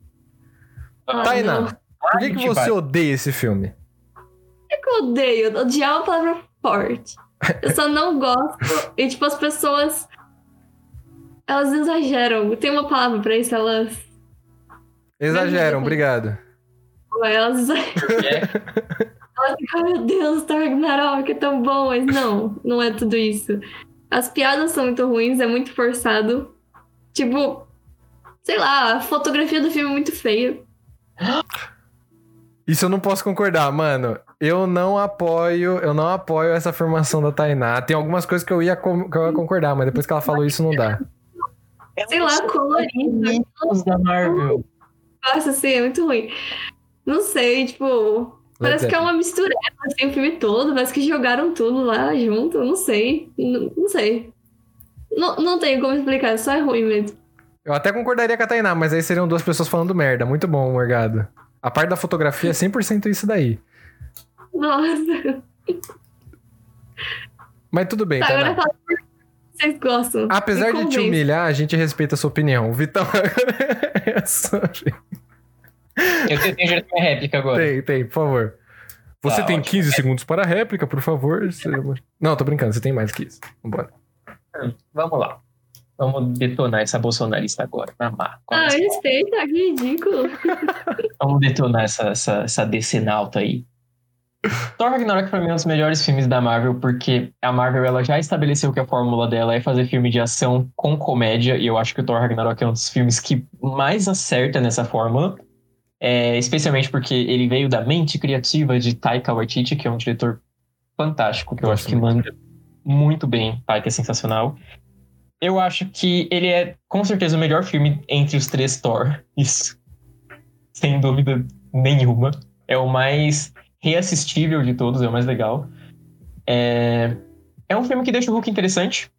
Ah, Tainá, não. por que, que você odeia esse filme? É que eu odeio. Odiar é uma palavra forte. Eu só não gosto. E, tipo, as pessoas. Elas exageram. Tem uma palavra pra isso, elas. Exageram, obrigado. Elas exageram. É, Elas ficam, meu Deus, Thor Ragnarok é tão bom. Mas não, não é tudo isso. As piadas são muito ruins, é muito forçado. Tipo, sei lá, a fotografia do filme é muito feia. Isso eu não posso concordar, mano. Eu não apoio, eu não apoio essa afirmação da Tainá. Tem algumas coisas que eu ia, com- que eu ia concordar, mas depois que ela falou isso, não dá. Sei lá, colorido. Os da Marvel. Nossa, assim, é muito ruim. Não sei, tipo. Parece que é uma mistura, assim, o filme todo. Parece que jogaram tudo lá junto. Não sei. Não, não sei. Não, não tem como explicar, só é ruim mesmo. Eu até concordaria com a Tainá, mas aí seriam duas pessoas falando merda. Muito bom, Morgado. A parte da fotografia é 100% isso daí. Nossa. Mas tudo bem, Tá, agora vocês gostam. Apesar de te humilhar, a gente respeita a sua opinião. Vitão, é Eu tenho direito minha réplica agora. tem, tem, por favor. Você Tá, tem ótimo. 15 segundos para a réplica, por favor. Não, tô brincando, você tem mais que isso. Vambora. Vamos lá. Vamos detonar essa bolsonarista agora, na má. Ah, respeita, que ridículo. Vamos detonar essa, essa, essa decenalta aí. Thor Ragnarok pra mim é um dos melhores filmes da Marvel, porque a Marvel ela já estabeleceu que a fórmula dela é fazer filme de ação com comédia, e eu acho que o Thor Ragnarok é um dos filmes que mais acerta nessa fórmula. É, especialmente porque ele veio da mente criativa de Taika Waititi, que é um diretor fantástico, que eu acho que manda muito bem. Taika é sensacional. Eu acho que ele é, com certeza, o melhor filme entre os três Thor. Isso. Sem dúvida nenhuma. É o mais reassistível de todos, é o mais legal. É, é um filme que deixa o Hulk interessante.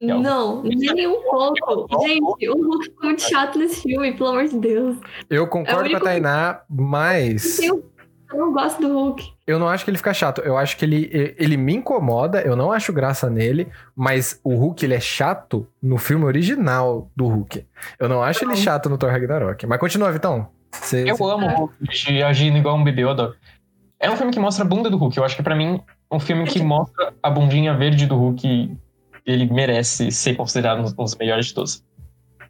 Não. Não, nem um pouco. Gente, o Hulk ficou muito chato nesse filme, pelo amor de Deus. Eu concordo com a Tainá, mas Eu eu não gosto do Hulk. eu não acho que ele fica chato. Eu acho que ele, ele me incomoda, eu não acho graça nele, mas o Hulk ele é chato no filme original do Hulk. Eu não acho ele Não. chato no Thor Ragnarok. Mas continua, Vitão. Você- Eu amo o Hulk agindo igual um bebê, eu adoro. É um filme que mostra a bunda do Hulk. Eu acho que pra mim, um filme que mostra a bundinha verde do Hulk, ele merece ser considerado um dos melhores de todos.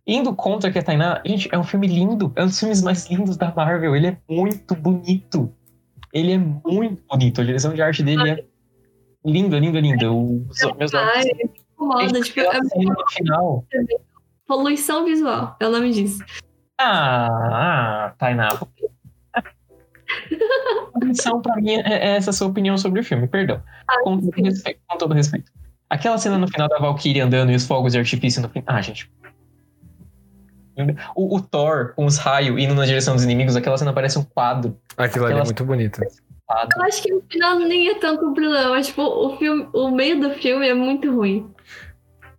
Indo contra que a Tainá, gente, é um filme lindo. É um dos filmes mais lindos da Marvel. Ele é muito bonito. Ele é muito bonito. A direção de arte dele é linda, linda, linda. Os meus Ai, olhos. me incomoda. Tipo, é no final. poluição visual, é o nome disso. Ah, ah Tainá. A lição pra mim é é essa sua opinião sobre o filme, perdão. Com todo respeito, com todo respeito. Aquela cena no final da Valkyrie andando e os fogos de artifício no final. Ah, gente. O, o Thor com os raios indo na direção dos inimigos, aquela cena parece um quadro. Aquilo ali é muito bonito. Eu acho que no final nem é tanto um problema. Tipo, o, filme, o meio do filme é muito ruim.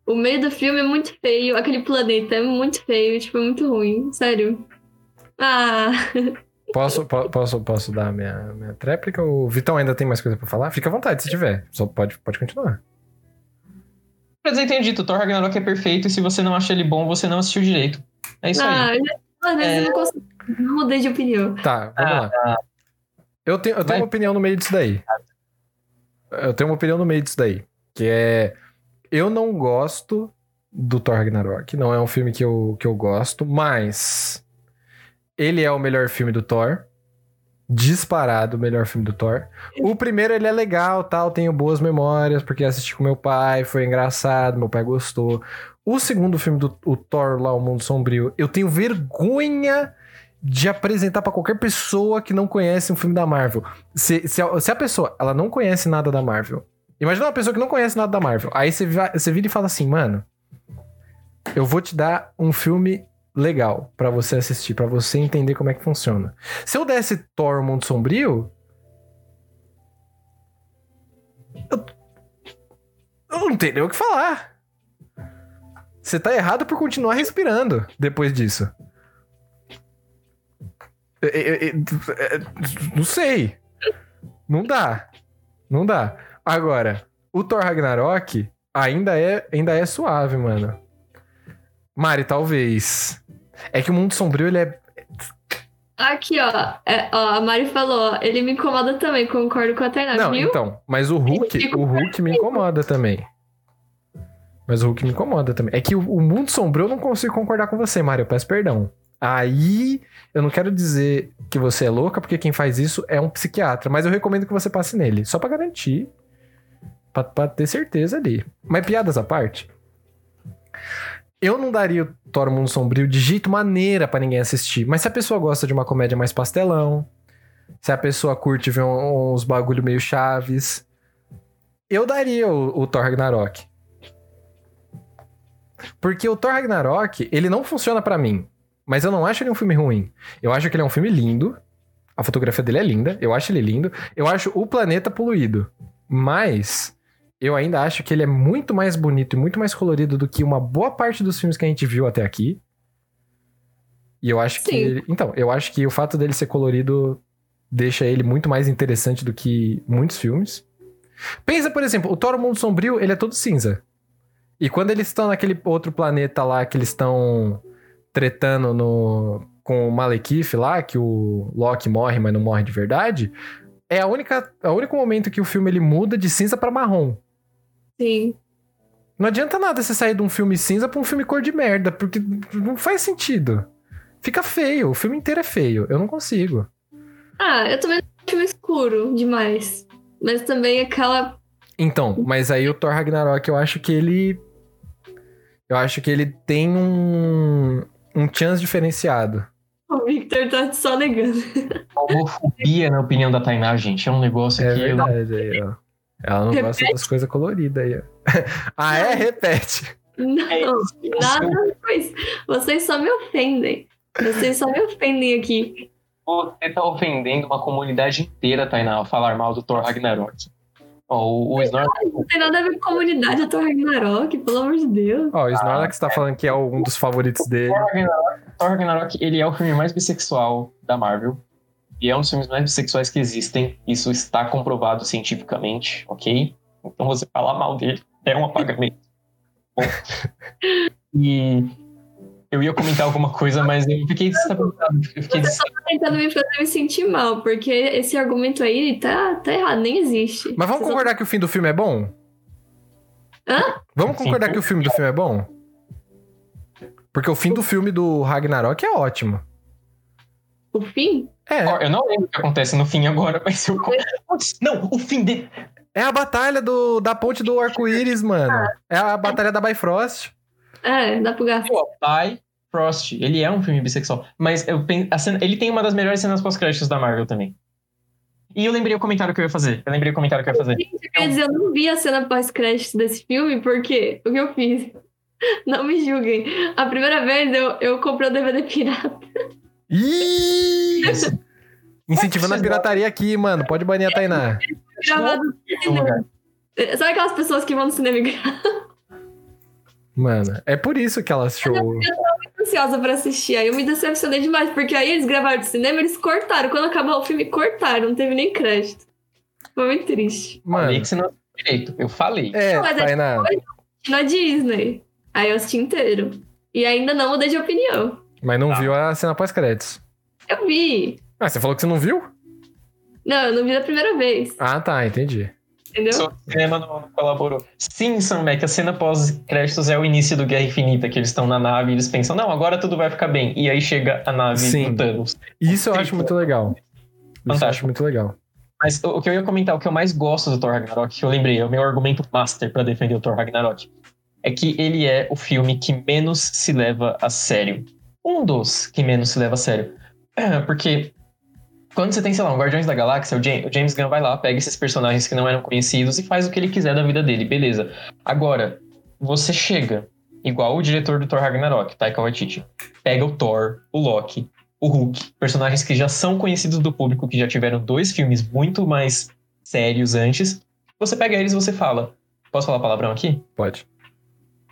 O meio do filme é muito feio. Aquele planeta é muito feio. Tipo, é muito ruim. Sério. Ah, Posso, po- posso, posso dar minha, minha tréplica? O Vitão ainda tem mais coisa pra falar? Fica à vontade se tiver. Só pode, pode continuar. Dizer, entendi. O Thor Ragnarok é perfeito e se você não acha ele bom, você não assistiu direito. É isso aí. ah, às vezes É. eu não consigo. Não mudei de opinião. Tá, vamos Ah, lá. Eu tenho, eu tenho Vai. uma opinião no meio disso daí. Eu tenho uma opinião no meio disso daí. Que é. Eu não gosto do Thor Ragnarok. Não é um filme que eu, que eu gosto, mas. Ele é o melhor filme do Thor. Disparado o melhor filme do Thor. O primeiro ele é legal, tal, tenho boas memórias, porque assisti com meu pai, foi engraçado, meu pai gostou. O segundo filme do o Thor lá, O Mundo Sombrio, eu tenho vergonha de apresentar pra qualquer pessoa que não conhece um filme da Marvel. Se, se, a, se a pessoa ela não conhece nada da Marvel, imagina uma pessoa que não conhece nada da Marvel, aí você, você vira e fala assim, mano, eu vou te dar um filme legal pra você assistir, pra você entender como é que funciona. Se eu desse Thor, O Mundo Sombrio, eu, eu não teria o que falar. Você tá errado por continuar respirando depois disso. É, é, é, é, Não sei. Não dá. Não dá. Agora, o Thor Ragnarok ainda é, ainda é suave, mano. Mari, talvez. É que o Mundo Sombrio, ele é... Aqui, ó. É, ó, a Mari falou, ó, ele me incomoda também, concordo com a Tainá, Não, viu? então. Mas o Hulk, o Hulk me incomoda também. Mas o Hulk me incomoda também. É que o, o Mundo Sombrio eu não consigo concordar com você, Mari. Eu peço perdão. Aí, eu não quero dizer que você é louca, porque quem faz isso é um psiquiatra. Mas eu recomendo que você passe nele. Só pra garantir. Pra, pra ter certeza ali. Mas piadas à parte. Eu não daria o Thor Mundo Sombrio de jeito maneira pra ninguém assistir. Mas se a pessoa gosta de uma comédia mais pastelão, se a pessoa curte ver uns bagulho meio chaves, eu daria o, o Thor Ragnarok. Porque o Thor Ragnarok, ele não funciona pra mim. Mas eu não acho ele um filme ruim. Eu acho que ele é um filme lindo. A fotografia dele é linda. Eu acho ele lindo. Eu acho o planeta poluído. Mas eu ainda acho que ele é muito mais bonito e muito mais colorido do que uma boa parte dos filmes que a gente viu até aqui. E eu acho que. Sim. ele- Então, eu acho que o fato dele ser colorido deixa ele muito mais interessante do que muitos filmes. Pensa, por exemplo, o Thor o Mundo Sombrio, ele é todo cinza. E quando eles estão naquele outro planeta lá que eles estão tretando no, com o Malekith lá, que o Loki morre, mas não morre de verdade, é a única, é o único momento que o filme ele muda de cinza pra marrom. Sim. Não adianta nada você sair de um filme cinza pra um filme cor de merda, porque não faz sentido. Fica feio, o filme inteiro é feio. Eu não consigo. Ah, eu também acho filme escuro demais. Mas também aquela. Então, mas aí o Thor Ragnarok, eu acho que ele. Eu acho que ele tem um. Um chance diferenciado. O Victor tá só negando. Homofobia, na opinião da Tainá, gente, é um negócio É que eu não verdade aí, ó. Ela não gosta das coisas coloridas aí, ó. ah, é? Repete. Não, É isso. nada isso. Vocês só me ofendem. Vocês só me ofendem aqui. Você tá ofendendo uma comunidade inteira, Tainá, ao falar mal do Thor Ragnarok. Ó, o, o Snorlax Não tem nada a ver com comunidade, eu tô Ragnarok, pelo amor de Deus. Ó, o Snorlax tá falando que é um dos favoritos dele. Thor Ragnarok, Thor Ragnarok, ele é o filme mais bissexual da Marvel. E é um dos filmes mais bissexuais que existem. Isso está comprovado cientificamente, ok? Então você falar mal dele é um apagamento. Bom. E eu ia comentar alguma coisa, mas eu fiquei desestabilizado. Eu fiquei Você só tá tentando me fazer me sentir mal, porque esse argumento aí tá, tá errado, nem existe. Mas vamos Você só- concordar que o fim do filme é bom? Hã? Vamos Sim. concordar que o filme do filme é bom? Porque o fim do filme do Ragnarok é ótimo. O fim? É. Ó, eu não lembro o que acontece no fim agora, mas eu. Não, o fim dele. É a batalha do, da ponte do arco-íris, mano. É a batalha da Bifrost. É, dá pro gato. Pô, Pai Frost, ele é um filme bissexual. Mas eu cena- ele tem uma das melhores cenas pós-créditos da Marvel também. E eu lembrei o comentário que eu ia fazer. Eu lembrei o comentário que eu ia fazer. Gente, eu queria dizer, eu não vi a cena pós-créditos desse filme, porque o que eu fiz? Não me julguem. A primeira vez eu, eu comprei o DVD pirata. Ih! Incentivando a pirataria aqui, mano. Pode banir a Tainá. Gravado no cinema. Sabe aquelas pessoas que vão no cinema e gravam? Mano, é por isso que ela achou. ansiosa pra assistir. Aí eu me decepcionei demais, porque aí eles gravaram de cinema, eles cortaram. Quando acabou o filme, cortaram, não teve nem crédito. Foi muito triste. Falei Mano, que você não direito. Eu falei. é, Mas é Tainá. Na Disney. Aí eu assisti inteiro. E ainda não mudei de opinião. Mas não viu a cena pós-créditos. Eu vi. Ah, você falou que você não viu? Não, eu não vi da primeira vez. Ah, tá, entendi. Entendeu? Só o cinema não colaborou. Sim, Sam Mac, a cena pós-créditos é o início do Guerra Infinita, que eles estão na nave e eles pensam, não, agora tudo vai ficar bem. E aí chega a nave Sim. do Thanos. Isso eu acho muito legal. Isso eu acho Fantástico. muito legal. Mas o que eu ia comentar, o que eu mais gosto do Thor Ragnarok, que eu lembrei, é o meu argumento master pra defender o Thor Ragnarok, é que ele é o filme que menos se leva a sério. Um dos que menos se leva a sério. Porque quando você tem, sei lá, um Guardiões da Galáxia, o James, Gunn vai lá, pega esses personagens que não eram conhecidos e faz o que ele quiser da vida dele, beleza. Agora, você chega, igual o diretor do Thor Ragnarok, Taika Waititi, pega o Thor, o Loki, o Hulk, personagens que já são conhecidos do público, que já tiveram dois filmes muito mais sérios antes. Você pega eles e você fala. Posso falar palavrão aqui? Pode.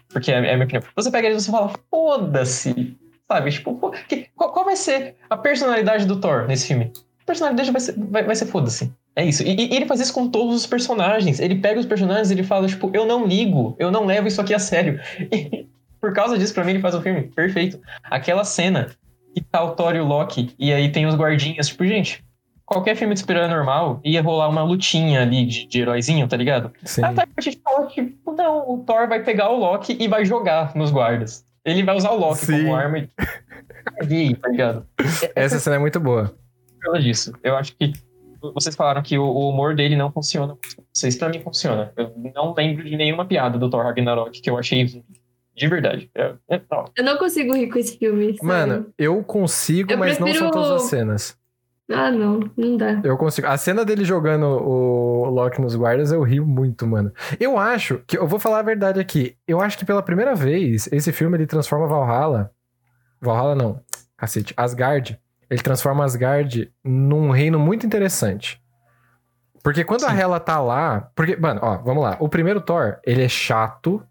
Porque é, é a minha opinião. Você pega eles e você fala, foda-se. Sabe? Tipo, qual vai ser a personalidade do Thor nesse filme? A personalidade vai ser, vai, vai ser foda-se. É isso. E, e ele faz isso com todos os personagens. Ele pega os personagens e ele fala, tipo, eu não ligo, eu não levo isso aqui a sério. E por causa disso, pra mim, ele faz o filme perfeito. Aquela cena que tá o Thor e o Loki, e aí tem os guardinhas, tipo, gente, qualquer filme de super-herói normal ia rolar uma lutinha ali de, de heróizinho, tá ligado? Sim. Ah, tá, a gente fala, tipo, não, o Thor vai pegar o Loki e vai jogar nos guardas. Ele vai usar o Loki Sim. como arma e. Tá ligado? Essa cena é muito boa. Causa disso. Eu acho que vocês falaram que o, humor dele não funciona. Vocês pra mim funciona. Eu não lembro de nenhuma piada do Thor Ragnarok que eu achei ruim. de verdade. É, é, Eu não consigo rir com esse filme. sabe? Mano, eu consigo, Eu mas não são prefiro- todas as cenas. Ah, não. Não dá. Eu consigo. A cena dele jogando o Loki nos guardas, eu rio muito, mano. Eu acho que. Eu vou falar a verdade aqui. Eu acho que pela primeira vez, esse filme ele transforma Valhalla. Valhalla não. Cacete. Asgard. Ele transforma Asgard num reino muito interessante. Porque quando a Sim. Hela tá lá. Porque, mano, ó, vamos lá. O primeiro Thor, ele é chato.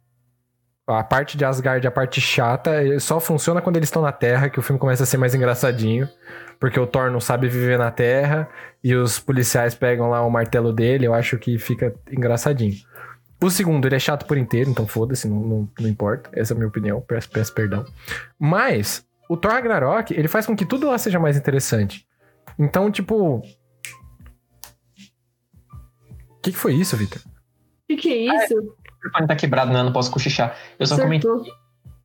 A parte de Asgard, a parte chata, ele só funciona quando eles estão na Terra, que o filme começa a ser mais engraçadinho. Porque o Thor não sabe viver na Terra e os policiais pegam lá o martelo dele, eu acho que fica engraçadinho. O segundo, ele é chato por inteiro, então foda-se, não, não, não importa. Essa é a minha opinião, peço, peço perdão. Mas, o Thor Ragnarok, ele faz com que tudo lá seja mais interessante. Então, tipo. O que, que foi isso, Vitor? O que, que é isso? O microfone tá quebrado, né? Eu não posso cochichar. Eu só comentei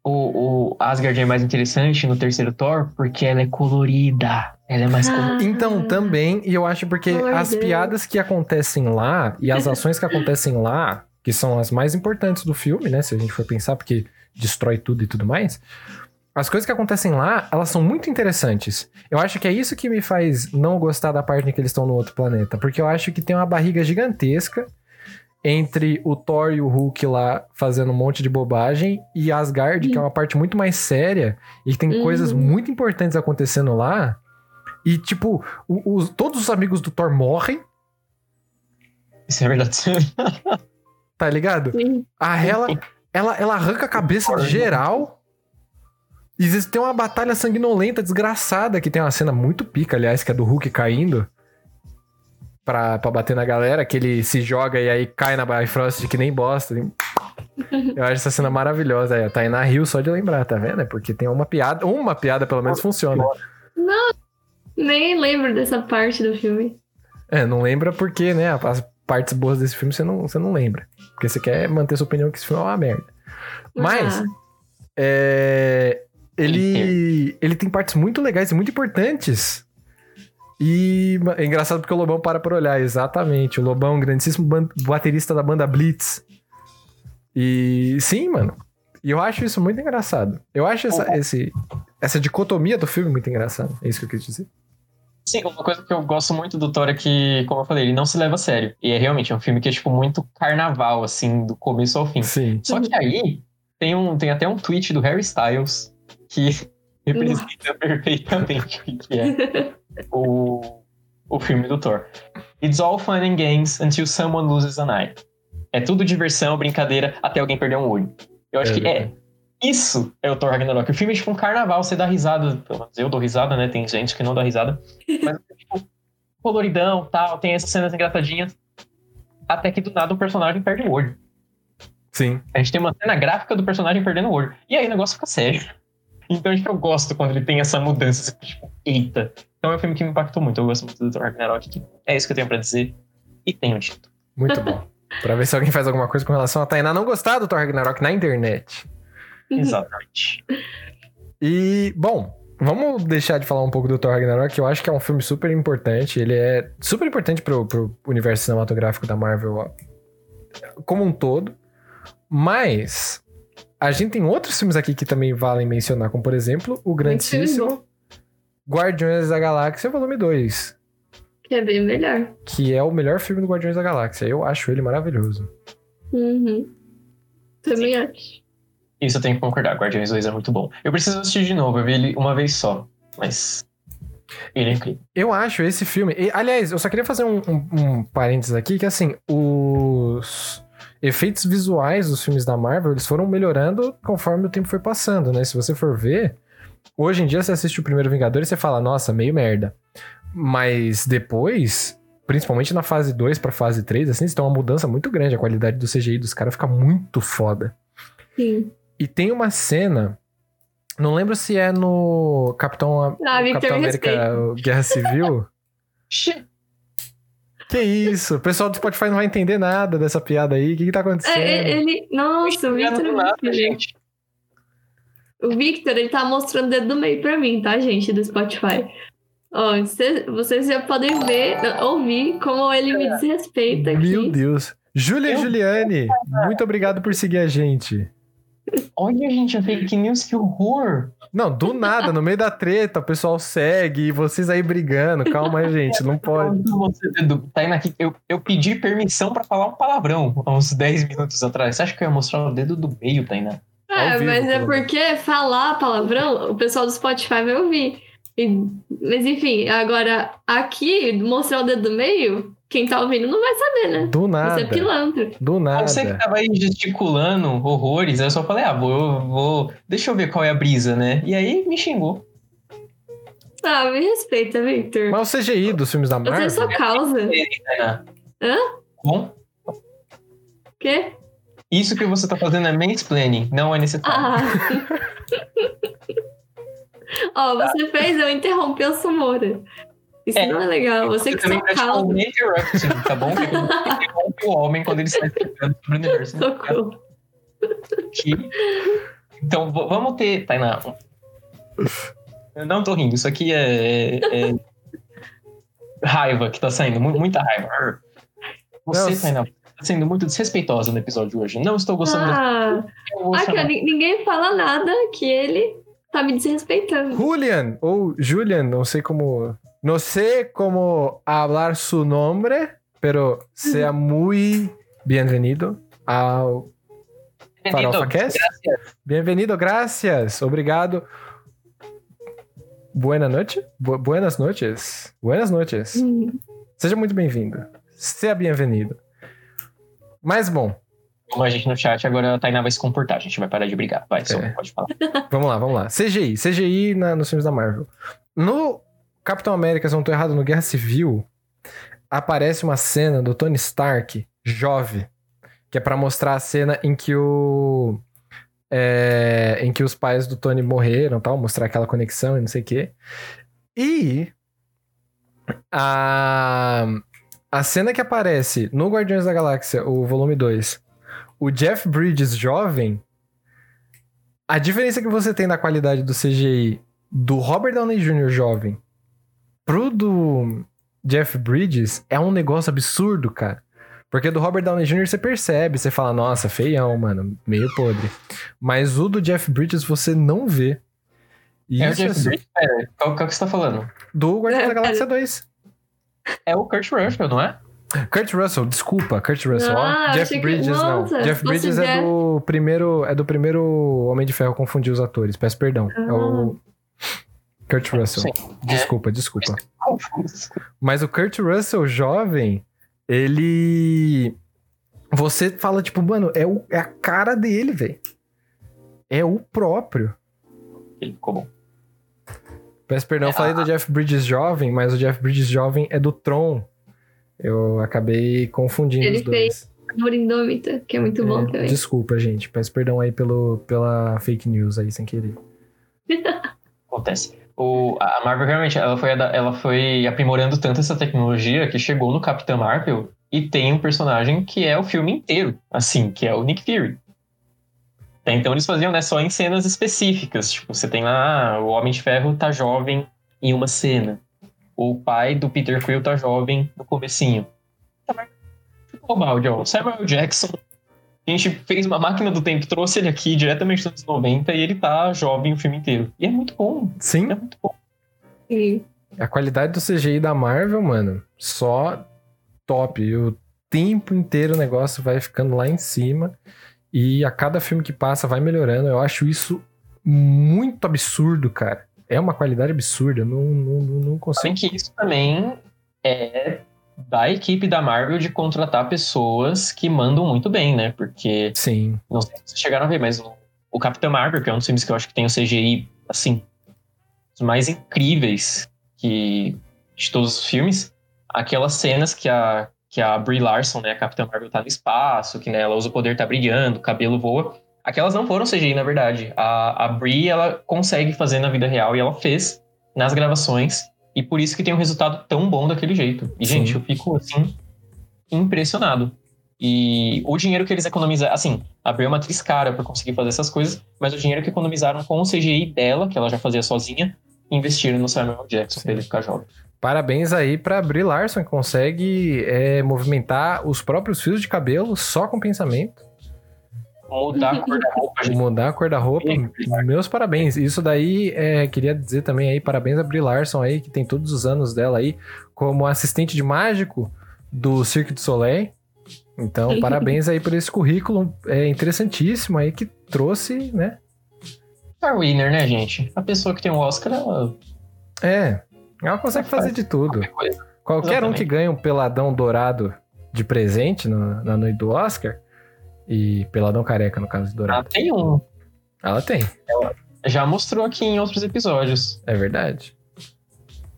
o, o Asgard é mais interessante no terceiro Thor porque ela é colorida. Ela é mais Ah. colorida. Então, também, e eu acho porque as Deus. piadas que acontecem lá e as ações que acontecem lá, que são as mais importantes do filme, né? Se a gente for pensar, porque destrói tudo e tudo mais. As coisas que acontecem lá, elas são muito interessantes. Eu acho que é isso que me faz não gostar da parte em que eles estão no outro planeta. Porque eu acho que tem uma barriga gigantesca entre o Thor e o Hulk lá fazendo um monte de bobagem e Asgard, que é uma parte muito mais séria e que tem Uhum. coisas muito importantes acontecendo lá. E, tipo, o- os- todos os amigos do Thor morrem, Isso é verdade. tá ligado? Sim. A Hela, ela, ela arranca a cabeça de geral. E vezes tem uma batalha sanguinolenta, desgraçada, que tem uma cena muito pica, aliás, que é do Hulk caindo pra, pra bater na galera, que ele se joga e aí cai na Bifrost que nem bosta. assim. Eu acho essa cena maravilhosa. Aí, a Tainá riu só de lembrar, tá vendo? É porque tem uma piada, uma piada pelo menos funciona. Nem lembro dessa parte do filme. É, não lembra porque, né, as partes boas desse filme você não, você não lembra. Porque você quer manter sua opinião que esse filme é uma merda. Mas, Ah, é, ele, ele tem partes muito legais e muito importantes. E é engraçado porque o Lobão para por olhar, exatamente. O Lobão, um grandíssimo baterista da banda Blitz. E sim, mano. E eu acho isso muito engraçado. Eu acho essa, esse, essa dicotomia do filme muito engraçada. É isso que eu quis dizer. Sim, uma coisa que eu gosto muito do Thor é que, como eu falei, ele não se leva a sério. E é realmente é um filme que é, tipo, muito carnaval, assim, do começo ao fim. Sim. Só que aí tem, um, tem até um tweet do Harry Styles que representa perfeitamente o que é o, o filme do Thor. It's all fun and games until someone loses an eye. É tudo diversão, brincadeira, até alguém perder um olho. Eu acho É que é. Isso é o Thor Ragnarok. O filme é tipo um carnaval, você dá risada. Pelo menos eu dou risada, né? Tem gente que não dá risada. Mas é tipo, coloridão tal, tem essas cenas engraçadinhas. Até que do nada o personagem perde o olho. Sim. A gente tem uma cena gráfica do personagem perdendo o olho. E aí o negócio fica sério. Então tipo, eu gosto quando ele tem essa mudança. Fica, tipo, eita. Então é um filme que me impactou muito. Eu gosto muito do Thor Ragnarok. que É isso que eu tenho pra dizer. E tenho dito. Muito bom. pra ver se alguém faz alguma coisa com relação a Tainá não gostar do Thor Ragnarok na internet. Exatamente. E, bom, vamos deixar de falar um pouco do Thor Ragnarok, que eu acho que é um filme super importante. Ele é super importante pro, pro universo cinematográfico da Marvel como um todo. Mas a gente tem outros filmes aqui que também valem mencionar, como por exemplo, o grandíssimo Guardiões da Galáxia Volume 2, Que é bem melhor. que é o melhor filme do Guardiões da Galáxia. Eu acho ele maravilhoso. Uhum. Também acho. Isso eu tenho que concordar. Guardiões 2 é muito bom. Eu preciso assistir de novo. Eu vi ele uma vez só. Mas. Ele é incrível. Eu acho esse filme. e, aliás, eu só queria fazer um, um, um parênteses aqui, que assim, os efeitos visuais dos filmes da Marvel, eles foram melhorando conforme o tempo foi passando, né? Se você for ver, hoje em dia você assiste o primeiro Vingador e você fala, nossa, meio merda. Mas depois, principalmente na fase 2 pra fase 3, assim, você tem uma mudança muito grande. A qualidade do CGI dos caras fica muito foda. Sim. E tem uma cena. Não lembro se é no Capitão, Ah, Capitão América Guerra Civil. que isso? O pessoal do Spotify não vai entender nada dessa piada aí. O que, que tá acontecendo? É, é, ele. Nossa, o Victor. do é nada, muito gente. O Victor, ele tá mostrando o dedo do meio pra mim, tá, gente, do Spotify. Ó, cê- vocês já podem ver, ouvir como ele me desrespeita aqui. Meu Deus. Júlia Eu- Juliane, muito obrigado por seguir a gente. Olha, gente, a fake news, que horror. Não, do nada, no meio da treta, o pessoal segue e vocês aí brigando. Calma aí, gente, não pode. Aqui, eu, eu pedi permissão pra falar um palavrão há uns 10 minutos atrás. Você acha que eu ia mostrar o dedo do meio, Tainá? É, Ao vivo, mas é porque falar palavrão, o pessoal do Spotify vai ouvir. E- mas enfim, agora aqui, mostrar o dedo do meio, quem tá ouvindo não vai saber, né? Do Você nada. é pilantra. Do nada. Você que tava aí gesticulando horrores, eu só falei, ah, vou, vou. Deixa eu ver qual é a brisa, né? E aí me xingou. Ah, me respeita, Victor. Mas o CGI dos filmes da Eu tenho Marvel. sua causa. Hã? Bom, Quê? isso que você tá fazendo é mansplaining, não é necessário. Ah. Ó, você fez eu interromper o Sumora. Isso É. não é legal. Você que também sua praticou causa. um interrupting, tá bom? Interrompe o homem quando ele está explicando sobre o universo. Socorro. aqui. Então, vamos ter, Tainá. Eu não tô rindo, isso aqui é, é- é raiva que tá saindo, mu- muita raiva. Você, Tainá, tá sendo muito desrespeitosa no episódio de hoje. Não estou gostando da Ah, ni- ninguém fala nada que ele tá me desrespeitando. Julian, ou Julian, não sei como. No sé como hablar su nombre, pero sea muy bienvenido ao Farofa Cast. Bem-vindo, gracias. Obrigado. Buena noite. Bu- buenas noches. Buenas noches. Seja muito bem-vindo. Seja bem-vindo. Mas bom, Como a gente no chat, agora a Tainá vai se comportar. A gente vai parar de brigar. Vai, só É. pode falar. vamos lá, vamos lá. CGI. CGI na- nos filmes da Marvel. No Capitão América, se não tô errado, no Guerra Civil, aparece uma cena do Tony Stark, jovem, que é pra mostrar a cena em que o. é, em que os pais do Tony morreram tal, mostrar aquela conexão e não sei o quê. E a, a cena que aparece no Guardiões da Galáxia, o volume 2, o Jeff Bridges jovem, a diferença que você tem na qualidade do CGI do Robert Downey Jr. jovem pro do Jeff Bridges é um negócio absurdo, cara. Porque do Robert Downey Jr. você percebe, você fala, nossa, feião, mano, meio podre. Mas o do Jeff Bridges você não vê. E É o Jeff assim, Bridges? Pera, qual, qual que você tá falando? do Guardiões da É, Galáxia 2. É o Kurt Russell, não é? Kurt Russell, desculpa, Kurt Russell. ó. Ah, Jeff que- Bridges nossa, não. Jeff Bridges é do primeiro, é do primeiro Homem de Ferro, confundi os atores, peço perdão. É o Kurt Russell. Sim. Desculpa, desculpa. Mas o Kurt Russell jovem, ele você fala tipo, mano, é, o, é a cara dele, velho. É o próprio. Ele ficou bom. Peço perdão, eu falei do Jeff Bridges jovem, mas o Jeff Bridges jovem é do Tron. Eu acabei confundindo Ele os dois. Amor Indômita, que é muito bom É, também. Desculpa, gente. Peço perdão aí pelo, pela fake news aí, sem querer. Acontece. O, a Marvel realmente ela foi, ela foi aprimorando tanto essa tecnologia que chegou no Capitão Marvel e tem um personagem que é o filme inteiro, assim, que é o Nick Fury. Então eles faziam né, só em cenas específicas. Tipo, você tem lá, ah, o Homem de Ferro tá jovem em uma cena. O pai do Peter Quill tá jovem no. Ficou mal, John. Samuel Jackson. A gente fez uma máquina do tempo, trouxe ele aqui diretamente dos anos 90 e ele tá jovem o filme inteiro. E é muito bom. Sim, É muito bom. Sim. a qualidade do CGI da Marvel, mano, só top. E o tempo inteiro o negócio vai ficando lá em cima. E a cada filme que passa vai melhorando. Eu acho isso muito absurdo, cara. É uma qualidade absurda. eu Não, não, não, consigo. Sabem que isso também é da equipe da Marvel de contratar pessoas que mandam muito bem, né? Porque, Sim. não sei se vocês chegaram a ver, mas o, o Capitão Marvel, que é um dos filmes que eu acho que tem o CGI, assim, os mais incríveis que de todos os filmes, aquelas cenas que a, que a Brie Larson, né, a Capitã Marvel tá no espaço, que né, ela usa o poder, tá brilhando, o cabelo voa, aquelas não foram CGI, na verdade. A, a Brie, ela consegue fazer na vida real e ela fez nas gravações, e por isso que tem um resultado tão bom daquele jeito. E, Sim. gente, eu fico, assim, impressionado. E o dinheiro que eles economizaram, assim, a Brie é uma atriz cara pra conseguir fazer essas coisas, mas o dinheiro que economizaram com o CGI dela, que ela já fazia sozinha, investiram no Samuel Jackson pra ele ficar jovem. Parabéns aí pra Brie Larson, que consegue é, movimentar os próprios fios de cabelo só com pensamento. Mudar a cor da roupa, gente. Mudar a cor da roupa. Meus parabéns. Isso daí, é, queria dizer também aí, parabéns a Brie Larson aí, que tem todos os anos dela aí, como assistente de mágico do Cirque du Soleil. Então, parabéns aí por esse currículo é, interessantíssimo aí, que trouxe, né? Star winner, né, gente? A pessoa que tem um Oscar, ela É, ela consegue fazer de tudo. qualquer. Qualquer um que ganha um peladão dourado de presente no- na noite do Oscar, e peladão careca, no caso de dourado, tem um. ela tem, Já mostrou aqui em outros episódios. é verdade.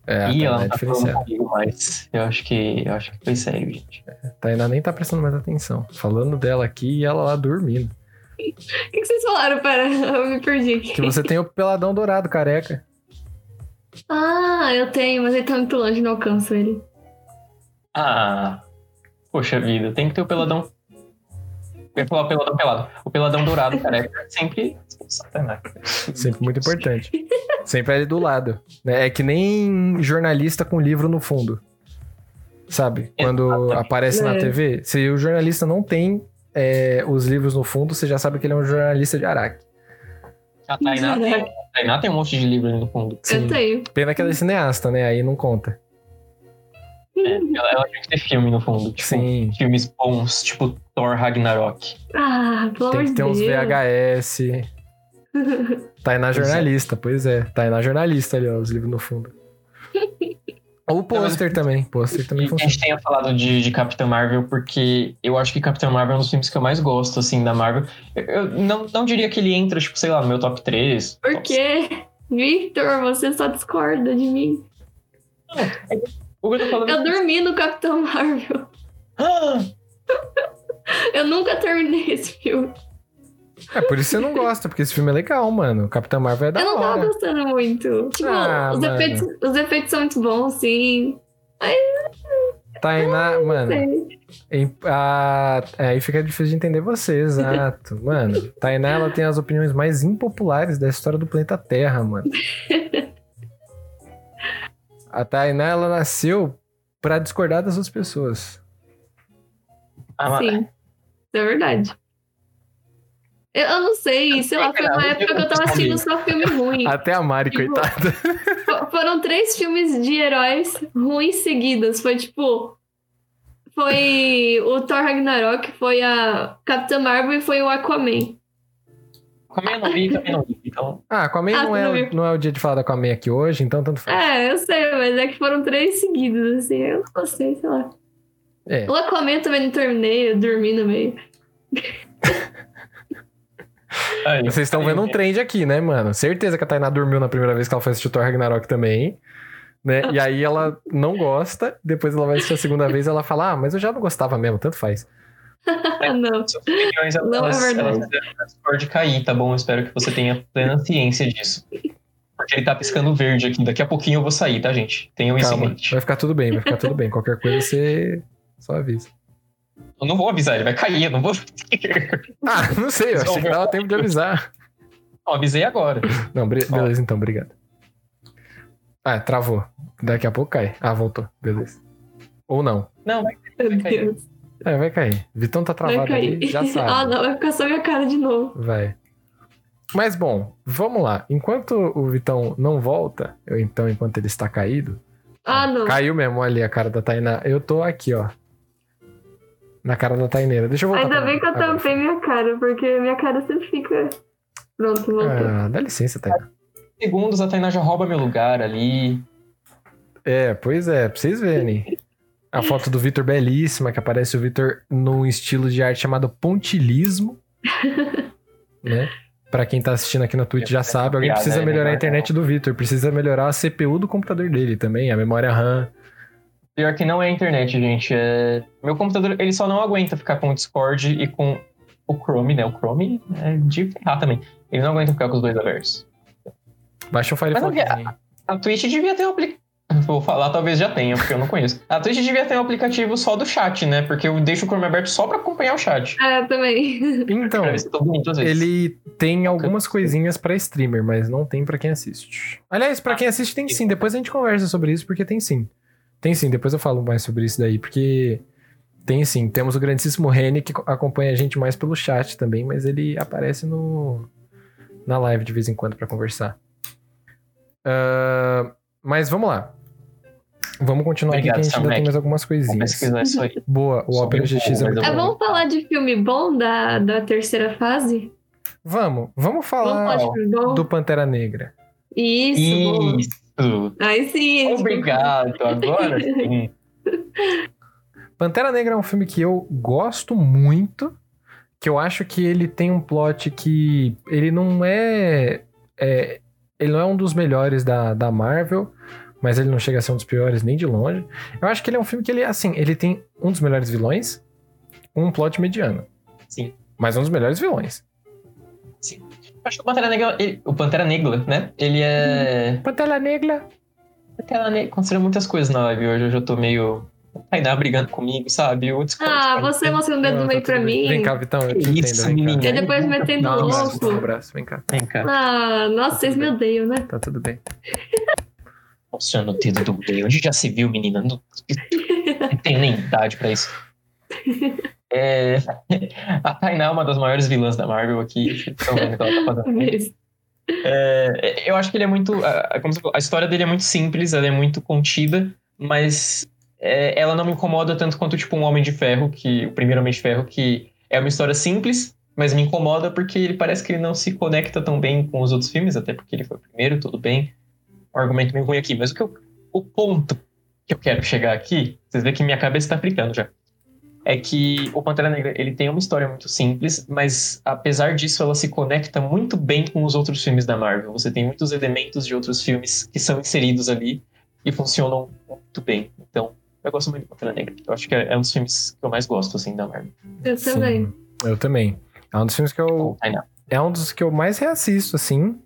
É, a Ih, ela é tá falando comigo mais. Eu acho que. Eu acho que foi sério, gente. Tainá nem tá prestando mais atenção. Falando dela aqui e ela lá dormindo. O que, que vocês falaram? Pera, eu me perdi aqui. Que você tem o peladão dourado careca. Ah, eu tenho, mas ele tá muito longe, não alcanço ele. Ah. Poxa vida, tem que ter o peladão. Eu ia falar o peladão pelado. O peladão dourado, careca, sempre. Satanás. Sempre muito importante. Sempre ali do lado. né? É que nem jornalista com livro no fundo. Sabe? Quando Exatamente. aparece na É. TV, se o jornalista não tem é, os livros no fundo, você já sabe que ele é um jornalista de Araque. A Tainá, tem, a Tainá tem um monte de livro ali no fundo. Eu tenho. Pena que ela é cineasta, né? Aí não conta. É, ela, ela tem que ter filme no fundo. Tipo, Sim. filmes bons, tipo Thor Ragnarok. Ah, pelo Tem que ter uns Deus. VHS. Tainá Pois é. jornalista, pois é. Tainá jornalista ali, ó, os livros no fundo. Ou o pôster também. Pôster também que a funciona. gente tenha falado de, de Capitã Marvel, porque eu acho que Capitã Marvel é um dos filmes que eu mais gosto, assim, da Marvel. Eu, eu não, não diria que ele entra, tipo, sei lá, no meu top 3. Por top quê? Victor, você só discorda de mim. Que eu tô falando Eu dormi no Capitão Marvel. Ah! Eu nunca terminei esse filme. É por isso que você não gosta, porque esse filme é legal, mano. Capitão Marvel é da eu não tava hora. gostando muito. Tipo, Ah, os, mano. efeitos, os efeitos são muito bons, sim. Tainá, mano, Sei. em- a- aí fica difícil de entender você, exato. Mano, Tainá, ela tem as opiniões mais impopulares da história do planeta Terra, mano. A Tainá, ela nasceu pra discordar das outras pessoas. Ah, Sim. É verdade. Eu, eu não sei, sei lá, foi uma época que eu tava assistindo só filme ruim. Até a Mari, Tipo, coitada. Fo- Foram três filmes de heróis ruins seguidos. Foi tipo. Foi o Thor Ragnarok, foi a Capitã Marvel e foi o Aquaman. Aquaman não vi, também não vi. Então, Ah, Aquaman Ah, não, é, não é o dia de falar da Aquaman aqui hoje, então tanto faz. É, eu sei, mas é que foram três seguidos, assim. Eu não gostei, sei lá. É. O Aquaman também não terminei, eu dormi no meio. aí, Vocês estão vendo um trend aqui, né, mano? Certeza que a Tainá dormiu na primeira vez que ela foi assistir o Thor Ragnarok também. Né? E aí ela não gosta, depois ela vai assistir a segunda vez e ela fala: Ah, mas eu já não gostava mesmo, tanto faz. Ah, não. Suas opiniões, elas, Não é verdade. elas Discord cair, tá bom? Eu espero que você tenha plena ciência disso. Porque ele tá piscando verde aqui. Daqui a pouquinho eu vou sair, tá, gente? Tenham isso em mente. vai ficar tudo bem, vai ficar tudo bem. Qualquer coisa você só avisa. Eu não vou avisar, ele vai cair, eu não vou. Ah, não sei, eu achei que dava tempo de avisar. Ó, avisei agora. Não, beleza então, obrigado. Ah, travou. Daqui a pouco cai. Ah, voltou. Beleza. Ou não. Não, vai Meu Vai cair. É, vai cair. Vitão tá Vai travado cair. ali, já sabe. ah, não, vai ficar só minha cara de novo. Vai. Mas bom, vamos lá. Enquanto o Vitão não volta, eu então, enquanto ele está caído. Ah, não. Caiu mesmo ali a cara da Tainá. Eu tô aqui, ó. Na cara da Taineira. Deixa eu voltar. Ainda bem que eu agora. tampei minha cara, porque minha cara sempre fica. Pronto, voltou. Ah, dá licença, Tainá. segundos a Tainá já rouba meu lugar ali. É, pois é, pra vocês verem. A foto do Vitor belíssima, que aparece o Vitor num estilo de arte chamado pontilismo. né? Pra quem tá assistindo aqui na Twitch já sabe, alguém Piada, precisa melhorar a internet do Vitor, precisa melhorar a CPU do computador dele também, a memória RAM. Pior que não é a internet, gente. É... Meu computador, ele só não aguenta ficar com o Discord e com o Chrome, né? O Chrome é de ferrar também. Ele não aguenta ficar com os dois abertos. Baixa o Firefox. aí. A Twitch devia ter um aplicativo. Vou falar, talvez já tenha, porque eu não conheço. A Twitch devia ter um aplicativo só do chat, né? Porque eu deixo o Chrome aberto só pra acompanhar o chat. É, também. Então, ele tem algumas coisinhas pra streamer, mas não tem pra quem assiste. Aliás, pra quem assiste tem sim. Depois a gente conversa sobre isso, porque tem sim. Tem sim, depois eu falo mais sobre isso daí, porque tem sim. Temos o grandíssimo Reni que acompanha a gente mais pelo chat também, mas ele aparece no na live de vez em quando pra conversar. Ah, mas vamos lá. Vamos continuar Obrigado, aqui que a gente ainda tem mais algumas coisinhas. Boa, o Só Opera GX é muito É, bom. vamos falar de filme bom da, da terceira fase? Vamos, vamos Vamos falar bom? do Pantera Negra. Isso. boa. Isso. Aí sim. Obrigado. Agora sim. Pantera Negra é um filme que eu gosto muito, que eu acho que ele tem um plot que ele não é, é- ele não é um dos melhores da, da Marvel, mas ele não chega a ser um dos piores nem de longe. Eu acho que ele é um filme que ele assim, ele tem um dos melhores vilões, um plot mediano, Sim. mas um dos melhores vilões. Eu acho que o Pantera Negra, ele- o Pantera Negra, né? Ele é. Pantera Negra. Pantera Negra. Aconteceram muitas coisas na live hoje. Hoje eu tô meio. Tainá brigando comigo, sabe? Eu discordo. Ah, você mostrou o dedo no meio tá pra mim. Vem cá, Vitão, eu te entendo. isso, vem menina? E depois metendo um abraço, louco. um abraço, vem cá. Vem cá. Ah, nossa, vocês me odeiam, né? Tá tudo bem. Mostrando o dedo do meio. Onde já se viu, menina? Não, não tenho nem idade pra isso. É, a Tainá é uma das maiores vilãs da Marvel aqui. Estão vendo o que ela tá fazendo. Mas- É, eu acho que ele é muito. Falou, a história dele é muito simples, ela é muito contida, mas é, ela não me incomoda tanto quanto tipo um Homem de Ferro, que o primeiro Homem de Ferro, que é uma história simples, mas me incomoda porque ele parece que ele não se conecta tão bem com os outros filmes, até porque ele foi o primeiro, tudo bem. Um argumento meio ruim aqui, mas o que eu, o ponto que eu quero chegar aqui, vocês veem que minha cabeça tá fricando já. É que o Pantera Negra, ele tem uma história muito simples, mas apesar disso, ela se conecta muito bem com os outros filmes da Marvel. Você tem muitos elementos de outros filmes que são inseridos ali e funcionam muito bem. Então, eu gosto muito de Pantera Negra. Eu acho que é é um dos filmes que eu mais gosto, assim, da Marvel. Eu também. Sim, eu também. É um dos filmes que eu. É um dos que eu mais reassisto, assim.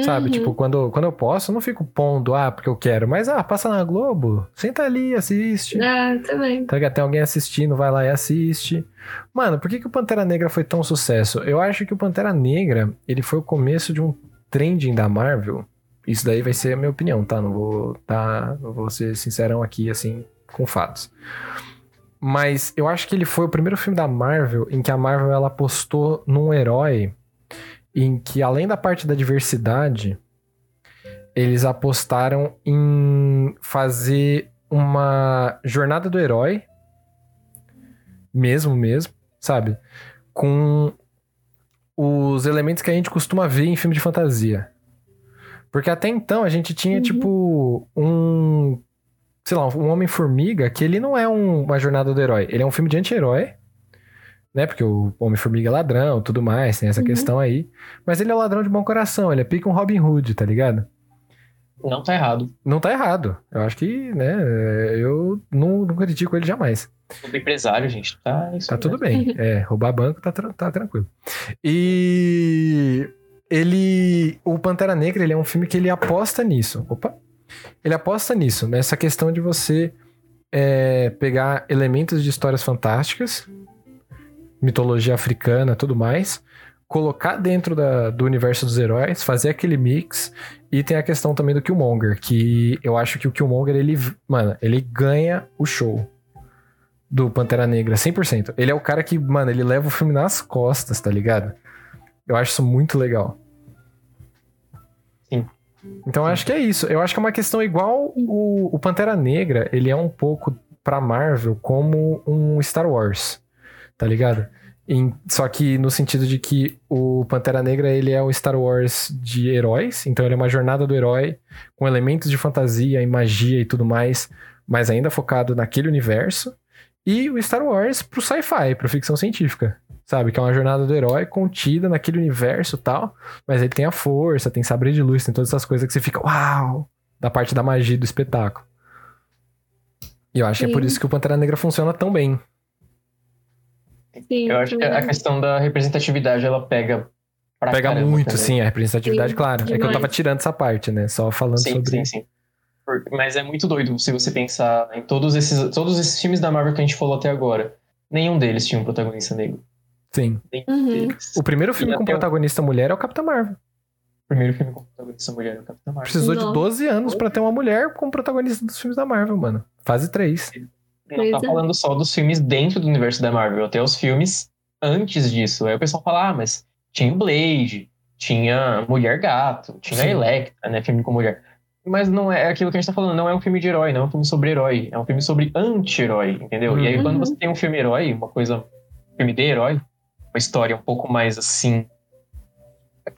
Sabe? Uhum. Tipo, quando, quando eu posso, eu não fico pondo, ah, porque eu quero. Mas, ah, passa na Globo. Senta ali, assiste. Ah, também. Tá? Tem alguém assistindo, vai lá e assiste. Mano, por que, que o Pantera Negra foi tão sucesso? Eu acho que o Pantera Negra, ele foi o começo de um trending da Marvel. Isso daí vai ser a minha opinião, tá? Não vou, tá? Não vou ser sincerão aqui, assim, com fatos. Mas eu acho que ele foi o primeiro filme da Marvel em que a Marvel ela apostou num herói em que, além da parte da diversidade, eles apostaram em fazer uma jornada do herói, mesmo, mesmo, sabe? Com os elementos que a gente costuma ver em filme de fantasia. Porque até então a gente tinha, Uhum. tipo, um. Sei lá, um Homem-Formiga que ele não é um- uma jornada do herói. Ele é um filme de anti-herói, né? Porque o Homem-Formiga é ladrão tudo mais, tem essa Uhum. questão aí. Mas ele é um ladrão de bom coração, ele é pica um Robin Hood, tá ligado? Não tá errado. Não tá errado. Eu acho que, né, eu não, não critico ele jamais. Todo empresário, gente, tá isso Tá tudo bem. É, roubar banco tá, tra- tá tranquilo. E ele. O Pantera Negra, ele é um filme que ele aposta nisso. Opa! Ele aposta nisso, nessa questão de você é, pegar elementos de histórias fantásticas, mitologia africana tudo mais, colocar dentro da- do universo dos heróis, fazer aquele mix. E tem a questão também do Killmonger, que eu acho que o Killmonger, ele, mano, ele ganha o show do Pantera Negra, 100%. Ele é o cara que, mano, ele leva o filme nas costas, tá ligado? Eu acho isso muito legal. Sim. Então eu acho que é isso. Eu acho que é uma questão igual o, o Pantera Negra, ele é um pouco pra Marvel como um Star Wars, tá ligado? Em- só que no sentido de que o Pantera Negra ele é o Star Wars de heróis, então ele é uma jornada do herói com elementos de fantasia e magia e tudo mais, mas ainda focado naquele universo. E o Star Wars pro sci-fi, pro ficção científica. Sabe? Que é uma jornada do herói contida naquele universo e tal. Mas ele tem a força, tem sabre de luz, tem todas essas coisas que você fica, uau! Da parte da magia do espetáculo. E eu acho que é por Sim. isso que o Pantera Negra funciona tão bem. Sim, Eu acho que a questão da representatividade, ela pega pra Pega caramba muito, também. sim, a representatividade, Sim, claro. É que eu demais. tava tirando essa parte, né? Só falando Sim, sobre. sim, sim. Mas é muito doido se você pensar em todos esses, todos esses filmes da Marvel que a gente falou até agora. Nenhum deles tinha um protagonista negro. Sim. Uhum. O primeiro filme com o- protagonista mulher é o Capitão Marvel. O primeiro filme com protagonista mulher é o Capitão Marvel. Precisou de Nossa. 12 anos pra ter uma mulher como protagonista dos filmes da Marvel, mano. Fase 3. Não tá é. falando só dos filmes dentro do universo da Marvel, até os filmes antes disso. Aí o pessoal fala, ah, mas tinha o Blade, tinha Mulher Gato, tinha Sim. Electra, né? Filme com mulher. Mas não é aquilo que a gente tá falando, não é um filme de herói, não é um filme sobre herói, é um filme sobre anti-herói, entendeu? E aí Uhum. quando você tem um filme herói, uma coisa, um filme de herói, uma história um pouco mais assim.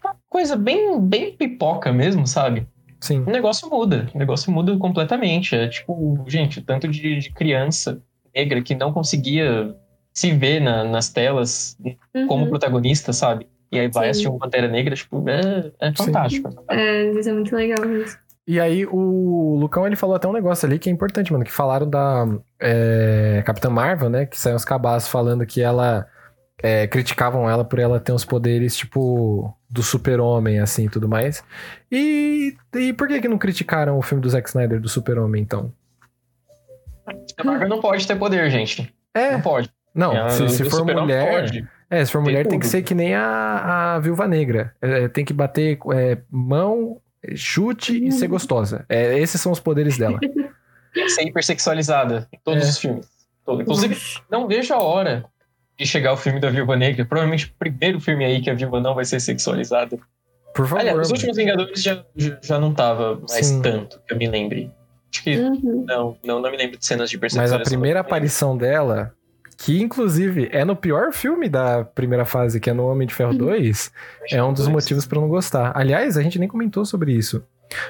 Uma coisa bem, bem pipoca mesmo, sabe? Sim. o negócio muda. O negócio muda completamente. É tipo, gente, o tanto de, de criança negra que não conseguia se ver na- nas telas como Uhum. protagonista, sabe? E aí vai Sim. assistir um Pantera Negra, tipo, é, é Sim. fantástico. É, isso é muito legal mesmo. E aí o Lucão ele falou até um negócio ali que é importante, mano, que falaram da é, Capitã Marvel, né? Que saiu os cabaços falando que ela é, criticavam ela por ela ter uns poderes tipo do super-homem, assim, e tudo mais. E, e por que que não criticaram o filme do Zack Snyder do super-homem, então? A Marvel não pode ter poder, gente. É, Não pode. não, É, se, se for mulher... pode. É, se for Tem mulher tem que tudo. ser que nem a, a Viúva Negra. É, tem que bater é, mão, chute e ser gostosa. É, esses são os poderes dela. Tem que ser hipersexualizada em todos É. os filmes. Todo. Inclusive, não vejo a hora de chegar o filme da Viúva Negra. Provavelmente o primeiro filme aí que a Viúva não vai ser sexualizada. Por favor. Aliás, os últimos Vingadores já, já não tava mais Sim. tanto, que eu me lembre. Acho que Uhum. não, não, não me lembro de cenas de Mas hipersexualização. a primeira aparição dela, que inclusive é no pior filme da primeira fase, que é no Homem de Ferro 2, Negra. é um dos motivos pra eu não gostar. Aliás, a gente nem comentou sobre isso.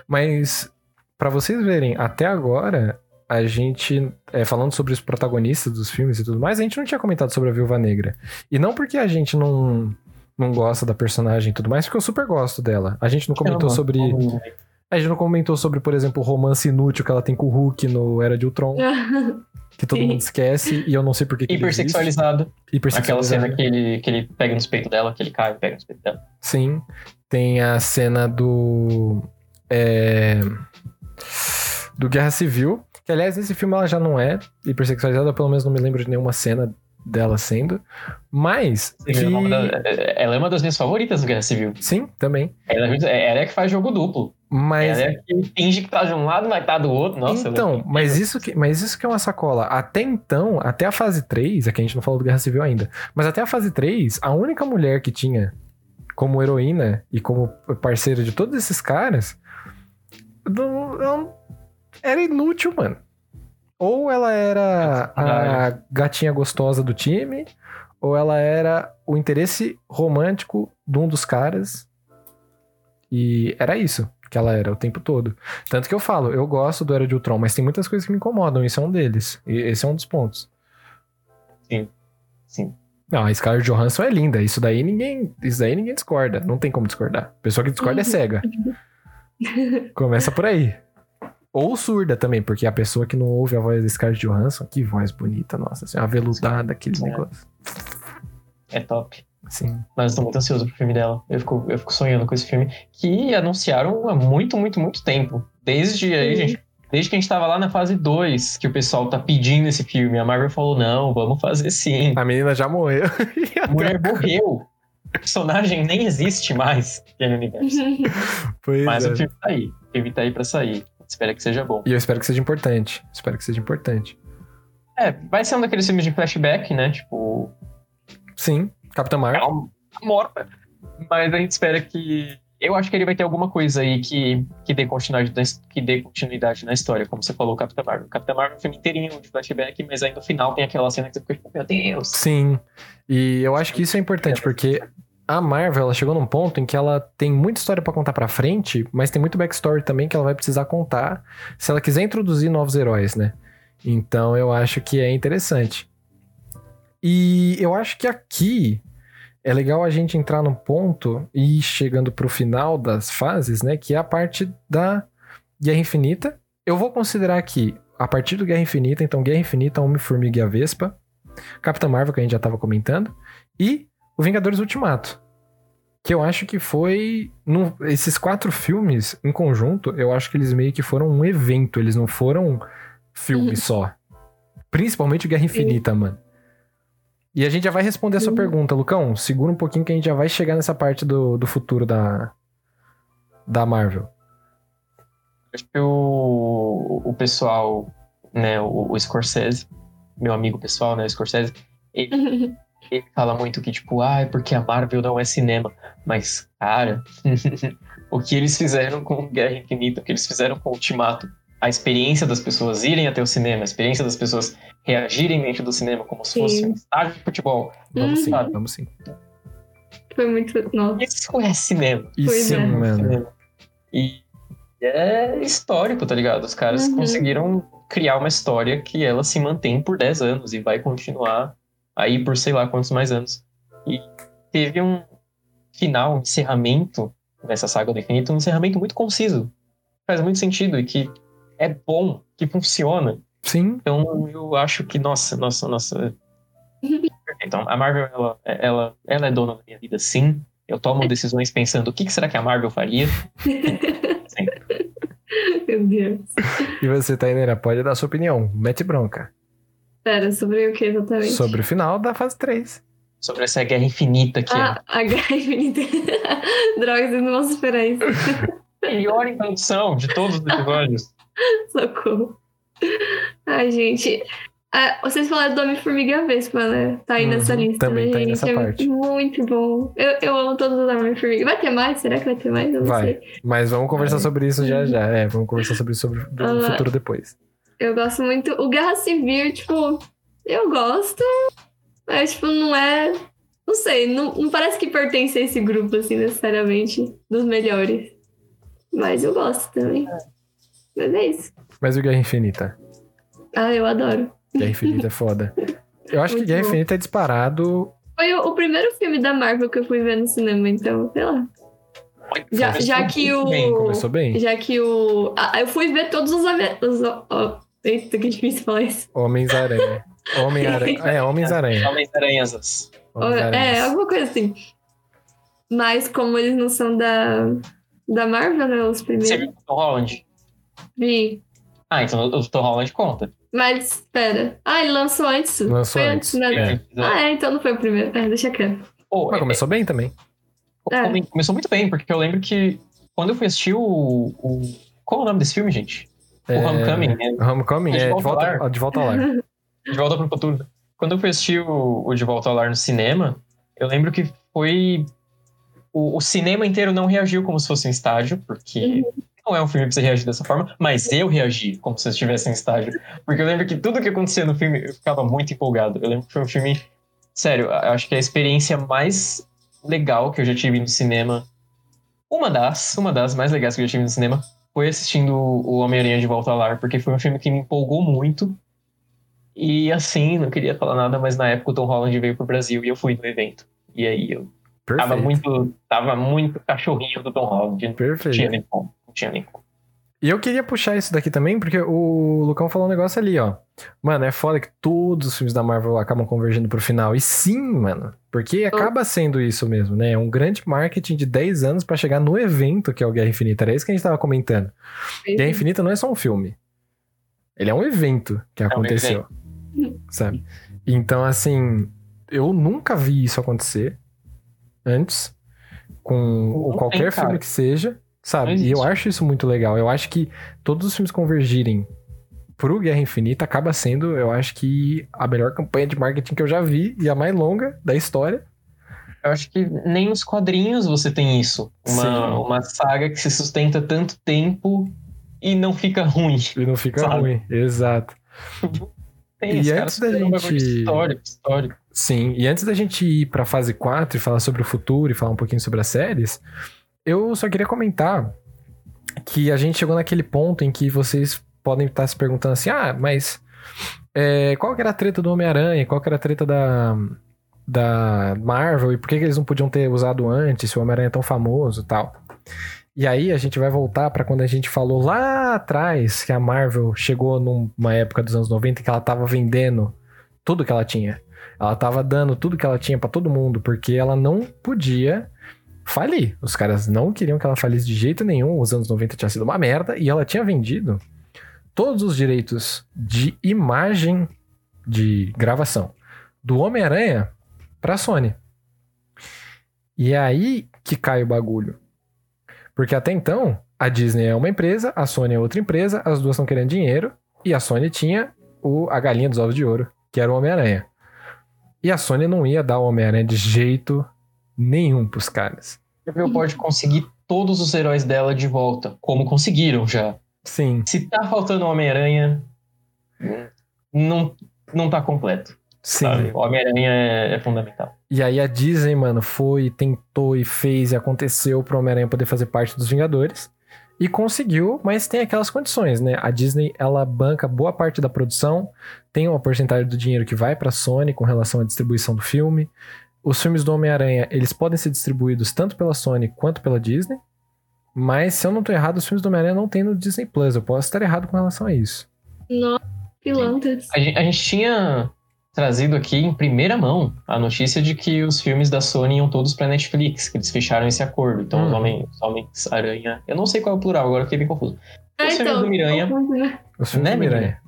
Mas, pra vocês verem, até agora, a gente, é, falando sobre os protagonistas dos filmes e tudo mais, a gente não tinha comentado sobre a Viúva Negra. E não porque a gente não, não gosta da personagem e tudo mais, porque eu super gosto dela. A gente não comentou Não, sobre. A gente não comentou sobre, por exemplo, o romance inútil que ela tem com o Hulk no Era de Ultron, que todo Sim. mundo esquece, e eu não sei por que. existe. Hipersexualizado. Aquela Hipersexualizado. cena que ele, que ele pega nos peitos dela, que ele cai e pega nos peitos dela. Sim. Tem a cena do. É, do Guerra Civil. Que, aliás, nesse filme ela já não é hipersexualizada, pelo menos não me lembro de nenhuma cena dela sendo. Mas. Sim, que- é uma da- Ela é uma das minhas favoritas do Guerra Civil. Sim, também. Ela, ela é que faz jogo duplo. Mas. Ela é que finge que tá de um lado, mas tá do outro. Nossa, é então, mas isso, que, mas isso que é uma sacola. Até então, até a fase 3, é que a gente não falou do Guerra Civil ainda, mas até a fase 3, a única mulher que tinha como heroína e como parceira de todos esses caras não- não- era inútil, mano. Ou ela era a gatinha gostosa do time, ou ela era o interesse romântico de um dos caras. E era isso que ela era o tempo todo. Tanto que eu falo, eu gosto do Era de Ultron, mas tem muitas coisas que me incomodam, isso é um deles. E esse é um dos pontos. Sim. Não, a Scarlett Johansson é linda, isso daí ninguém, isso daí ninguém discorda, não tem como discordar. A pessoa que discorda é cega. Começa por aí. Ou surda também, porque a pessoa que não ouve a voz da Scarlett Johansson, que voz bonita, nossa, assim, aveludada, aquele É. negócio. É top. Sim. Mas eu tô muito ansioso pro filme dela. Eu fico, eu fico sonhando com esse filme. Que anunciaram há muito, muito, muito tempo. Desde aí, Sim. gente. Desde que a gente tava lá na fase 2, que o pessoal tá pedindo esse filme. A Marvel falou: não, vamos fazer sim. A menina já morreu. A mulher morreu. O personagem nem existe mais no universo. pois Mas é. o filme tá aí. O filme tá aí pra sair. Espero que seja bom. E eu espero que seja importante. Espero que seja importante. É, vai ser um daqueles filmes de flashback, né? Tipo, Sim, Capitã é Marvel. uma morta. Mas a gente espera que. Eu acho que ele vai ter alguma coisa aí que, que, dê, continuidade, que dê continuidade na história, como você falou, Capitã Marvel. Capitã Marvel é um filme inteirinho de flashback, mas aí no final tem aquela cena que você fica tipo, meu Deus. Sim. E eu acho que isso é importante, porque a Marvel, ela chegou num ponto em que ela tem muita história pra contar pra frente, mas tem muito backstory também que ela vai precisar contar se ela quiser introduzir novos heróis, né? Então eu acho que é interessante. E eu acho que aqui é legal a gente entrar num ponto e ir chegando pro final das fases, né? Que é a parte da Guerra Infinita. Eu vou considerar aqui, a partir do Guerra Infinita, então Guerra Infinita, Homem-Formiga e a Vespa. Capitã Marvel, que a gente já tava comentando, e o Vingadores Ultimato. Que eu acho que foi. no- esses quatro filmes, em conjunto, eu acho que eles meio que foram um evento, eles não foram filmes só. Principalmente o Guerra Infinita, mano. E a gente já vai responder a sua Sim. pergunta, Lucão. Segura um pouquinho que a gente já vai chegar nessa parte do, do futuro da, da Marvel. Acho que o, o pessoal, né, o, o Scorsese, meu amigo pessoal, né, o Scorsese, ele fala muito que, tipo, ah, é porque a Marvel não é cinema. Mas, cara, o que eles fizeram com Guerra Infinita, o que eles fizeram com Ultimato, a experiência das pessoas irem até o cinema, a experiência das pessoas reagirem dentro do cinema como se Sim. fosse um estádio de futebol. Vamos sim, Uhum. vamos sim. Foi muito. Nossa. Isso é cinema. Sim, é. mano. Cinema. E é histórico, tá ligado? Os caras Uhum. conseguiram criar uma história que ela se mantém por 10 anos e vai continuar aí por sei lá quantos mais anos. E teve um final, um encerramento nessa saga do infinito, um encerramento muito conciso. Faz muito sentido e que é bom, que funciona. Sim, Então eu acho que, nossa, nossa, nossa. Então, a Marvel, ela, ela, ela é dona da minha vida, sim. Eu tomo decisões pensando o que, que será que a Marvel faria. Meu Deus. e você, Tainera, pode dar sua opinião. Mete bronca. Pera, sobre o que exatamente? Sobre o final da fase 3. Sobre essa guerra infinita que Ah, a Guerra Infinita. Droga, vocês não vão superar isso. é melhor introdução de todos os episódios. Socorro. Ai, gente. Ah, vocês falaram do Homem-Formiga Vespa, né? Tá aí Uhum, nessa lista, também né, tá aí gente? nessa é parte. muito bom. Eu, eu amo todos os Homem-Formiga. Vai ter mais? Será que vai ter mais? Eu não Vai. sei. Mas vamos conversar sobre isso já já. É, vamos conversar sobre isso sobre o Ah. futuro depois. Eu gosto muito. O Guerra Civil, tipo, eu gosto, mas, tipo, não é. Não sei, não, não parece que pertence a esse grupo, assim, necessariamente, dos melhores. Mas eu gosto também. Mas é isso. Mas o Guerra Infinita? Ah, eu adoro. Guerra Infinita é foda. Eu acho que Muito Guerra bom. Infinita é disparado. Foi o, o primeiro filme da Marvel que eu fui ver no cinema, então, sei lá. Já, já que o. Bem, Começou bem. Já que o. Ah, eu fui ver todos os. os eita, que difícil falar isso. Homens-Aranha. Homem-Aranha. É, Homens-Aranha. Homens-Aranhas. É, Homens-Aranhas. alguma coisa assim. Mas como eles não são da, da Marvel, né? Os Você primeiros. viu o Tom Holland? Vi. Ah, então o Tom Holland conta. Mas, espera. Ah, ele lançou antes. Lançou foi antes, né? é. Ah, é, então não foi o primeiro. É, deixa quieto. Pô, Mas é- começou bem também. É. come- começou muito bem, porque eu lembro que quando eu fui assistir o. o... Qual é o nome desse filme, gente? O É, Homecoming, né? Homecoming, De é, de volta ao volta, lar. de volta ao lar. De Volta pro Futuro. Quando eu fui assistir o, o De Volta ao Lar no cinema, eu lembro que foi. O, o cinema inteiro não reagiu como se fosse um estádio, porque não é um filme pra você reagir dessa forma, mas eu reagi como se eu estivesse em estádio. Porque eu lembro que tudo que acontecia no filme eu ficava muito empolgado. Eu lembro que foi um filme. Sério, eu acho que é a experiência mais legal que eu já tive no cinema. Uma das, uma das mais legais que eu já tive no cinema foi assistindo o Homem-Aranha de Volta ao Lar, porque foi um filme que me empolgou muito. E assim, não queria falar nada, mas na época o Tom Holland veio pro Brasil e eu fui no evento. E aí eu Perfeito. tava muito, tava muito cachorrinho do Tom Holland. Não tinha Perfeito. nem como. Não tinha nem como. E eu queria puxar isso daqui também, porque o Lucão falou um negócio ali, ó. Mano, é foda que todos os filmes da Marvel acabam convergindo pro final. E sim, mano. Porque acaba sendo isso mesmo, né? É um grande marketing de 10 anos pra chegar no evento que é o Guerra Infinita. Era isso que a gente tava comentando. Guerra Infinita não é só um filme. Ele é um evento que um aconteceu. Sabe? Então, assim, eu nunca vi isso acontecer antes com Não qualquer tem, filme que seja, sabe? Não E eu acho isso muito legal. Eu acho que todos os filmes convergirem pro Guerra Infinita acaba sendo, eu acho que a melhor campanha de marketing que eu já vi e a mais longa da história. Eu acho que nem nos quadrinhos você tem isso. Sim. Uma, uma saga que se sustenta tanto tempo e não fica ruim. E não fica Sabe? ruim. Exato. Tem, E antes da um gente- Histórico, histórico. Sim, e antes da gente ir pra fase 4 e falar sobre o futuro e falar um pouquinho sobre as séries, eu só queria comentar que a gente chegou naquele ponto em que vocês podem estar se perguntando assim: ah, mas é, qual que era a treta do Homem-Aranha? Qual que era a treta da, da Marvel? E por que, que eles não podiam ter usado antes se o Homem-Aranha é tão famoso e tal? E aí a gente vai voltar pra quando a gente falou lá atrás que a Marvel chegou numa época dos anos 90 que ela tava vendendo tudo que ela tinha. Ela tava dando tudo que ela tinha pra todo mundo, porque ela não podia falir. Os caras não queriam que ela falisse de jeito nenhum. Os anos 90 tinha sido uma merda e ela tinha vendido todos os direitos de imagem de gravação do Homem-Aranha pra Sony. E é aí que cai o bagulho. Porque até então, a Disney é uma empresa, a Sony é outra empresa, as duas estão querendo dinheiro, e a Sony tinha o, a galinha dos ovos de ouro, que era o Homem-Aranha. E a Sony não ia dar o Homem-Aranha de jeito nenhum pros caras. A Marvel pode conseguir todos os heróis dela de volta, como conseguiram já. Sim, Se tá faltando Homem-Aranha, não, não tá completo. sim. Sabe? O Homem-Aranha é, é fundamental. E aí a Disney, mano, foi, tentou e fez e aconteceu pro Homem-Aranha poder fazer parte dos Vingadores. E conseguiu, mas tem aquelas condições, né? A Disney, ela banca boa parte da produção, tem uma porcentagem do dinheiro que vai pra Sony com relação à distribuição do filme. Os filmes do Homem-Aranha, eles podem ser distribuídos tanto pela Sony quanto pela Disney. Mas, se eu não tô errado, os filmes do Homem-Aranha não tem no Disney Plus. Eu posso estar errado com relação a isso. Nossa, pilantras. A gente, a gente tinha trazido aqui em primeira mão a notícia de que os filmes da Sony iam todos pra Netflix, que eles fecharam esse acordo. Então, os. Homens, os Homens-Aranha. Eu não sei qual é o plural, agora eu fiquei bem confuso. Ah, Os filmes do Miranha. né? Os filmes Né, do Miranha.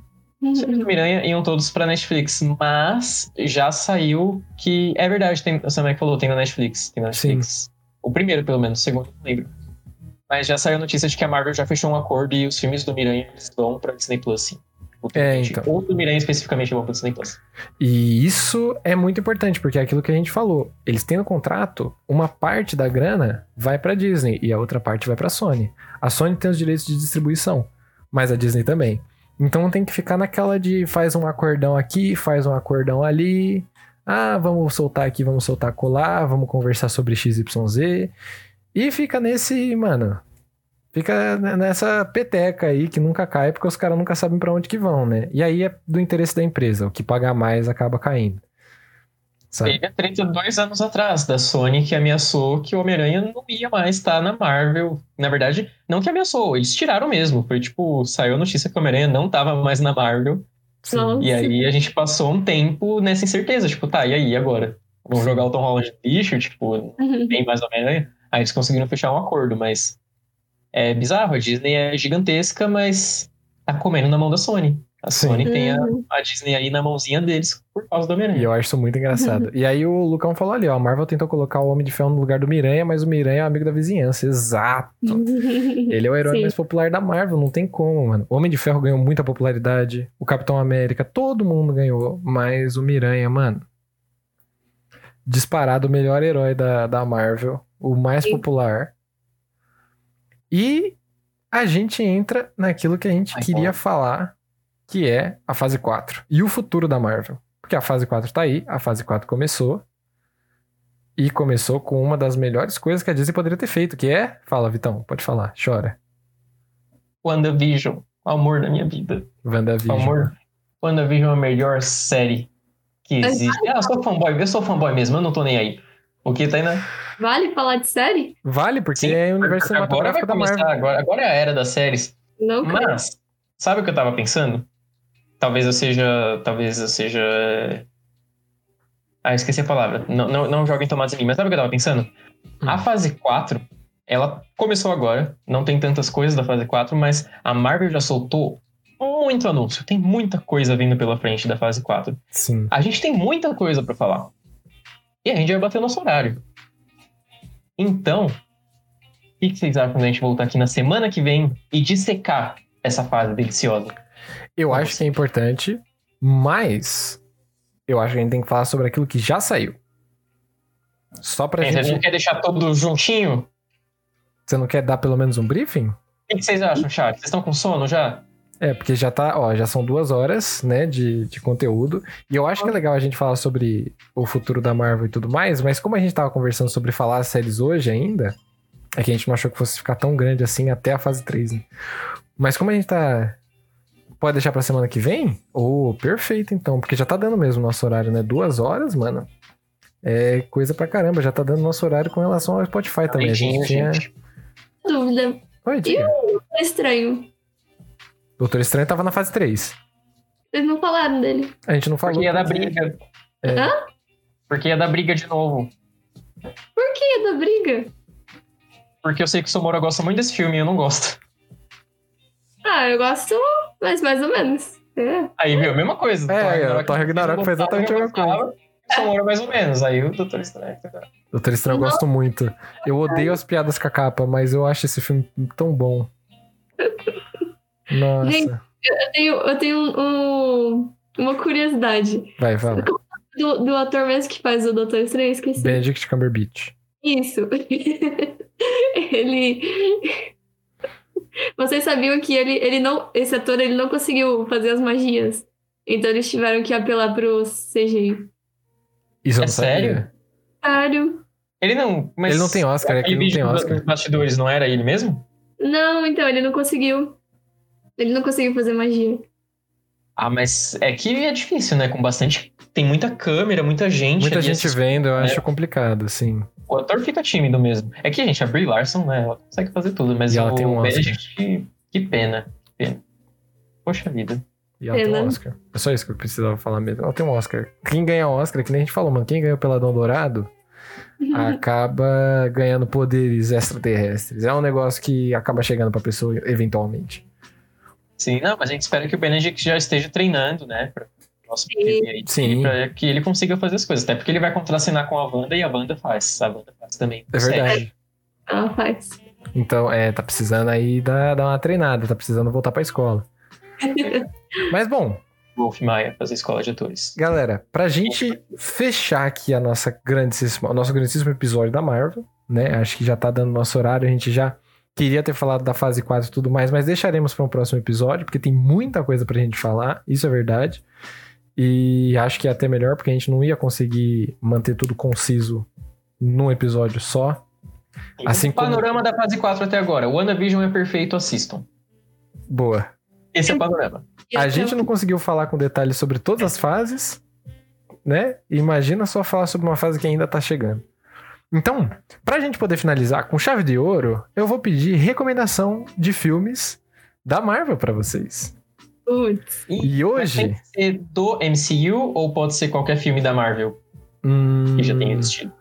Os filmes do Miranha iam todos pra Netflix, mas já saiu que. É verdade, tem, o Sam falou, tem na Netflix. Tem na Netflix. O primeiro, pelo menos, o segundo, não lembro. Mas já saiu a notícia de que a Marvel já fechou um acordo e os filmes do Miranha vão pra Disney Plus, sim. Futuramente. então. Ou do Miranha especificamente vão pra Disney Plus. E isso é muito importante, porque é aquilo que a gente falou. Eles têm no contrato, uma parte da grana vai pra Disney e a outra parte vai pra Sony. A Sony tem os direitos de distribuição, mas a Disney também. Então tem que ficar naquela de faz um acordão aqui, faz um acordão ali. Ah, vamos soltar aqui, vamos soltar colar, vamos conversar sobre XYZ. E fica nesse, mano. Fica nessa peteca aí que nunca cai, porque os caras nunca sabem pra onde que vão, né? E aí é do interesse da empresa. O que pagar mais acaba caindo. Sabe? Teve a treta dois anos atrás da Sony que ameaçou que o Homem-Aranha não ia mais estar na Marvel. Na verdade, não que ameaçou, eles tiraram mesmo. Foi tipo, saiu a notícia que o Homem-Aranha não tava mais na Marvel. Sim. E aí a gente passou um tempo nessa incerteza. Tipo, tá, e aí agora? Vamos jogar o Tom Holland lixo? Tipo, tem mais Homem-Aranha? Aí eles conseguiram fechar um acordo, mas é bizarro. A Disney é gigantesca, mas tá comendo na mão da Sony. A Sim. Sony tem a, Uhum. a Disney aí na mãozinha deles por causa do E Homem-Aranha. eu acho isso muito engraçado. e aí o Lucão falou ali, ó, a Marvel tentou colocar o Homem de Ferro no lugar do Miranha, mas o Miranha é amigo da vizinhança. Exato. Ele é o herói Sim. mais popular da Marvel, não tem como, mano. O Homem de Ferro ganhou muita popularidade, o Capitão América, todo mundo ganhou, mas o Miranha, mano, disparado o melhor herói da, da Marvel, o mais Sim. popular. E a gente entra naquilo que a gente Ai, queria bom. falar, que é a fase 4 e o futuro da Marvel. Porque a fase 4 tá aí, a fase 4 começou. E começou com uma das melhores coisas que a Disney poderia ter feito, que é. Fala, Vitão, pode falar, chora. WandaVision, o amor da minha vida. O WandaVision. amor. WandaVision é a melhor série que existe. Ah, eu sou fanboy, eu sou fanboy mesmo, eu não tô nem aí. O que tá aí na. Vale falar de série? Vale, porque Sim, é o universo porque agora vai cinematográfico da começar, Marvel. agora, agora é a era das séries. Não creio. Mas, sabe o que eu tava pensando? Talvez eu seja. Talvez eu seja. Ah, esqueci a palavra. Não, não, não joguem tomates em mim, mas sabe o que eu tava pensando? Hum. A fase 4, ela começou agora, não tem tantas coisas da fase 4, mas a Marvel já soltou muito anúncio. Tem muita coisa vindo pela frente da fase 4. Sim. A gente tem muita coisa pra falar. E a gente vai bater nosso horário. Então, o que, que vocês acham da gente voltar aqui na semana que vem e dissecar essa fase deliciosa? Eu acho que é importante, mas eu acho que a gente tem que falar sobre aquilo que já saiu. Só pra Gente, a gente gente. quer deixar tudo juntinho? Você não quer dar pelo menos um briefing? O que, que vocês acham, chat? Vocês estão com sono já? É, porque já tá, ó, já são duas horas, né, de, de conteúdo. E eu acho que é legal a gente falar sobre o futuro da Marvel e tudo mais, mas como a gente tava conversando sobre falar as séries hoje ainda, é que a gente não achou que fosse ficar tão grande assim até a fase 3, né? Mas como a gente tá. Pode deixar pra semana que vem? Oh, perfeito então, porque já tá dando mesmo o nosso horário, né? Duas horas, mano. É coisa pra caramba, já tá dando nosso horário com relação ao Spotify também. A gente tinha. Dúvida. Oi, diga. É estranho. Doutor Estranho tava na fase 3. Vocês não falaram dele. A gente não falou. Porque ia dar briga. É. Hã? Porque ia dar briga de novo. Por que é da briga? Porque eu sei que o Somora gosta muito desse filme e eu não gosto. Ah, eu gosto, mas mais ou menos. É. Aí, viu? A mesma coisa. É, o Thor Ragnarok foi exatamente a mesma coisa. O Somora mais ou menos. Aí o Doutor Estranho. tá Doutor Estranho eu gosto muito. Eu odeio as piadas com a capa, mas eu acho esse filme tão bom. Nossa. Gente, Eu tenho, eu tenho um- um- uma curiosidade. Vai, fala. Do, do ator mesmo que faz o Doutor Estranho, esqueci. Benedict Cumberbatch. Isso. ele. Vocês sabiam que ele, ele não. Esse ator ele não conseguiu fazer as magias. Então eles tiveram que apelar pro CGI. Isso É sério? Sério? Ele não. Mas Ele não tem Oscar, é que ele não tem Oscar. bastidores não era ele mesmo? Não, então, ele não conseguiu. Ele não conseguiu fazer magia. Ah, mas é que é difícil, né? Com bastante. Tem muita câmera, muita gente. Muita ali gente assistindo. vendo, eu né? acho complicado, assim. O ator fica tímido mesmo. É que, gente, a Brie Larson, né? Ela consegue fazer tudo, mas E ela o tem um Oscar. Benedict, que, pena. Que pena. Poxa vida. E ela tem um Pena. Oscar. É só isso que eu precisava falar mesmo. Ela tem um Oscar. Quem ganha Oscar, que nem a gente falou, mano, quem ganhou Peladão Dourado acaba ganhando poderes extraterrestres. É um negócio que acaba chegando pra pessoa eventualmente. Sim, não, mas a gente espera que o Benedict já esteja treinando, né? Pra nosso Sim. aí, Sim. Pra que ele consiga fazer as coisas. Até porque ele vai contracenar com a Wanda e a Wanda faz. A Wanda faz também. É verdade. Ela faz. Então, é, tá precisando aí dar, dar uma treinada, tá precisando voltar pra escola. Mas bom, Wolf Maia fazer escola de atores. galera, pra gente fechar aqui a nossa grandíssima, o nosso grandíssimo episódio da Marvel, né? Acho que já tá dando nosso horário, a gente já queria ter falado da fase 4 e tudo mais, mas deixaremos para um próximo episódio, porque tem muita coisa pra gente falar, isso é verdade. E acho que é até melhor, porque a gente não ia conseguir manter tudo conciso num episódio só. Assim o como- panorama da fase 4 até agora. O WandaVision é perfeito, assistam. Boa. Esse é o panorama. A gente não conseguiu falar com detalhes sobre todas as fases, né? Imagina só falar sobre uma fase que ainda tá chegando. Então, pra gente poder finalizar com chave de ouro, eu vou pedir recomendação de filmes da Marvel pra vocês. Putz. E tem hoje, que ser do MCU ou pode ser qualquer filme da Marvel hum, que já tenha existido?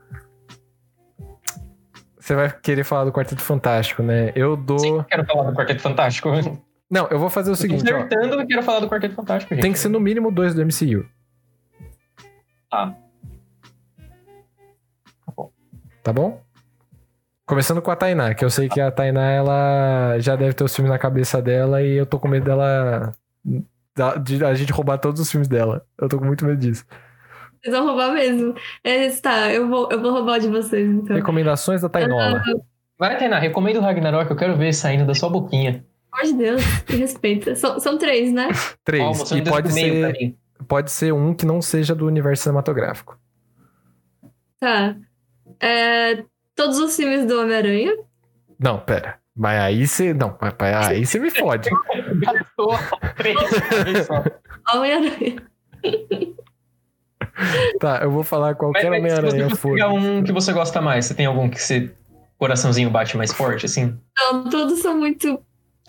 você vai querer falar do Quarteto Fantástico, né? Eu dou. Sim, quero falar do Quarteto Fantástico. Não, eu vou fazer o Eu tô seguinte, ó. acertando e quero falar do Quarteto Fantástico, gente. Tem que ser no mínimo dois do MCU. Tá. Tá bom? Começando com a Tainá, que eu sei que a Tainá ela já deve ter os filmes na cabeça dela e eu tô com medo dela. Da- de a gente roubar todos os filmes dela. Eu tô com muito medo disso. Vocês vão roubar mesmo. É, tá, eu vou, eu vou roubar de vocês, então. Recomendações da Tainola. Vai, Tainá, recomendo o Ragnarok, eu quero ver saindo da sua boquinha. Pelo amor de Deus, me respeita. São, são três, né? Três. E pode ser, pode ser um que não seja do universo cinematográfico. Tá. É, todos os filmes do Homem-Aranha. Não, pera. Mas aí você. Não, mas- mas aí você me fode. Gastou três só. Homem-Aranha. Tá, eu vou falar qualquer Homem-Aranha for. um que você gosta mais, você tem algum que você coraçãozinho bate mais forte, assim? Não, todos são muito.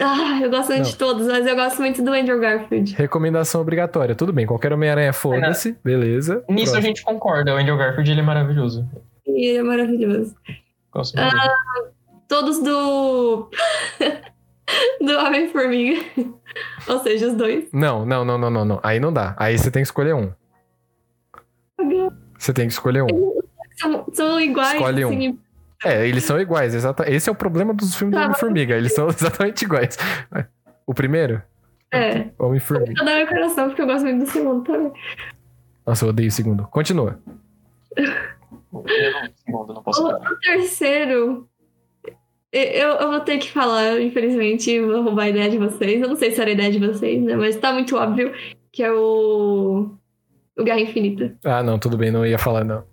Ah, eu gosto muito Não. de todos, mas eu gosto muito do Andrew Garfield. Recomendação obrigatória. Tudo bem, qualquer Homem-Aranha foda-se. Beleza. Nisso a Próximo. gente concorda, o Andrew Garfield ele é maravilhoso. Ele é maravilhoso. Gosto muito dele. Todos do. do Homem-Formiga. Ou seja, os dois. Não, não, não, não, não, não. Aí não dá. Aí você tem que escolher um. Você tem que escolher um. São, são iguais. Escolhe um. assim, É, eles são iguais, exata. Esse é o problema dos filmes do Tá. Homem-Formiga. Eles são exatamente iguais. O primeiro? É. Homem-Formiga. Eu dou meu coração porque eu gosto muito do segundo também. Nossa, eu odeio o segundo. Continua. Eu não- segundo, não posso O, falar. o terceiro. Eu, eu vou ter que falar, infelizmente, vou roubar a ideia de vocês. Eu não sei se era a ideia de vocês, né? Mas tá muito óbvio que é o. O Guerra Infinita. Ah, não, tudo bem, não ia falar, não.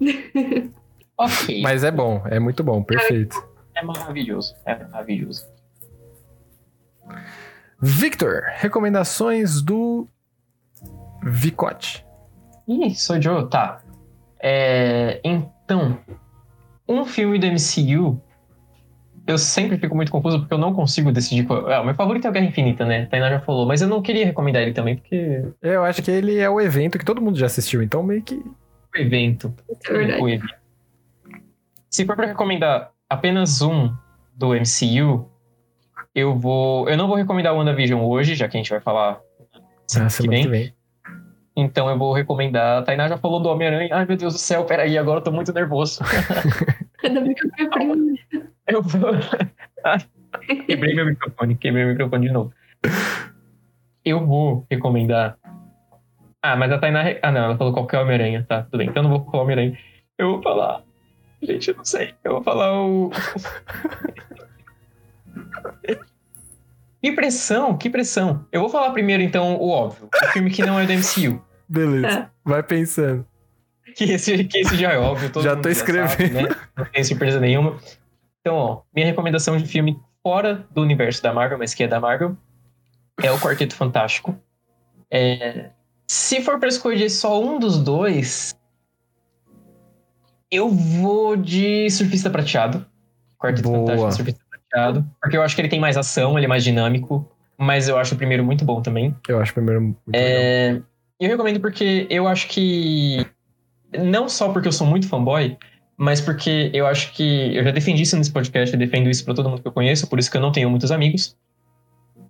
Ok, Mas é bom, é muito bom, perfeito. é maravilhoso, é maravilhoso. Victor, recomendações do Vicote. Ih, sou Joe, tá. É, então, um filme do MCU, eu sempre fico muito confuso porque eu não consigo decidir qual. Ah, o meu favorito é o Guerra Infinita, né? A Tainá já falou, mas eu não queria recomendar ele também porque Eu acho que ele é o evento que todo mundo já assistiu, então meio que. o evento. É verdade. o evento. Se for pra recomendar apenas um do MCU, eu vou. Eu não vou recomendar o WandaVision hoje, já que a gente vai falar semana Ah, que semana vem. que vem. Então eu vou recomendar. A Tainá já falou do Homem-Aranha. Ai, meu Deus do céu, peraí, agora eu tô muito nervoso. Ainda bem que eu fui. Eu vou. Quebrei meu microfone, quebrei meu microfone de novo. Eu vou recomendar. Ah, mas a Tainá. Ah, não, ela falou qualquer Homem-Aranha, tá? Tudo bem, então eu não vou falar Homem-Aranha. Eu vou falar. Gente, eu não sei. Eu vou falar o. que pressão, que pressão. Eu vou falar primeiro, então, o óbvio. O filme que não é do MCU. Beleza, Tá. vai pensando. Que esse, que esse já é óbvio. Todo Já mundo tô sabe, escrevendo. né? Não tem surpresa nenhuma. Então, ó, minha recomendação de filme fora do universo da Marvel, mas que é da Marvel, é o Quarteto Fantástico. É, se for pra escolher só um dos dois, eu vou de Surfista Prateado. Quarteto Boa. Fantástico Surfista Prateado. Porque eu acho que ele tem mais ação, ele é mais dinâmico. Mas eu acho o primeiro muito bom também. Eu acho primeiro muito. É, eu recomendo porque eu acho que. Não só porque eu sou muito fanboy, mas porque eu acho que. Eu já defendi isso nesse podcast, eu defendo isso pra todo mundo que eu conheço, por isso que eu não tenho muitos amigos.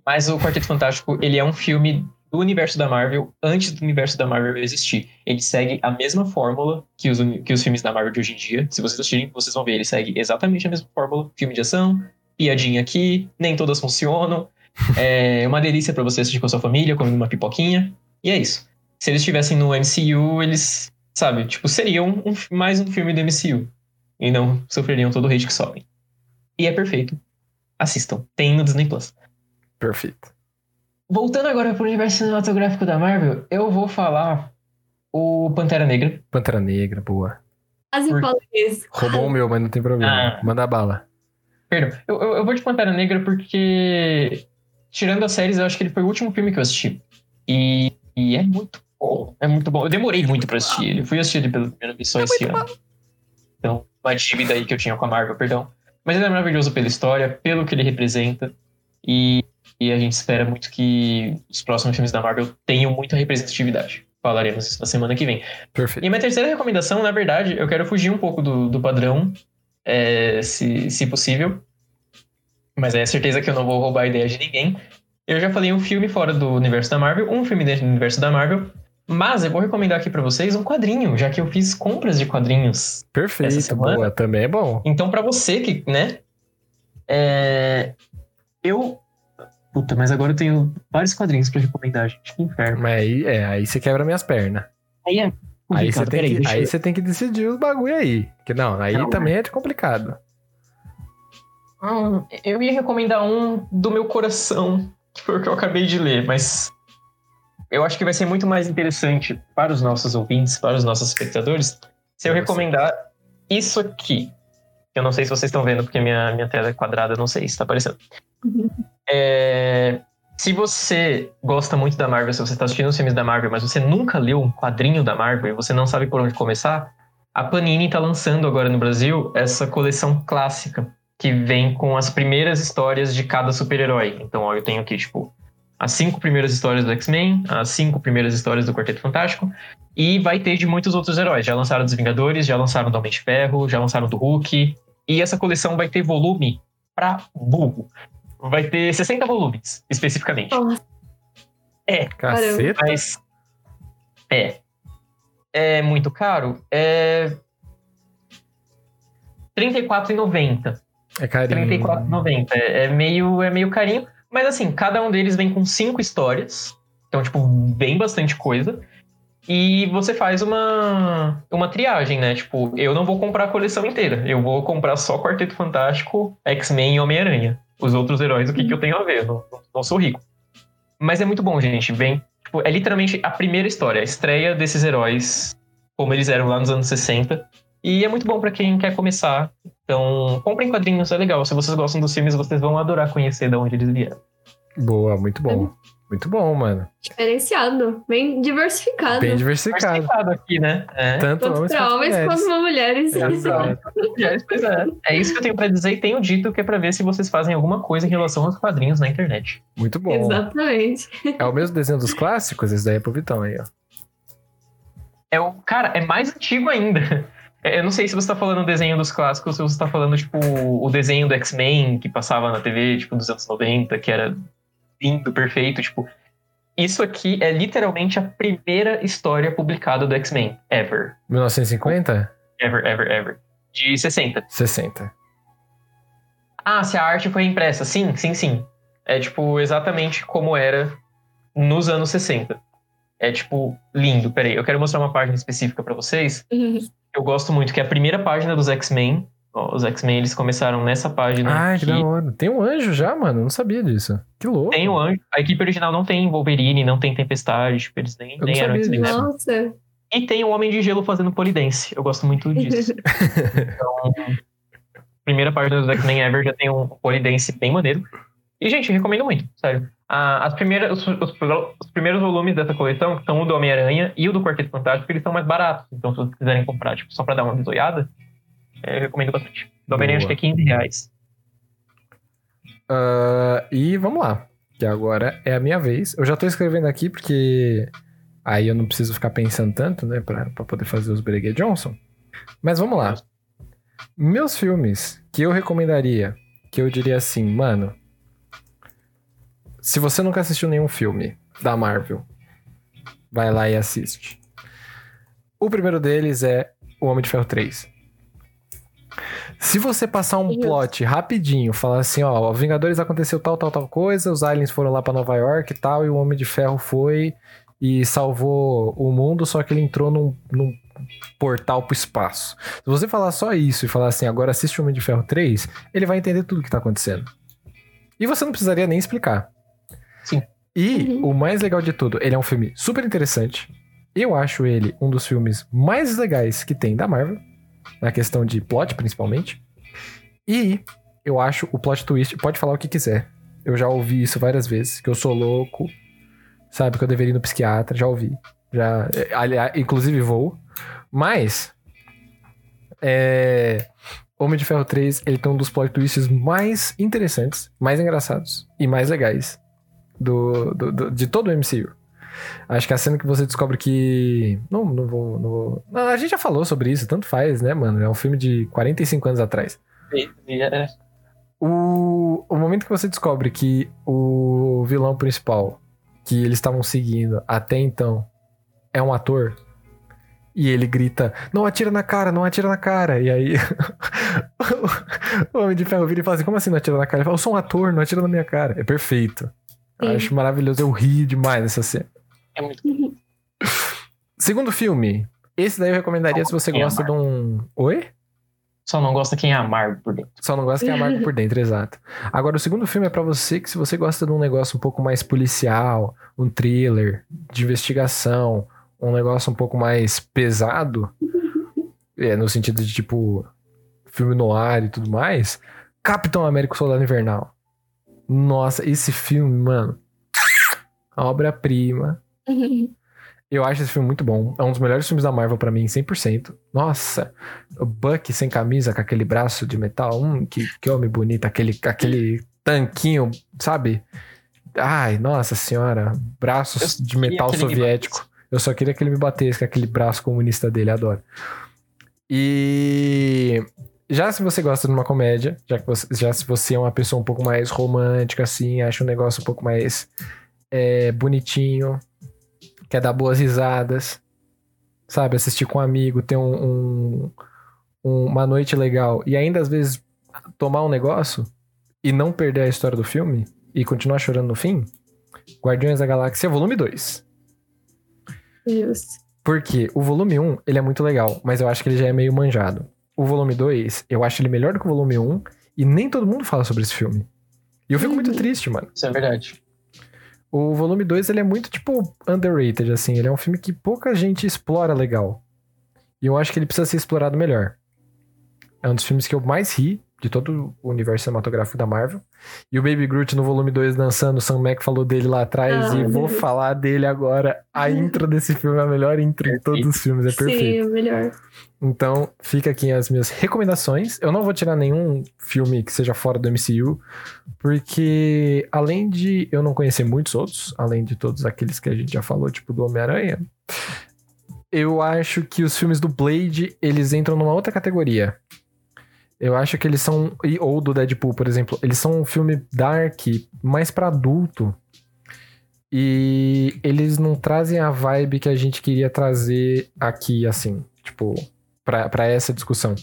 Mas o Quarteto Fantástico, ele é um filme do universo da Marvel antes do universo da Marvel existir. Ele segue a mesma fórmula que os, que os filmes da Marvel de hoje em dia. Se vocês assistirem, vocês vão ver, ele segue exatamente a mesma fórmula. Filme de ação, piadinha aqui, nem todas funcionam. É uma delícia pra você assistir com a sua família, comendo uma pipoquinha. E é isso. Se eles estivessem no MCU, eles, sabe, tipo, seriam um- mais um filme do MCU. E não sofreriam todo o hate que sofrem. E é perfeito. Assistam. Tem no Disney Plus. Perfeito. Voltando agora pro universo cinematográfico da Marvel, eu vou falar o Pantera Negra. Pantera Negra, boa. Quase Por- falei isso. Roubou o meu, mas não tem problema. Ah. Manda bala. Perdão, eu, eu, eu vou de Pantera Negra porque, tirando as séries, eu acho que ele foi o último filme que eu assisti. E, e é muito bom. É muito bom. Eu demorei muito pra assistir ele. Fui assistir ele pela primeira vez só esse ano. Então, uma dívida aí que eu tinha com a Marvel, perdão. Mas ele é maravilhoso pela história, pelo que ele representa. E, e a gente espera muito que os próximos filmes da Marvel tenham muita representatividade. Falaremos isso na semana que vem. Perfeito. E a minha terceira recomendação, na verdade, eu quero fugir um pouco do, do padrão, é, se, se possível. Mas é certeza que eu não vou roubar a ideia de ninguém. Eu já falei um filme fora do universo da Marvel, um filme dentro do universo da Marvel. Mas eu vou recomendar aqui pra vocês um quadrinho, já que eu fiz compras de quadrinhos. Essa Perfeito, semana? boa. Também é bom. Então, pra você que, né? é, eu. Puta, mas agora eu tenho vários quadrinhos pra recomendar, gente. Que inferno. Mas aí, é, aí você quebra minhas pernas. Aí é. Aí você, tem Peraí, que, aí você tem que decidir os bagulho aí. Que não, aí Não, também é complicado. Hum, eu ia recomendar um do meu coração, que foi o que eu acabei de ler, mas eu acho que vai ser muito mais interessante para os nossos ouvintes, para os nossos espectadores, se eu recomendar isso aqui. Eu não sei se vocês estão vendo, porque minha, minha tela é quadrada, não sei se está aparecendo. É, se você gosta muito da Marvel, se você está assistindo os filmes da Marvel, mas você nunca leu um quadrinho da Marvel e você não sabe por onde começar, a Panini está lançando agora no Brasil essa coleção clássica que vem com as primeiras histórias de cada super-herói. Então, ó, eu tenho aqui, tipo, as cinco primeiras histórias do X-Men, as cinco primeiras histórias do Quarteto Fantástico, e vai ter de muitos outros heróis. Já lançaram dos Vingadores, já lançaram do Homem de Ferro, já lançaram do Hulk, e essa coleção vai ter volume pra burro. Vai ter 60 volumes, especificamente. Nossa, Caceta. Mas. É. É muito caro? É. R$ 34,90. É carinho. R$ 34,90. É, é meio, é meio carinho. Mas assim, cada um deles vem com cinco histórias. Então, tipo, bem bastante coisa. E você faz uma, uma triagem, né? Tipo, eu não vou comprar a coleção inteira. Eu vou comprar só Quarteto Fantástico, X-Men e Homem-Aranha. Os outros heróis, o que, que eu tenho a ver? Não, não sou rico. Mas é muito bom, gente. Vem. Tipo, é literalmente a primeira história, a estreia desses heróis, como eles eram lá nos anos 60. E é muito bom pra quem quer começar. Então, comprem quadrinhos, é legal. Se vocês gostam dos filmes, vocês vão adorar conhecer de onde eles vieram. Boa, muito bom. Muito bom, mano. diferenciado. Bem diversificado. Bem diversificado. Diversificado aqui, né? É. Tanto Tanto homens pra quanto homens mulheres. quanto pra mulheres. Exato. Aliás, pois é. É isso que eu tenho pra dizer e tenho dito que é pra ver se vocês fazem alguma coisa em relação aos quadrinhos na internet. Muito bom. Exatamente. É o mesmo desenho dos clássicos? Esse daí é pro Vitão aí, ó. É o, cara, é mais antigo ainda. É, Eu não sei se você tá falando o desenho dos clássicos, se você tá falando, tipo, o desenho do X-Men que passava na TV, tipo, dos anos 90, que era lindo, perfeito, tipo. Isso aqui é literalmente a primeira história publicada do X-Men, ever. 1950? Ever, ever, ever. De 60. 60. Ah, se a arte foi impressa. Sim, sim, sim. É, tipo, exatamente como era nos anos 60. É, tipo, lindo. Peraí, eu quero mostrar uma página específica pra vocês. Eu gosto muito, que é a primeira página dos X-Men. Os X-Men, eles começaram nessa página. Ai, que da hora. Tem um anjo já, mano. Não sabia disso. Que louco. Tem o Anjo. A equipe original não tem Wolverine, não tem Tempestade. Tipo, eles nem, Eu nem eram disso. Nossa. E tem o Homem de Gelo fazendo polidense. Eu gosto muito disso. então, primeira página do X-Men Ever já tem um polidense bem maneiro. E, gente, recomendo muito, sério. Ah, as primeiras, os, os- os primeiros volumes dessa coleção, que são o do Homem-Aranha e o do Quarteto Fantástico, eles são mais baratos. Então, se vocês quiserem comprar, tipo, só pra dar uma bisoiada, é, eu recomendo bastante. Do Homem-Aranha acho que é 15 reais. Ah, e vamos lá, que agora é a minha vez. Eu já tô escrevendo aqui porque aí eu não preciso ficar pensando tanto, né, pra, pra poder fazer os Breguet Johnson. Mas vamos lá. Meus filmes que eu recomendaria, que eu diria assim, mano, se você nunca assistiu nenhum filme da Marvel, vai lá e assiste. O primeiro deles é O Homem de Ferro 3. Se você passar um plot rapidinho, falar assim, ó, Vingadores aconteceu tal, tal, tal coisa, os aliens foram lá pra Nova York e tal, e o Homem de Ferro foi e salvou o mundo, só que ele entrou num, num portal pro espaço. Se você falar só isso e falar assim, agora assiste o Homem de Ferro 3, ele vai entender tudo que tá acontecendo. E você não precisaria nem explicar. Sim. E Uhum. o mais legal de tudo, ele é um filme super interessante. Eu acho ele um dos filmes mais legais que tem da Marvel, na questão de plot, principalmente. E eu acho o plot twist, pode falar o que quiser. Eu já ouvi isso várias vezes, que eu sou louco, sabe, que eu deveria ir no psiquiatra, já ouvi. Já, é, aliás, inclusive vou. Mas é, Homem de Ferro 3, ele tem um dos plot twists mais interessantes, mais engraçados e mais legais do, do- do- de todo o MCU. Acho que a cena que você descobre que. Não, não vou. Não vou... A gente já falou sobre isso, tanto faz, né, mano? É um filme de 45 anos atrás. E é- O, o momento que você descobre que o vilão principal que eles estavam seguindo até então é um ator e ele grita: Não atira na cara, não atira na cara. E aí o Homem de Ferro vira e fala assim: Como assim não atira na cara? Ele fala: Eu sou um ator, não atira na minha cara. É perfeito. Eu acho maravilhoso. Eu ri demais nessa cena. é muito Segundo filme. Esse daí eu recomendaria se você Quem gosta de um. Oi? Só não gosta quem é amargo por dentro. Só não gosta que é amargo por dentro, exato. Agora, o segundo filme é pra você que se você gosta de um negócio um pouco mais policial, um thriller, de investigação, um negócio um pouco mais pesado, é, no sentido de tipo filme no ar e tudo mais, Capitão América Soldado Invernal. Nossa, esse filme, mano, obra-prima. Eu acho esse filme muito bom. É um dos melhores filmes da Marvel pra mim, 100%. Nossa, o Buck sem camisa, com aquele braço de metal. Hum, que, que homem bonito. Aquele, aquele tanquinho, sabe? Ai, nossa senhora. Braços Eu de metal ele me soviético. Eu só queria que ele me batesse com aquele braço comunista dele, adoro. E já se você gosta de uma comédia, já, que você, já se você é uma pessoa um pouco mais romântica, assim, acha um negócio um pouco mais é, bonitinho, quer dar boas risadas, sabe? Assistir com um amigo, ter um, um- um- uma noite legal e ainda às vezes tomar um negócio e não perder a história do filme e continuar chorando no fim. Guardiões da Galáxia, volume 2. Justo. Porque o volume 1, ele é muito legal, mas eu acho que ele já é meio manjado. O volume 2, eu acho ele melhor do que o volume 1 e nem todo mundo fala sobre esse filme. E eu fico muito Uhum. triste, mano. Isso é verdade. O volume 2, ele é muito, tipo, underrated, assim. Ele é um filme que pouca gente explora legal. E eu acho que ele precisa ser explorado melhor. É um dos filmes que eu mais ri de todo o universo cinematográfico da Marvel. E o Baby Groot no volume 2 dançando, o Sam Mac falou dele lá atrás Ah, e vou Deus. falar dele agora. A intro desse filme é a melhor intro de todos os filmes, é perfeito. Sim, é melhor. Então, fica aqui as minhas recomendações. Eu não vou tirar nenhum filme que seja fora do MCU, porque além de eu não conhecer muitos outros, além de todos aqueles que a gente já falou, tipo do Homem-Aranha, eu acho que os filmes do Blade, eles entram numa outra categoria. Eu acho que eles são ou do Deadpool, por exemplo, eles são um filme dark, mais pra adulto. E eles não trazem a vibe que a gente queria trazer aqui, assim, tipo, pra, pra essa discussão,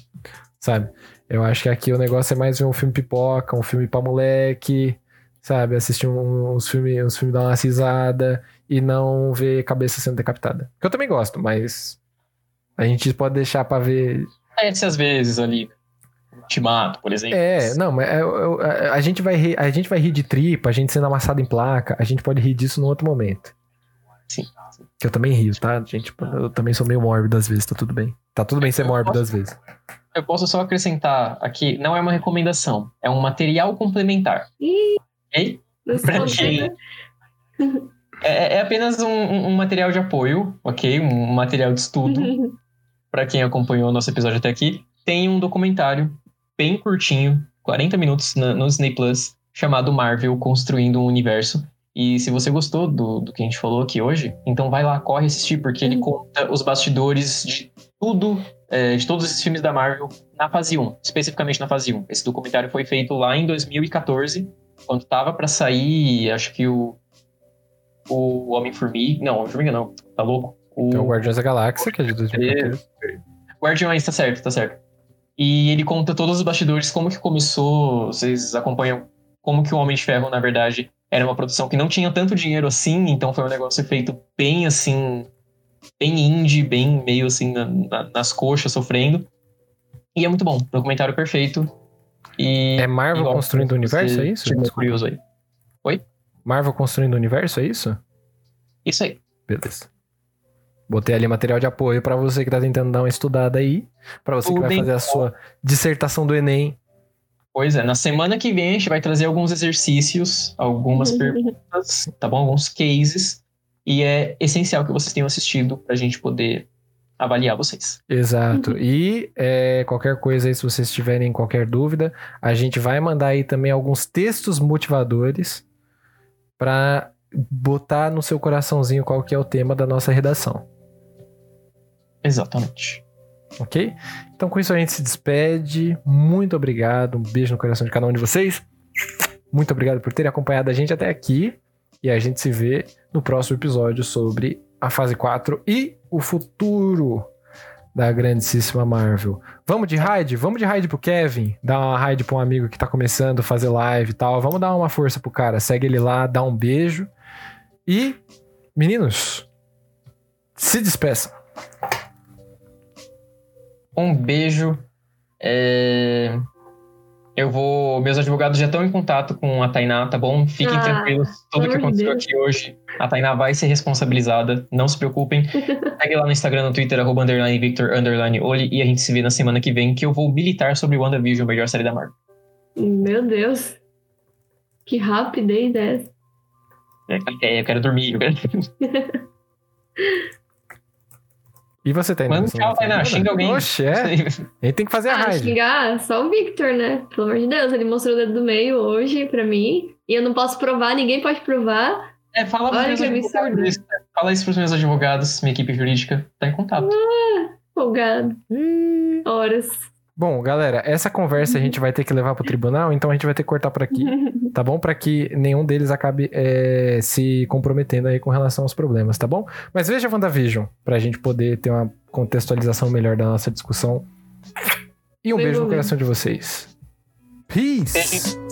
sabe? Eu acho que aqui o negócio é mais ver um filme pipoca, um filme pra moleque, sabe? Assistir uns filmes, uns filmes dar uma risada e não ver cabeça sendo decapitada. Que eu também gosto, mas a gente pode deixar pra ver. Esse às vezes ali. Ultimato, por exemplo. É, não, mas é, eu- a, a gente vai rir, a gente vai rir de tripa, a gente sendo amassado em placa, a gente pode rir disso num outro momento. Sim. Que eu também rio, tá, gente? Eu também sou meio mórbido às vezes, tá tudo bem. Tá tudo bem ser Eu mórbido posso- às vezes. Eu posso só acrescentar aqui, não é uma recomendação, é um material complementar. Ih, nos Pra quem- né? É, é apenas um, um- um material de apoio, ok? Um material de estudo. Pra quem acompanhou o nosso episódio até aqui, tem um documentário bem curtinho, 40 minutos na- no Disney Plus, chamado Marvel Construindo um Universo. E se você gostou do, do que a gente falou aqui hoje, então vai lá, corre assistir, porque ele Uhum. conta os bastidores de tudo, é, de todos esses filmes da Marvel na fase 1, especificamente na fase 1. Esse documentário foi feito lá em 2014, quando tava pra sair, acho que o, o Homem-Formiga. Não, Homem-Formiga não, tá louco? O, Tem o Guardiões da Galáxia, que é de 2014. Guardiões, tá certo, tá certo. E ele conta todos os bastidores, como que começou, vocês acompanham como que o Homem de Ferro, na verdade, era uma produção que não tinha tanto dinheiro assim, então foi um negócio feito bem assim, bem indie, bem meio assim na- na- nas coxas, sofrendo. E é muito bom, documentário perfeito. E É Marvel ó, construindo o universo, é isso? curioso aí. Marvel construindo o universo, é isso? Isso aí. Beleza. Botei ali material de apoio pra você que tá tentando dar uma estudada aí. Pra você que vai fazer a sua dissertação do Enem. Pois é, na semana que vem a gente vai trazer alguns exercícios, algumas perguntas, tá bom? Alguns cases. E é essencial que vocês tenham assistido pra gente poder avaliar vocês. Exato. E é, qualquer coisa aí, se vocês tiverem qualquer dúvida, a gente vai mandar aí também alguns textos motivadores pra botar no seu coraçãozinho qual que é o tema da nossa redação. Exatamente. Ok? Então com isso a gente se despede. Muito obrigado. Um beijo no coração de cada um de vocês. Muito obrigado por terem acompanhado a gente até aqui. E a gente se vê no próximo episódio sobre a fase 4 e o futuro da grandíssima Marvel. Vamos de raid? Vamos de raid pro Kevin. Dar uma raid pra um amigo que tá começando a fazer live e tal. Vamos dar uma força pro cara. Segue ele lá, dá um beijo. E, meninos, se despeçam. Um beijo. É, Eu vou. Meus advogados já estão em contato com a Tainá, tá bom? Fiquem Ah, tranquilos. Tudo que aconteceu Deus. aqui hoje, a Tainá vai ser responsabilizada. Não se preocupem. Segue lá no Instagram, no Twitter, arroba underline Victor underline Oli, e a gente se vê na semana que vem, que eu vou militar sobre WandaVision, a melhor série da Marvel. Meu Deus. Que rapidez essa? É, é, eu quero dormir. Eu quero... E você, Tainá? Manda um tchau, vai xinga alguém. Oxe, é. A gente tem que fazer a Ah, raid. xingar só o Victor, né? Pelo amor de Deus, ele mostrou o dedo do meio hoje pra mim. E eu não posso provar, ninguém pode provar. É, fala pros Olha meus advogados isso. Fala isso pros meus advogados, minha equipe jurídica tá em contato. Folgado. Ih. Horas. Bom, galera, essa conversa a gente vai ter que levar pro tribunal, então a gente vai ter que cortar por aqui, tá bom? Pra que nenhum deles acabe é, se comprometendo aí com relação aos problemas, tá bom? Mas veja WandaVision, pra gente poder ter uma contextualização melhor da nossa discussão. E um Bem beijo no bom. coração de vocês. Peace!